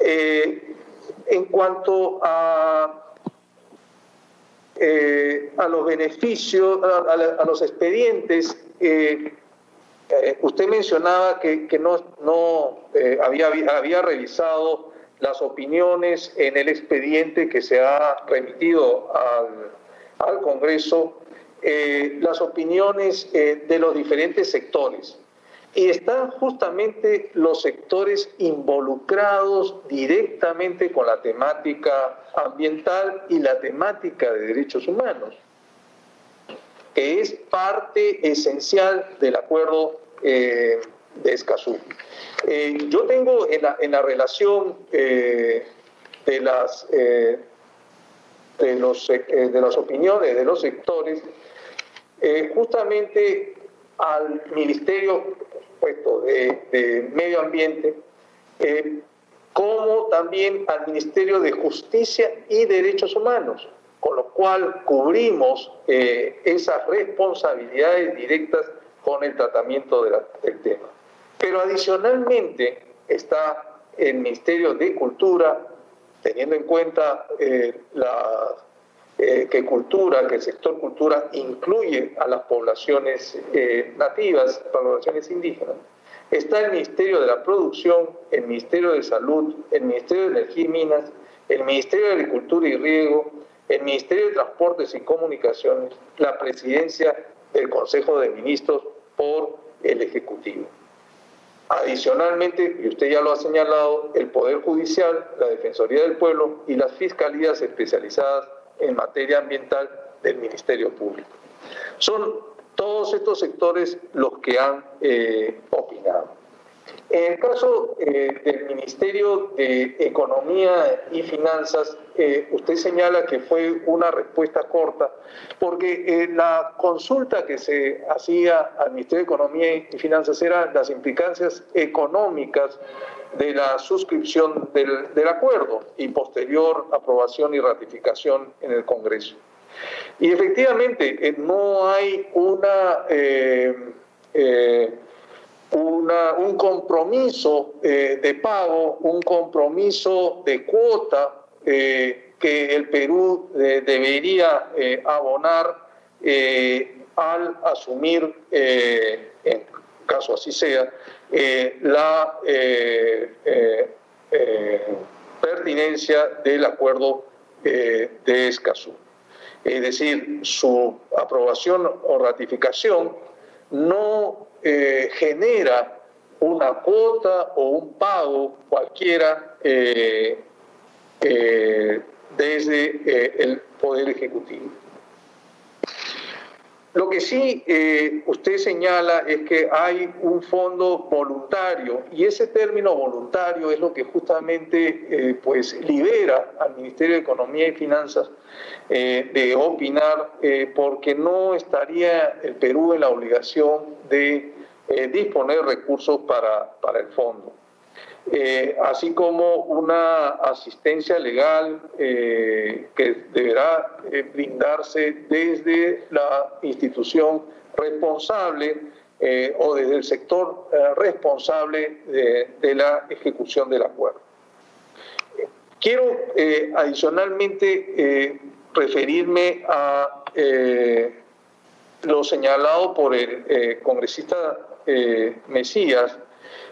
Eh, en cuanto a, a los beneficios, a, los expedientes, eh, usted mencionaba que, no, no eh, había, había revisado las opiniones en el expediente que se ha remitido al, al Congreso, eh, las opiniones de los diferentes sectores. Y están justamente los sectores involucrados directamente con la temática ambiental y la temática de derechos humanos, que es parte esencial del acuerdo eh, de Escazú. Eh, yo tengo en la, en la relación eh, de, las, de, los, de las opiniones de los sectores, justamente al Ministerio puesto de, de Medio Ambiente, como también al Ministerio de Justicia y Derechos Humanos, con lo cual cubrimos esas responsabilidades directas con el tratamiento del tema. Pero adicionalmente está el Ministerio de Cultura, teniendo en cuenta eh, la, eh, que cultura, que el sector cultura incluye a las poblaciones eh, nativas, poblaciones indígenas. Está el Ministerio de la Producción, el Ministerio de Salud, el Ministerio de Energía y Minas, el Ministerio de Agricultura y Riego, el Ministerio de Transportes y Comunicaciones, la Presidencia del Consejo de Ministros por el Ejecutivo. Adicionalmente, y usted ya lo ha señalado, el Poder Judicial, la Defensoría del Pueblo y las fiscalías especializadas en materia ambiental del Ministerio Público. Son todos estos sectores los que han eh, opinado. En el caso eh, del Ministerio de Economía y Finanzas, eh, usted señala que fue una respuesta corta, porque eh, la consulta que se hacía al Ministerio de Economía y Finanzas eran las implicancias económicas de la suscripción del, del acuerdo y posterior aprobación y ratificación en el Congreso. Y efectivamente, no hay una un compromiso eh, de pago, un compromiso de cuota eh, que el Perú eh, debería abonar al asumir, en caso así sea, la pertinencia del acuerdo de Escazú. Es decir, su aprobación o ratificación no eh, genera una cuota o un pago cualquiera eh, eh, desde el Poder Ejecutivo. Lo que sí eh, usted señala es que hay un fondo voluntario y ese término voluntario es lo que justamente eh, pues libera al Ministerio de Economía y Finanzas eh, de opinar porque no estaría el Perú en la obligación de disponer recursos para, para el fondo. Eh, así como una asistencia legal eh, que deberá eh, brindarse desde la institución responsable o desde el sector responsable de, la ejecución del acuerdo. Quiero adicionalmente referirme a lo señalado por el congresista Mesías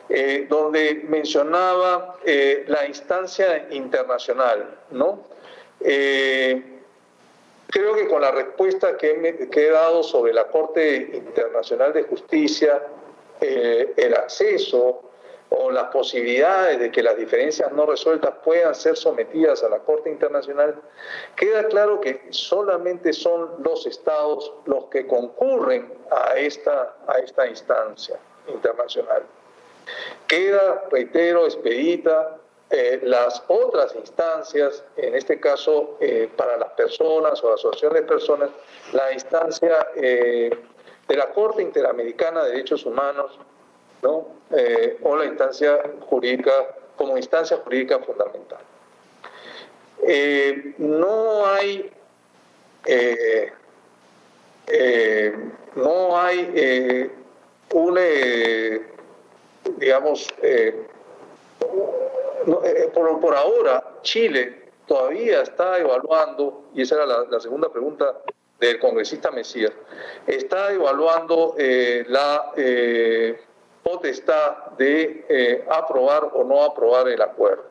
eh, donde mencionaba eh, la instancia internacional, ¿no? Eh, creo que con la respuesta que, he dado sobre la Corte Internacional de Justicia, el acceso o las posibilidades de que las diferencias no resueltas puedan ser sometidas a la Corte Internacional, queda claro que solamente son los estados los que concurren a esta, a esta instancia internacional. Queda, reitero, expedita eh, las otras instancias, en este caso eh, para las personas o la asociación de personas, la instancia eh, de la Corte Interamericana de Derechos Humanos, ¿no? o la instancia jurídica como instancia jurídica fundamental. no hay no hay un digamos, eh, eh, por, ahora Chile todavía está evaluando, y esa era la, segunda pregunta del congresista Mesías, está evaluando eh, la potestad de aprobar o no aprobar el acuerdo.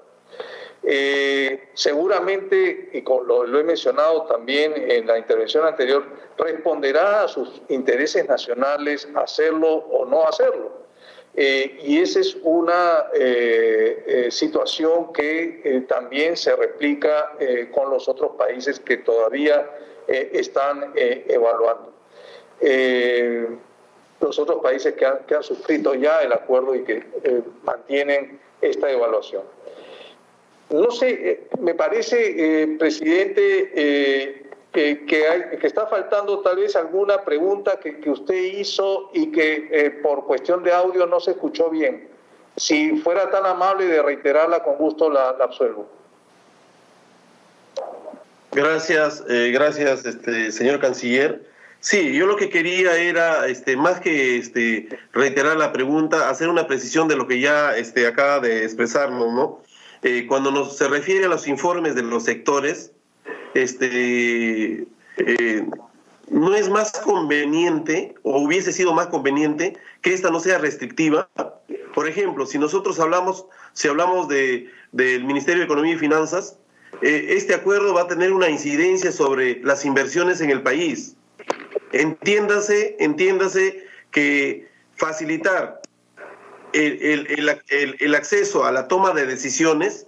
seguramente, y lo, he mencionado también en la intervención anterior, responderá a sus intereses nacionales hacerlo o no hacerlo. Eh, y esa es una eh, eh, situación que también se replica con los otros países que todavía están evaluando. los otros países que han, que han, suscrito ya el acuerdo y que mantienen esta evaluación. No sé, me parece, presidente, que, que, está faltando tal vez alguna pregunta que, que usted hizo y que eh, por cuestión de audio no se escuchó bien. Si fuera tan amable de reiterarla, con gusto la, la absuelvo. Gracias, eh, gracias, este, señor canciller. Sí, yo lo que quería era, este, más que este, reiterar la pregunta, hacer una precisión de lo que ya este, acaba de expresarnos, ¿no? Eh, cuando nos, se refiere a los informes de los sectores, este, eh, no es más conveniente o hubiese sido más conveniente que esta no sea restrictiva. Por ejemplo, si nosotros hablamos, si hablamos de, del Ministerio de Economía y Finanzas, eh, este acuerdo va a tener una incidencia sobre las inversiones en el país. Entiéndase, entiéndase que facilitar el, el, el acceso a la toma de decisiones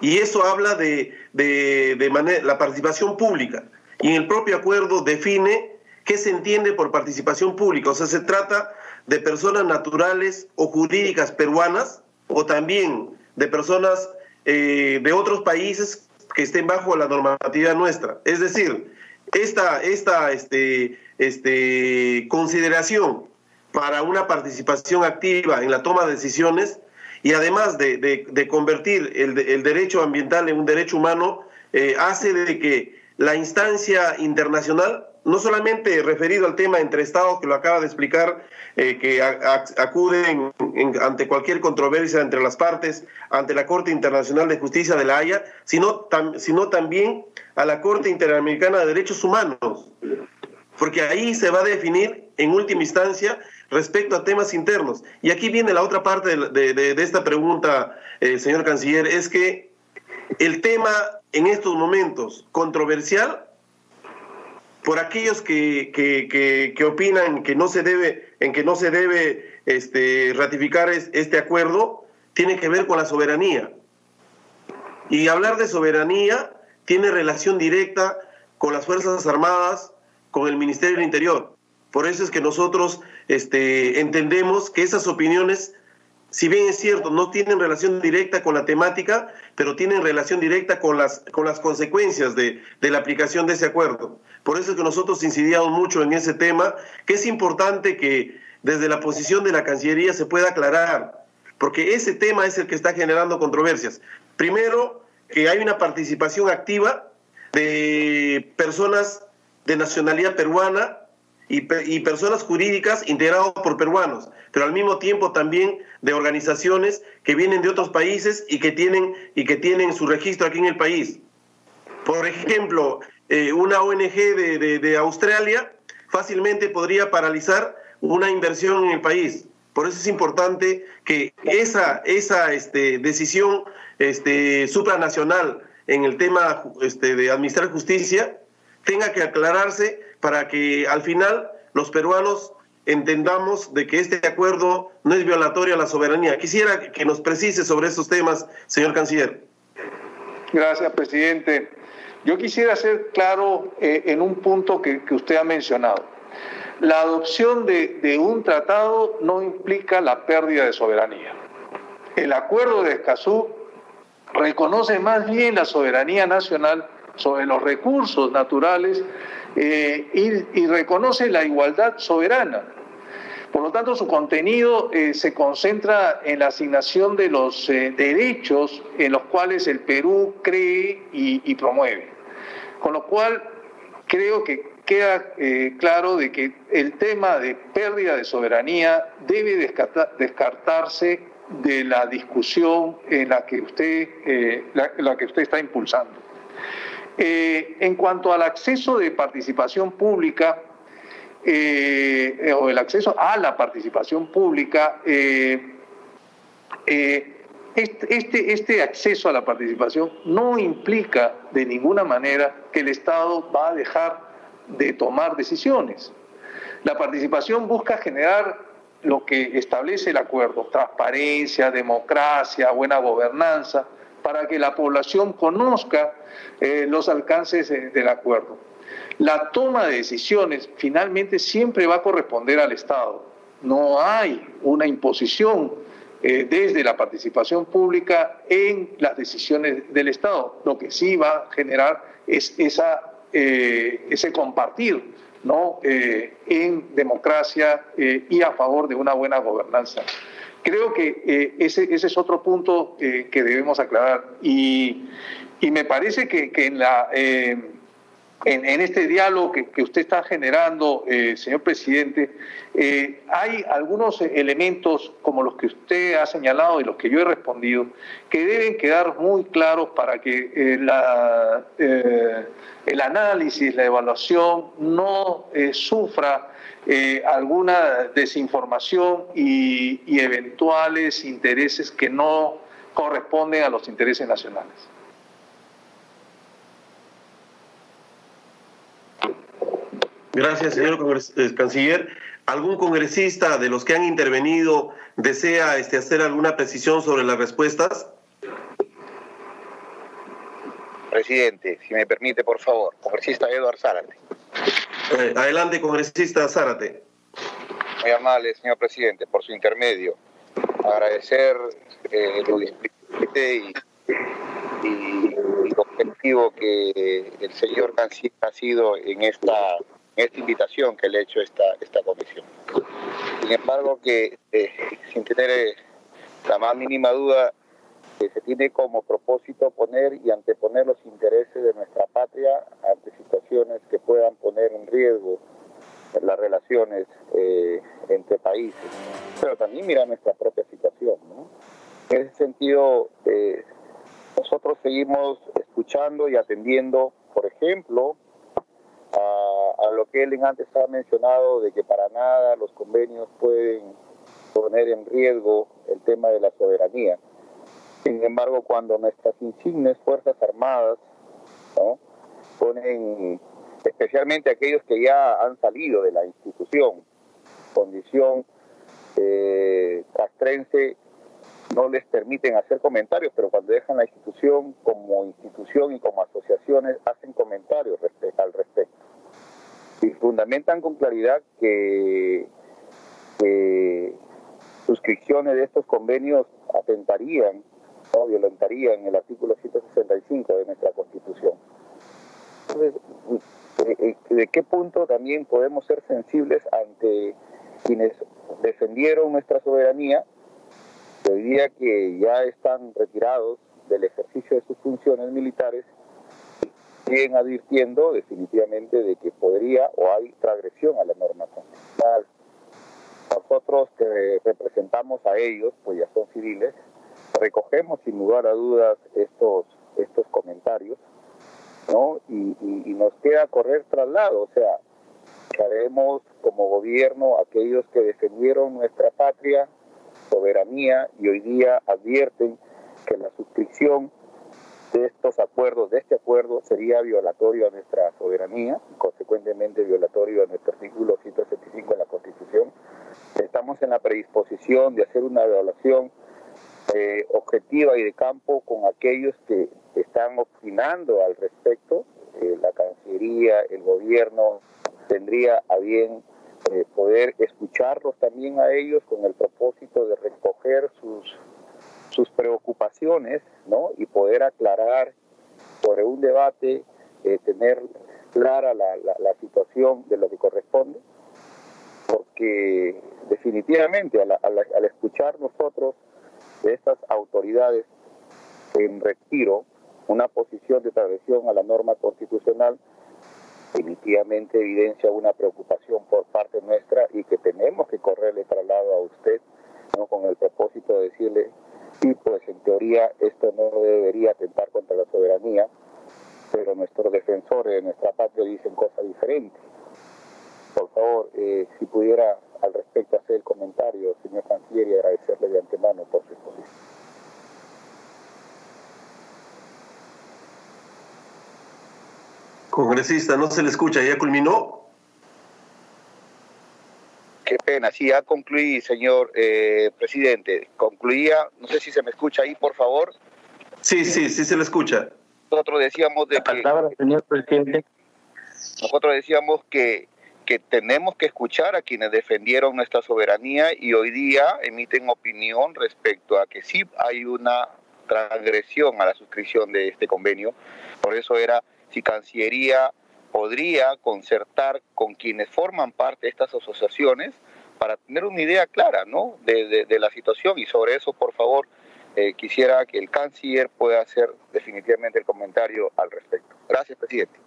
y eso habla de, de, manera, la participación pública. Y en el propio acuerdo define qué se entiende por participación pública. O sea, se trata de personas naturales o jurídicas peruanas o también de personas eh, de otros países que estén bajo la normatividad nuestra. Es decir, esta, esta este, este, consideración para una participación activa en la toma de decisiones y además de, convertir el, derecho ambiental en un derecho humano, eh, hace de que la instancia internacional, no solamente referido al tema entre Estados, que lo acaba de explicar, eh, que acuden ante cualquier controversia entre las partes, ante la Corte Internacional de Justicia de la Haya, sino, sino también a la Corte Interamericana de Derechos Humanos, porque ahí se va a definir en última instancia respecto a temas internos. Y aquí viene la otra parte de, esta pregunta, eh, señor canciller, es que el tema en estos momentos controversial, por aquellos que, que, opinan que no se debe, en que no se debe este, ratificar este acuerdo, tiene que ver con la soberanía. Y hablar de soberanía tiene relación directa con las Fuerzas Armadas, con el Ministerio del Interior. Por eso es que nosotros este, entendemos que esas opiniones, si bien es cierto, no tienen relación directa con la temática, pero tienen relación directa con las, con las consecuencias de, de la aplicación de ese acuerdo. Por eso es que nosotros incidíamos mucho en ese tema, que es importante que desde la posición de la Cancillería se pueda aclarar, porque ese tema es el que está generando controversias. Primero, que hay una participación activa de personas de nacionalidad peruana y, personas jurídicas integradas por peruanos, pero al mismo tiempo también de organizaciones que vienen de otros países y que tienen, y que tienen su registro aquí en el país. Por ejemplo, eh, una ONG de, de, Australia fácilmente podría paralizar una inversión en el país. Por eso es importante que esa, esa este, decisión este, supranacional en el tema este, de administrar justicia tenga que aclararse para que al final los peruanos entendamos de que este acuerdo no es violatorio a la soberanía. Quisiera que nos precise sobre estos temas, señor canciller. Gracias, presidente. Yo quisiera ser claro eh, en un punto que, usted ha mencionado. La adopción de, de, un tratado no implica la pérdida de soberanía. El acuerdo de Escazú reconoce más bien la soberanía nacional sobre los recursos naturales eh, y, reconoce la igualdad soberana. Por lo tanto, su contenido eh, se concentra en la asignación de los eh, derechos en los cuales el Perú cree y, promueve. Con lo cual, creo que queda claro de que el tema de pérdida de soberanía debe descartarse de la discusión en la que usted, la que usted está impulsando. Eh, en cuanto al acceso de participación pública, eh, o el acceso a la participación pública, eh, este, este, este, acceso a la participación no implica de ninguna manera que el Estado va a dejar de tomar decisiones. La participación busca generar lo que establece el acuerdo, transparencia, democracia, buena gobernanza, para que la población conozca eh, los alcances del acuerdo. La toma de decisiones finalmente siempre va a corresponder al Estado. No hay una imposición eh, desde la participación pública en las decisiones del Estado. Lo que sí va a generar es esa, eh, ese compartir ¿no? en democracia y a favor de una buena gobernanza. Creo que eh, ese, ese, es otro punto eh, que debemos aclarar. Y, y me parece que, que en, la, eh, en, en, este diálogo que, que, usted está generando, señor presidente, hay algunos elementos como los que usted ha señalado y los que yo he respondido, que deben quedar muy claros para que la, el análisis, la evaluación no sufra eh, alguna desinformación y, eventuales intereses que no corresponden a los intereses nacionales. Gracias, señor eh, canciller. ¿Algún congresista de los que han intervenido desea este, hacer alguna precisión sobre las respuestas? Presidente, si me permite, por favor. Congresista Eduardo Zárate. Eh, adelante, congresista Zárate. Muy amable, señor presidente, por su intermedio. Agradecer eh, lo y, y, objetivo que el señor ha sido en esta, esta invitación que le ha hecho esta, esta comisión. Sin embargo, que eh, sin tener eh, la más mínima duda, se tiene como propósito poner y anteponer los intereses de nuestra patria ante situaciones que puedan poner en riesgo las relaciones eh, entre países, pero también mira nuestra propia situación. En ese sentido, eh, nosotros seguimos escuchando y atendiendo, por ejemplo, a, a, lo que él antes ha mencionado de que para nada los convenios pueden poner en riesgo el tema de la soberanía. Sin embargo, cuando nuestras insignes Fuerzas Armadas ponen, especialmente aquellos que ya han salido de la institución, condición eh, castrense, no les permiten hacer comentarios, pero cuando dejan la institución como institución y como asociaciones hacen comentarios al respecto. Y fundamentan con claridad que, suscripciones de estos convenios atentarían o violentarían el artículo 165 de nuestra Constitución. Entonces, ¿de qué punto también podemos ser sensibles ante quienes defendieron nuestra soberanía hoy día que ya están retirados del ejercicio de sus funciones militares, siguen advirtiendo definitivamente de que podría o hay transgresión a la norma constitucional. Nosotros que representamos a ellos, pues ya son civiles, recogemos sin lugar a dudas estos, estos comentarios, ¿no? Y, nos queda correr traslado, o sea, haremos como gobierno aquellos que defendieron nuestra patria, soberanía y hoy día advierten que la suscripción de estos acuerdos, de este acuerdo, sería violatorio a nuestra soberanía y consecuentemente violatorio a nuestro artículo 175 de la Constitución. Estamos en la predisposición de hacer una evaluación eh, objetiva y de campo con aquellos que están opinando al respecto. Eh, la Cancillería, el gobierno tendría a bien eh, poder escucharlos también a ellos con el propósito de recoger sus, sus preocupaciones ¿no? y poder aclarar sobre un debate, tener clara la, la, situación de lo que corresponde, porque definitivamente al, al escuchar nosotros de estas autoridades en retiro una posición de transgresión a la norma constitucional, definitivamente evidencia una preocupación por parte nuestra y que tenemos que correrle traslado a usted con el propósito de decirle, sí, pues en teoría esto no debería atentar contra la soberanía, pero nuestros defensores de nuestra patria dicen cosas diferentes. Por favor, eh, si pudiera al respecto hacer el comentario, señor canciller, y agradecerle de antemano por su exposición. Congresista, no se le escucha, ¿ya culminó? Qué pena, sí, ya concluí, señor eh, presidente. Concluía, no sé si se me escucha ahí, por favor. Sí, sí, sí se le escucha. Nosotros decíamos de que... señor presidente. Nosotros decíamos que, que tenemos que escuchar a quienes defendieron nuestra soberanía y hoy día emiten opinión respecto a que sí hay una transgresión a la suscripción de este convenio. Por eso era si Cancillería podría concertar con quienes forman parte de estas asociaciones para tener una idea clara ¿no? de, la situación y sobre eso, por favor, eh, quisiera que el canciller pueda hacer definitivamente el comentario al respecto. Gracias, presidente.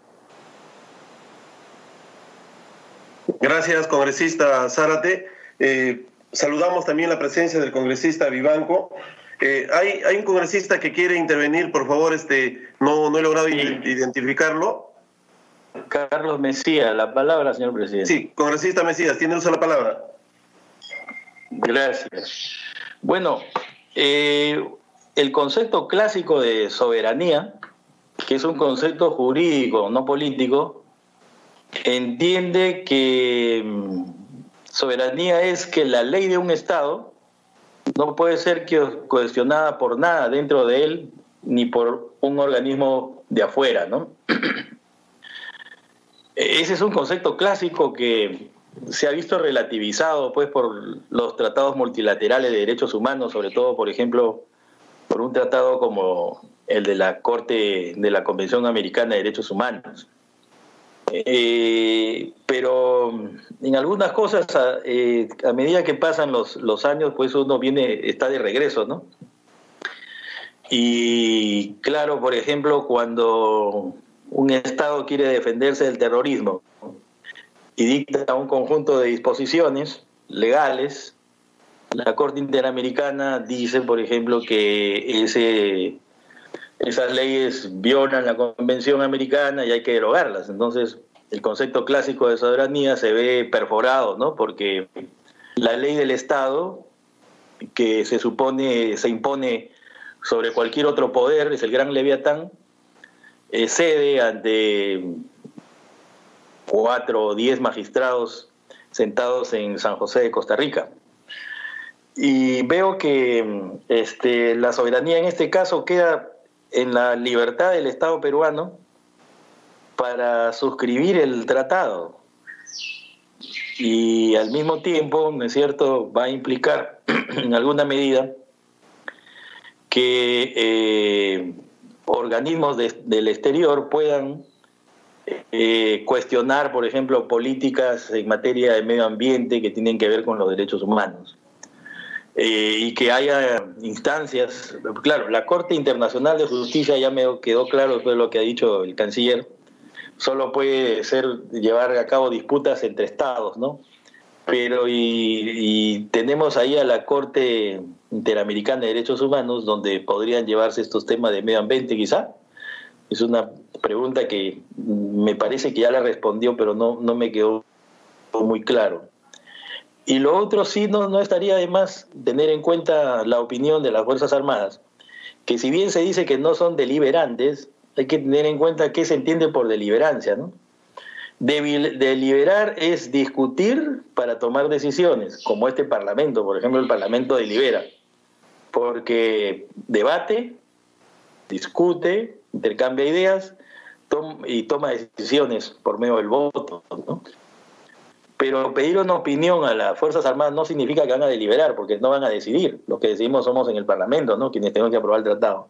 Gracias, congresista Zárate. Eh, saludamos también la presencia del congresista Vivanco. Eh, hay, hay un congresista que quiere intervenir, por favor, este, no, no he logrado identificarlo. Carlos Mesías, la palabra, señor presidente. Sí, congresista Mesías, tiene uso la palabra. Gracias. Bueno, eh, el concepto clásico de soberanía, que es un concepto jurídico, no político, entiende que mm, soberanía es que la ley de un Estado no puede ser cuestionada por nada dentro de él ni por un organismo de afuera, ¿no? Ese es un concepto clásico que se ha visto relativizado pues por los tratados multilaterales de derechos humanos, sobre todo, por ejemplo, por un tratado como el de la Corte de la Convención Americana de Derechos Humanos. Eh, pero en algunas cosas, eh, a, medida que pasan los, los, años, pues uno viene, está de regreso, ¿no? Y claro, por ejemplo, cuando un Estado quiere defenderse del terrorismo y dicta un conjunto de disposiciones legales, la Corte Interamericana dice, por ejemplo, que ese esas leyes violan la Convención Americana y hay que derogarlas. Entonces, el concepto clásico de soberanía se ve perforado, ¿no? Porque la ley del Estado, que se supone, se impone sobre cualquier otro poder, es el gran leviatán, eh, cede ante cuatro o diez magistrados sentados en San José de Costa Rica. y veo que este, la soberanía en este caso queda en la libertad del Estado peruano para suscribir el tratado. Y al mismo tiempo, ¿no es cierto?, va a implicar en alguna medida que eh, organismos del exterior puedan eh, cuestionar, por ejemplo, políticas en materia de medio ambiente que tienen que ver con los derechos humanos. Eh, y que haya instancias, claro, la Corte Internacional de Justicia ya me quedó claro de lo que ha dicho el canciller, solo puede ser llevar a cabo disputas entre estados, ¿no? Pero y, tenemos ahí a la Corte Interamericana de Derechos Humanos donde podrían llevarse estos temas de medio ambiente quizá. Es una pregunta que me parece que ya la respondió, pero no, no me quedó muy claro. Y lo otro sí no, no estaría de más tener en cuenta la opinión de las Fuerzas Armadas, que si bien se dice que no son deliberantes, hay que tener en cuenta qué se entiende por deliberancia, ¿no? Deliberar es discutir para tomar decisiones, como este Parlamento, por ejemplo, el Parlamento delibera, porque debate, discute, intercambia ideas y toma decisiones por medio del voto. Pero pedir una opinión a las Fuerzas Armadas no significa que van a deliberar, porque no van a decidir. Los que decidimos somos en el Parlamento, ¿no? quienes tenemos que aprobar el tratado.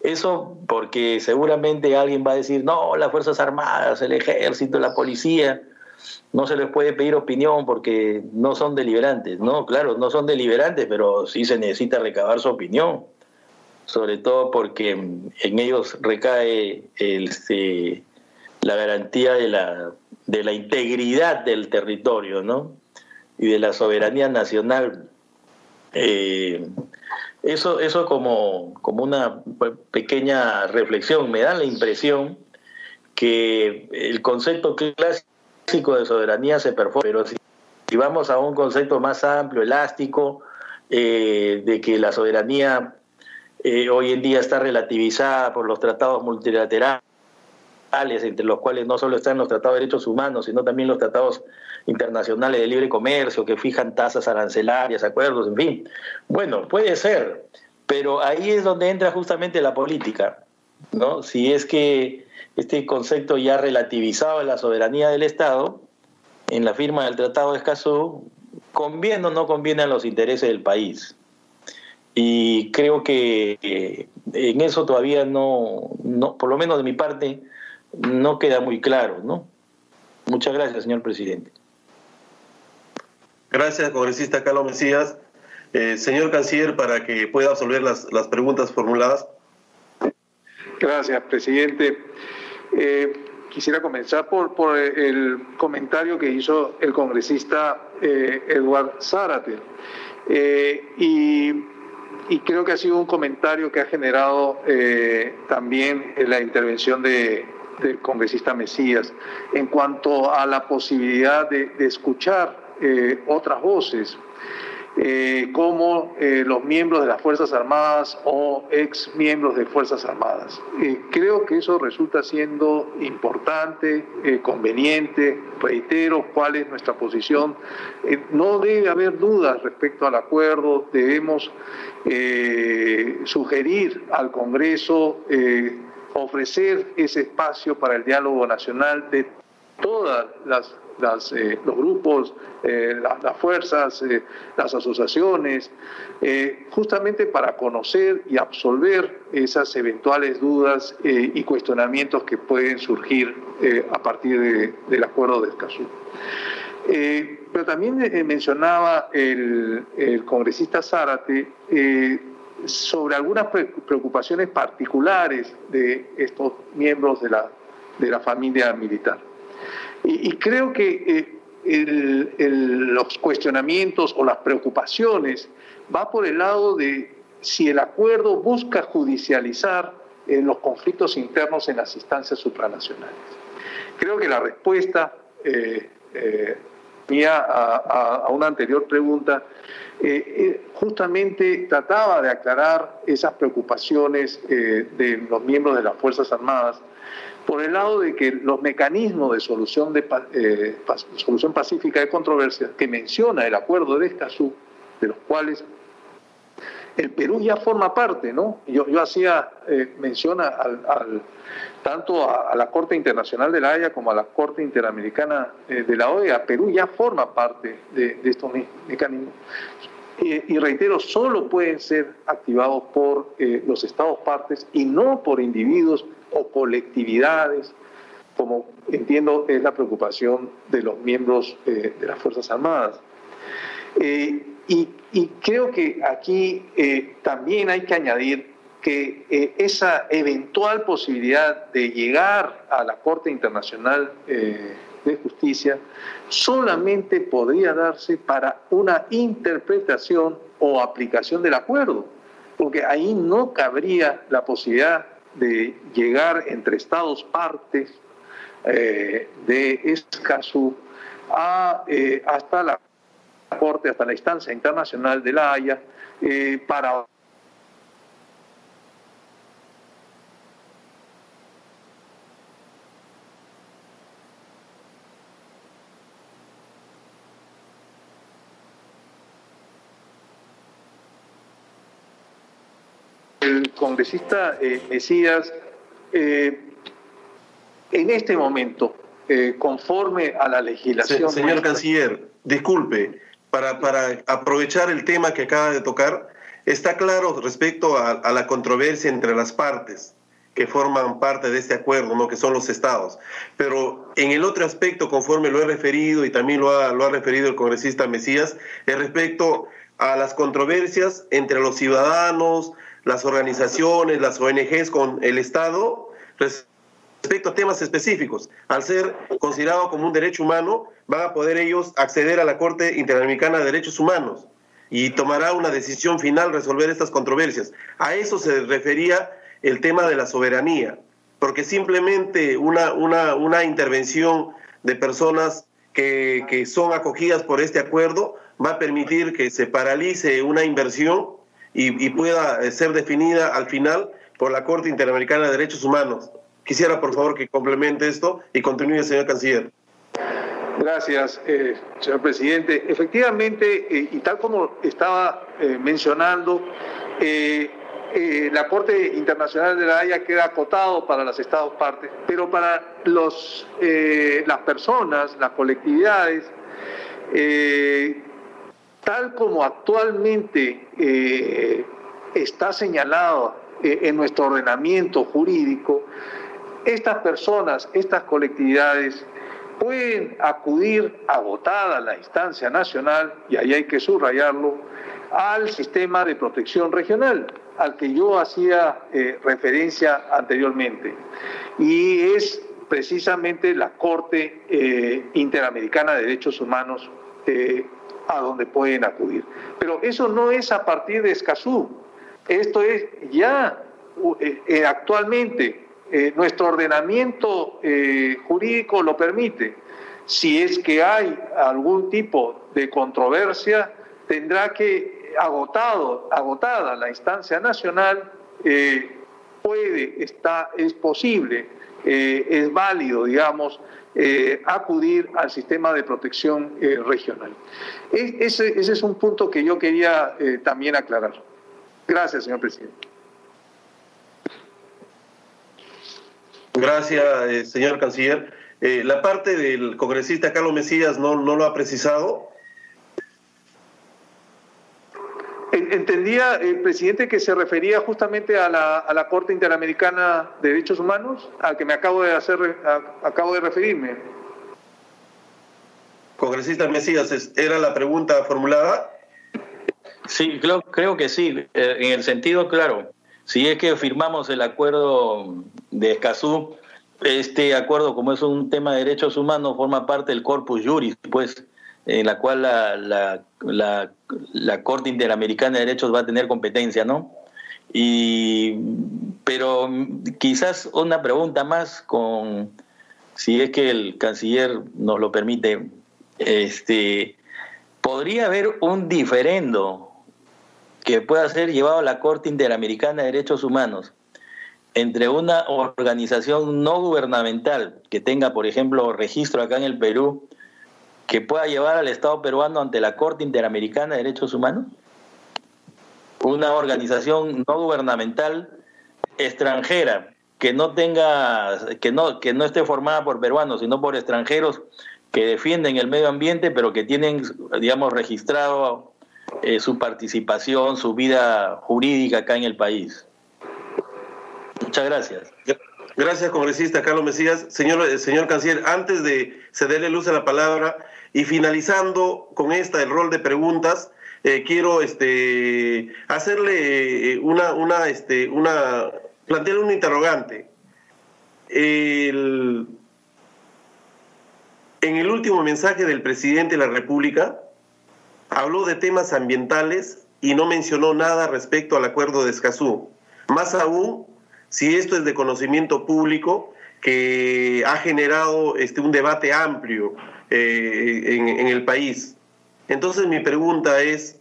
Eso porque seguramente alguien va a decir, no, las Fuerzas Armadas, el Ejército, la Policía, no se les puede pedir opinión porque no son deliberantes. No, claro, no son deliberantes, pero sí se necesita recabar su opinión, sobre todo porque en ellos recae el, este, la garantía de la, de la integridad del territorio ¿no? y de la soberanía nacional. Eh, eso, eso como, como una pequeña reflexión, me da la impresión que el concepto clásico de soberanía se perfora, pero si, vamos a un concepto más amplio, elástico, eh, de que la soberanía eh, hoy en día está relativizada por los tratados multilaterales, entre los cuales no solo están los tratados de derechos humanos, sino también los tratados internacionales de libre comercio que fijan tasas arancelarias, acuerdos, en fin. Bueno, puede ser, pero ahí es donde entra justamente la política, ¿no? Si es que este concepto ya relativizaba la soberanía del Estado en la firma del Tratado de Escazú, conviene o no conviene a los intereses del país. Y creo que eh, en eso todavía no, no, por lo menos de mi parte, no queda muy claro, ¿no? Muchas gracias, señor presidente. Gracias, congresista Carlos Mesías. Eh, señor canciller, para que pueda absolver las, las preguntas formuladas. Gracias, presidente. Eh, quisiera comenzar por, por, el comentario que hizo el congresista eh, Eduard Zárate. y, y, creo que ha sido un comentario que ha generado también la intervención de, congresista Mesías en cuanto a la posibilidad de, escuchar eh, otras voces, eh, como eh, los miembros de las Fuerzas Armadas o ex miembros de Fuerzas Armadas. creo que eso resulta siendo importante, conveniente, reitero cuál es nuestra posición. no debe haber dudas respecto al acuerdo, debemos sugerir al Congreso ofrecer ese espacio para el diálogo nacional de todas las, eh, los grupos, eh, las, fuerzas, eh, las asociaciones, justamente para conocer y absolver esas eventuales dudas y cuestionamientos que pueden surgir a partir del acuerdo de Escazú. pero también mencionaba el, el congresista Zárate sobre algunas preocupaciones particulares de estos miembros de la, de la familia militar. Y, creo que eh, los cuestionamientos o las preocupaciones va por el lado de si el acuerdo busca judicializar eh, los conflictos internos en las instancias supranacionales. Creo que la respuesta eh, a, una anterior pregunta eh, eh, justamente trataba de aclarar esas preocupaciones eh, de los miembros de las Fuerzas Armadas por el lado de que los mecanismos de solución, de, solución pacífica de controversias que menciona el acuerdo de Escazú de los cuales el Perú ya forma parte, ¿no? Yo, hacía eh, mención tanto a, la Corte Internacional de la Haya como a la Corte Interamericana eh, de la OEA. Perú ya forma parte de, estos mecanismos. y reitero, solo pueden ser activados por eh, los Estados partes y no por individuos o colectividades, como entiendo es la preocupación de los miembros de las Fuerzas Armadas. Y, creo que aquí eh, también hay que añadir que eh, esa eventual posibilidad de llegar a la Corte Internacional eh, de Justicia solamente podría darse para una interpretación o aplicación del acuerdo, porque ahí no cabría la posibilidad de llegar entre Estados partes de Escazú a, hasta la Hasta la instancia internacional de la Haya, eh, para el congresista eh, Mesías, eh, en este momento, conforme a la legislación. señor canciller, disculpe, para, aprovechar el tema que acaba de tocar, está claro respecto a, la controversia entre las partes que forman parte de este acuerdo, ¿no? que son los estados. Pero en el otro aspecto, conforme lo he referido y también lo ha, lo ha referido el congresista Mesías, es respecto a las controversias entre los ciudadanos, las organizaciones, las ONGs con el Estado respecto a temas específicos. Al ser considerado como un derecho humano, van a poder ellos acceder a la Corte Interamericana de Derechos Humanos y tomará una decisión final resolver estas controversias. A eso se refería el tema de la soberanía, porque simplemente una, una, intervención de personas que, que son acogidas por este acuerdo va a permitir que se paralice una inversión y, y pueda ser definida al final por la Corte Interamericana de Derechos Humanos. Quisiera, por favor, que complemente esto y continúe, señor canciller. Gracias, eh, señor presidente. Efectivamente, eh, y tal como estaba eh, mencionando, la Corte Internacional de la Haya queda acotado para los Estados partes, pero para los, las personas, las colectividades, tal como actualmente está señalado en nuestro ordenamiento jurídico, estas personas, estas colectividades pueden acudir agotada la instancia nacional, y ahí hay que subrayarlo, al sistema de protección regional, al que yo hacía eh, referencia anteriormente. Y es precisamente la Corte eh, Interamericana de Derechos Humanos eh, a donde pueden acudir. Pero eso no es a partir de Escazú, esto es ya actualmente eh, nuestro ordenamiento eh, jurídico lo permite. Si es que hay algún tipo de controversia, tendrá que, agotado, agotada la instancia nacional, eh, puede, está, es posible, es válido, digamos, acudir al sistema de protección regional. ese, ese, es un punto que yo quería también aclarar. Gracias, señor presidente. Gracias, eh, señor canciller. Eh, la parte del congresista Carlos Mesías no, no lo ha precisado. Entendía el presidente que se refería justamente a la, a la, Corte Interamericana de Derechos Humanos, al que me acabo de hacer, acabo de referirme. Congresista Mesías, ¿era la pregunta formulada? Sí, creo, creo que sí, eh, en el sentido claro si es que firmamos el acuerdo de Escazú, este acuerdo, como es un tema de derechos humanos, forma parte del corpus juris, pues, en la cual la, la, Corte Interamericana de Derechos va a tener competencia, ¿no? Y, pero quizás una pregunta más con, si es que el canciller nos lo permite, este, ¿podría haber un diferendo que pueda ser llevado a la Corte Interamericana de Derechos Humanos entre una organización no gubernamental que tenga, por ejemplo, registro acá en el Perú, que pueda llevar al Estado peruano ante la Corte Interamericana de Derechos Humanos? Una organización no gubernamental extranjera que no tenga, que no, que no esté formada por peruanos, sino por extranjeros que defienden el medio ambiente, pero que tienen, digamos, registrado eh, su participación, su vida jurídica acá en el país. Muchas gracias. Gracias, congresista Carlos Mesías. Señor, eh, señor canciller, antes de cederle luz a la palabra y finalizando con esta, el rol de preguntas, eh, quiero este, hacerle una, una, este, una, plantearle un interrogante. En el último mensaje del presidente de la República, habló de temas ambientales y no mencionó nada respecto al acuerdo de Escazú. Más aún, si esto es de conocimiento público, que ha generado este, un debate amplio eh, en, en el país. Entonces mi pregunta es,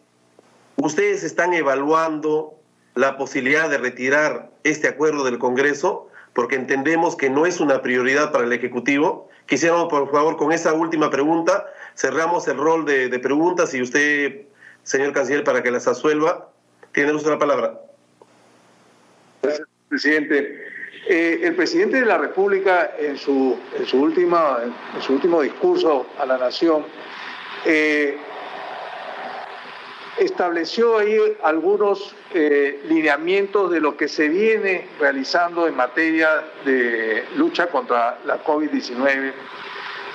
¿ustedes están evaluando la posibilidad de retirar este acuerdo del Congreso? Porque entendemos que no es una prioridad para el Ejecutivo Quisiéramos, por favor, con esa última pregunta, cerramos el rol de, preguntas y usted, señor canciller, para que las asuelva, tiene usted la palabra. Gracias, presidente. Eh, el presidente de la República, en su, en su, última, en su último discurso a la nación, eh, estableció ahí algunos eh, lineamientos de lo que se viene realizando en materia de lucha contra la COVID-19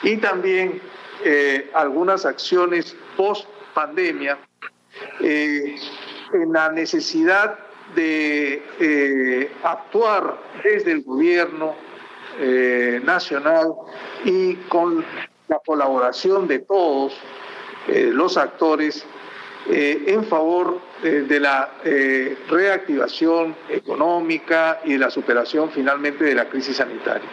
y también eh, algunas acciones post pandemia eh, en la necesidad de actuar desde el gobierno nacional y con la colaboración de todos los actores eh, en favor eh, de la eh, reactivación económica y de la superación finalmente de la crisis sanitaria.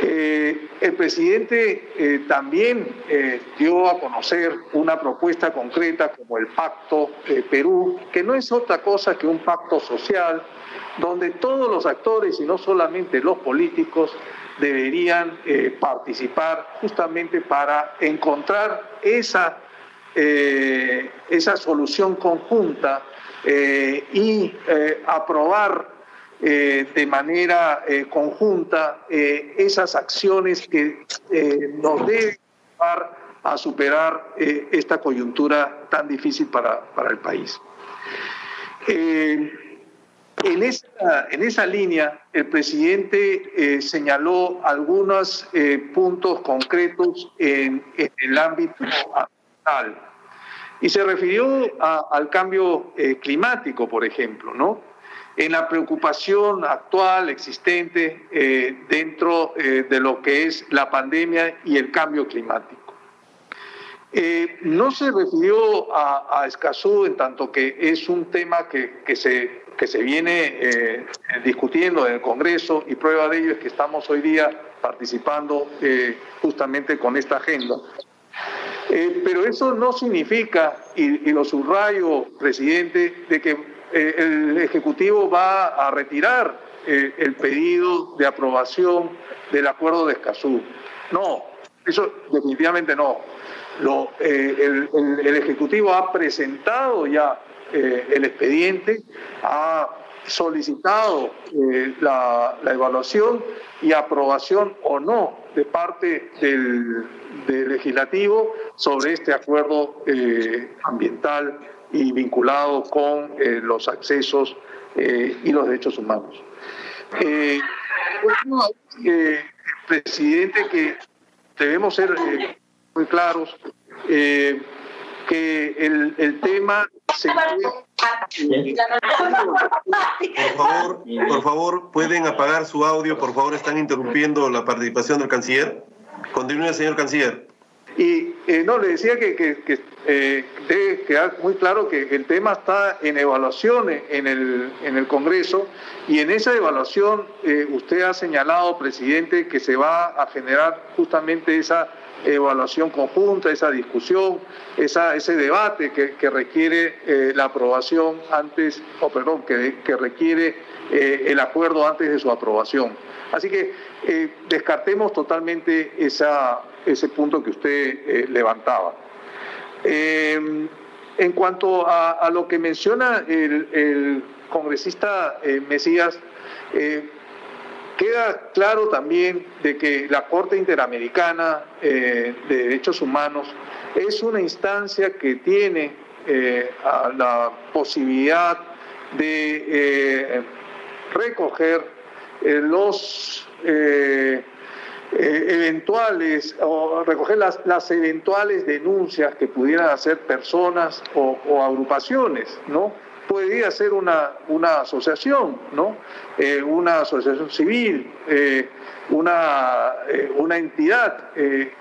El presidente también dio a conocer una propuesta concreta como el Pacto Perú, que no es otra cosa que un pacto social donde todos los actores y no solamente los políticos deberían participar justamente para encontrar esa eh, esa solución conjunta eh, y eh, de manera conjunta esas acciones que nos deben llevar a superar esta coyuntura tan difícil para, para el país. En esa, en esa, línea, el presidente señaló algunos puntos concretos en, el ámbito ambiental y se refirió al cambio eh, climático, por ejemplo, ¿no? En la preocupación actual existente eh, dentro eh, de lo que es la pandemia y el cambio climático. no se refirió a, Escazú en tanto que es un tema que, que se, que se viene discutiendo en el Congreso y prueba de ello es que estamos hoy día participando justamente con esta agenda eh, pero eso no significa, y, lo subrayo, presidente, de que eh, el Ejecutivo va a retirar eh, el pedido de aprobación del acuerdo de Escazú. No, eso definitivamente no. Lo, el, Ejecutivo ha presentado ya el expediente, ha solicitado la, evaluación y aprobación o no de parte del, legislativo sobre este acuerdo eh, ambiental y vinculado con eh, los accesos eh, y los derechos humanos. presidente, que debemos ser muy claros que el, el tema se por favor, por favor, pueden apagar su audio, por favor, están interrumpiendo la participación del canciller. Continúe, señor canciller. Y eh, no, le decía que, que, eh, debe quedar muy claro que el tema está en evaluación en el, en el Congreso y en esa evaluación eh, usted ha señalado, presidente, que se va a generar justamente esa evaluación conjunta, esa discusión, esa, ese debate que, requiere eh, la aprobación antes, o perdón, que, que requiere el acuerdo antes de su aprobación. Así que descartemos totalmente esa, ese punto que usted levantaba. en cuanto a, lo que menciona el, congresista Mesías, Queda claro también de que la Corte Interamericana de Derechos Humanos es una instancia que tiene eh, la posibilidad de eh, recoger eh, eventuales o recoger las, las, eventuales denuncias que pudieran hacer personas o, agrupaciones, ¿no? Podría ser una, una asociación, ¿no? una asociación civil, una, una entidad,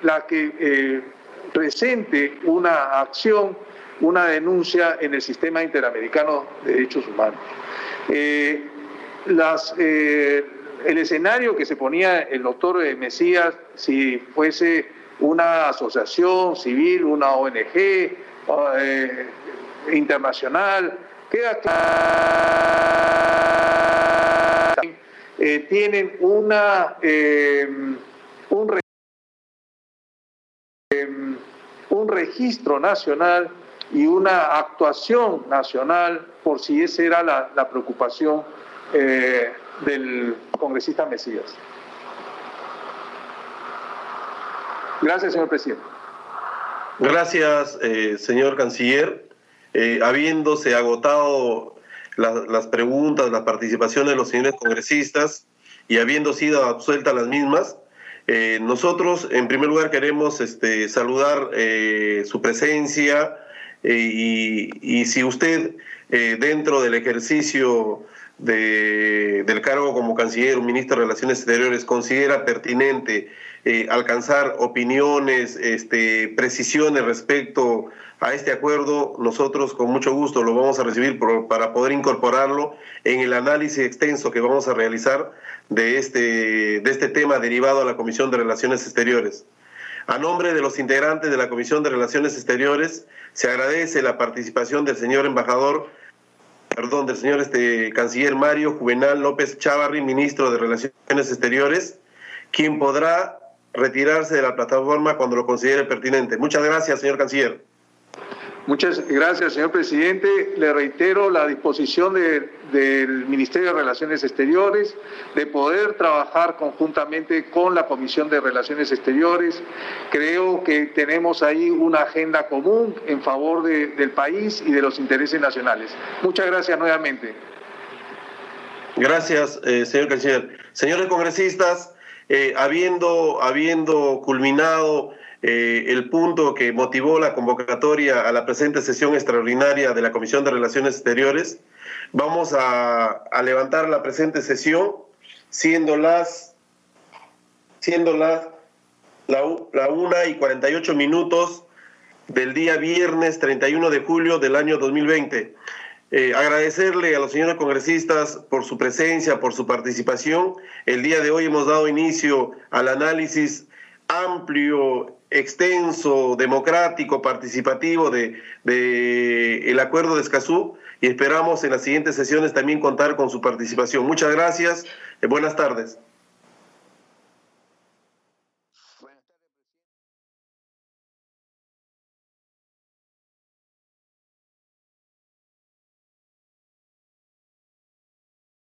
la que presente una acción, una denuncia en el sistema interamericano de derechos humanos. Eh, las, eh, el escenario que se ponía el doctor Mesías, si fuese una asociación civil, una ONG eh, internacional, queda claro. tienen una, un un registro nacional y una actuación nacional por si esa era la, preocupación eh, del congresista Mesías. Gracias, señor presidente. Gracias, eh, señor canciller. Eh, habiéndose agotado las preguntas, la participación de los señores congresistas y habiendo sido absueltas las mismas, eh, nosotros, en primer lugar, queremos este, saludar su presencia y, si usted, dentro del ejercicio del cargo como canciller o ministro de Relaciones Exteriores, considera pertinente alcanzar opiniones, este, precisiones respecto a este acuerdo, nosotros con mucho gusto lo vamos a recibir para poder incorporarlo en el análisis extenso que vamos a realizar de este, de este tema derivado a la Comisión de Relaciones Exteriores. A nombre de los integrantes de la Comisión de Relaciones Exteriores, se agradece la participación del señor embajador, perdón, del señor este, canciller Mario Juvenal López Chávarri, ministro de Relaciones Exteriores, quien podrá retirarse de la plataforma cuando lo considere pertinente. Muchas gracias, señor canciller. Muchas gracias, señor presidente. Le reitero la disposición del Ministerio de Relaciones Exteriores de poder trabajar conjuntamente con la Comisión de Relaciones Exteriores. Creo que tenemos ahí una agenda común en favor del país y de los intereses nacionales. Muchas gracias nuevamente. Gracias, eh, señor canciller. Señores congresistas, eh, habiendo, habiendo culminado eh, el punto que motivó la convocatoria a la presente sesión extraordinaria de la Comisión de Relaciones Exteriores. Vamos a, levantar la presente sesión, siendo las, siendo las la, la 1 y 48 minutos del día viernes 31 de julio del año 2020. Eh, agradecerle a los señores congresistas por su presencia, por su participación. El día de hoy hemos dado inicio al análisis amplio extenso, democrático, participativo de, el acuerdo de Escazú y esperamos en las siguientes sesiones también contar con su participación. Muchas gracias y buenas tardes.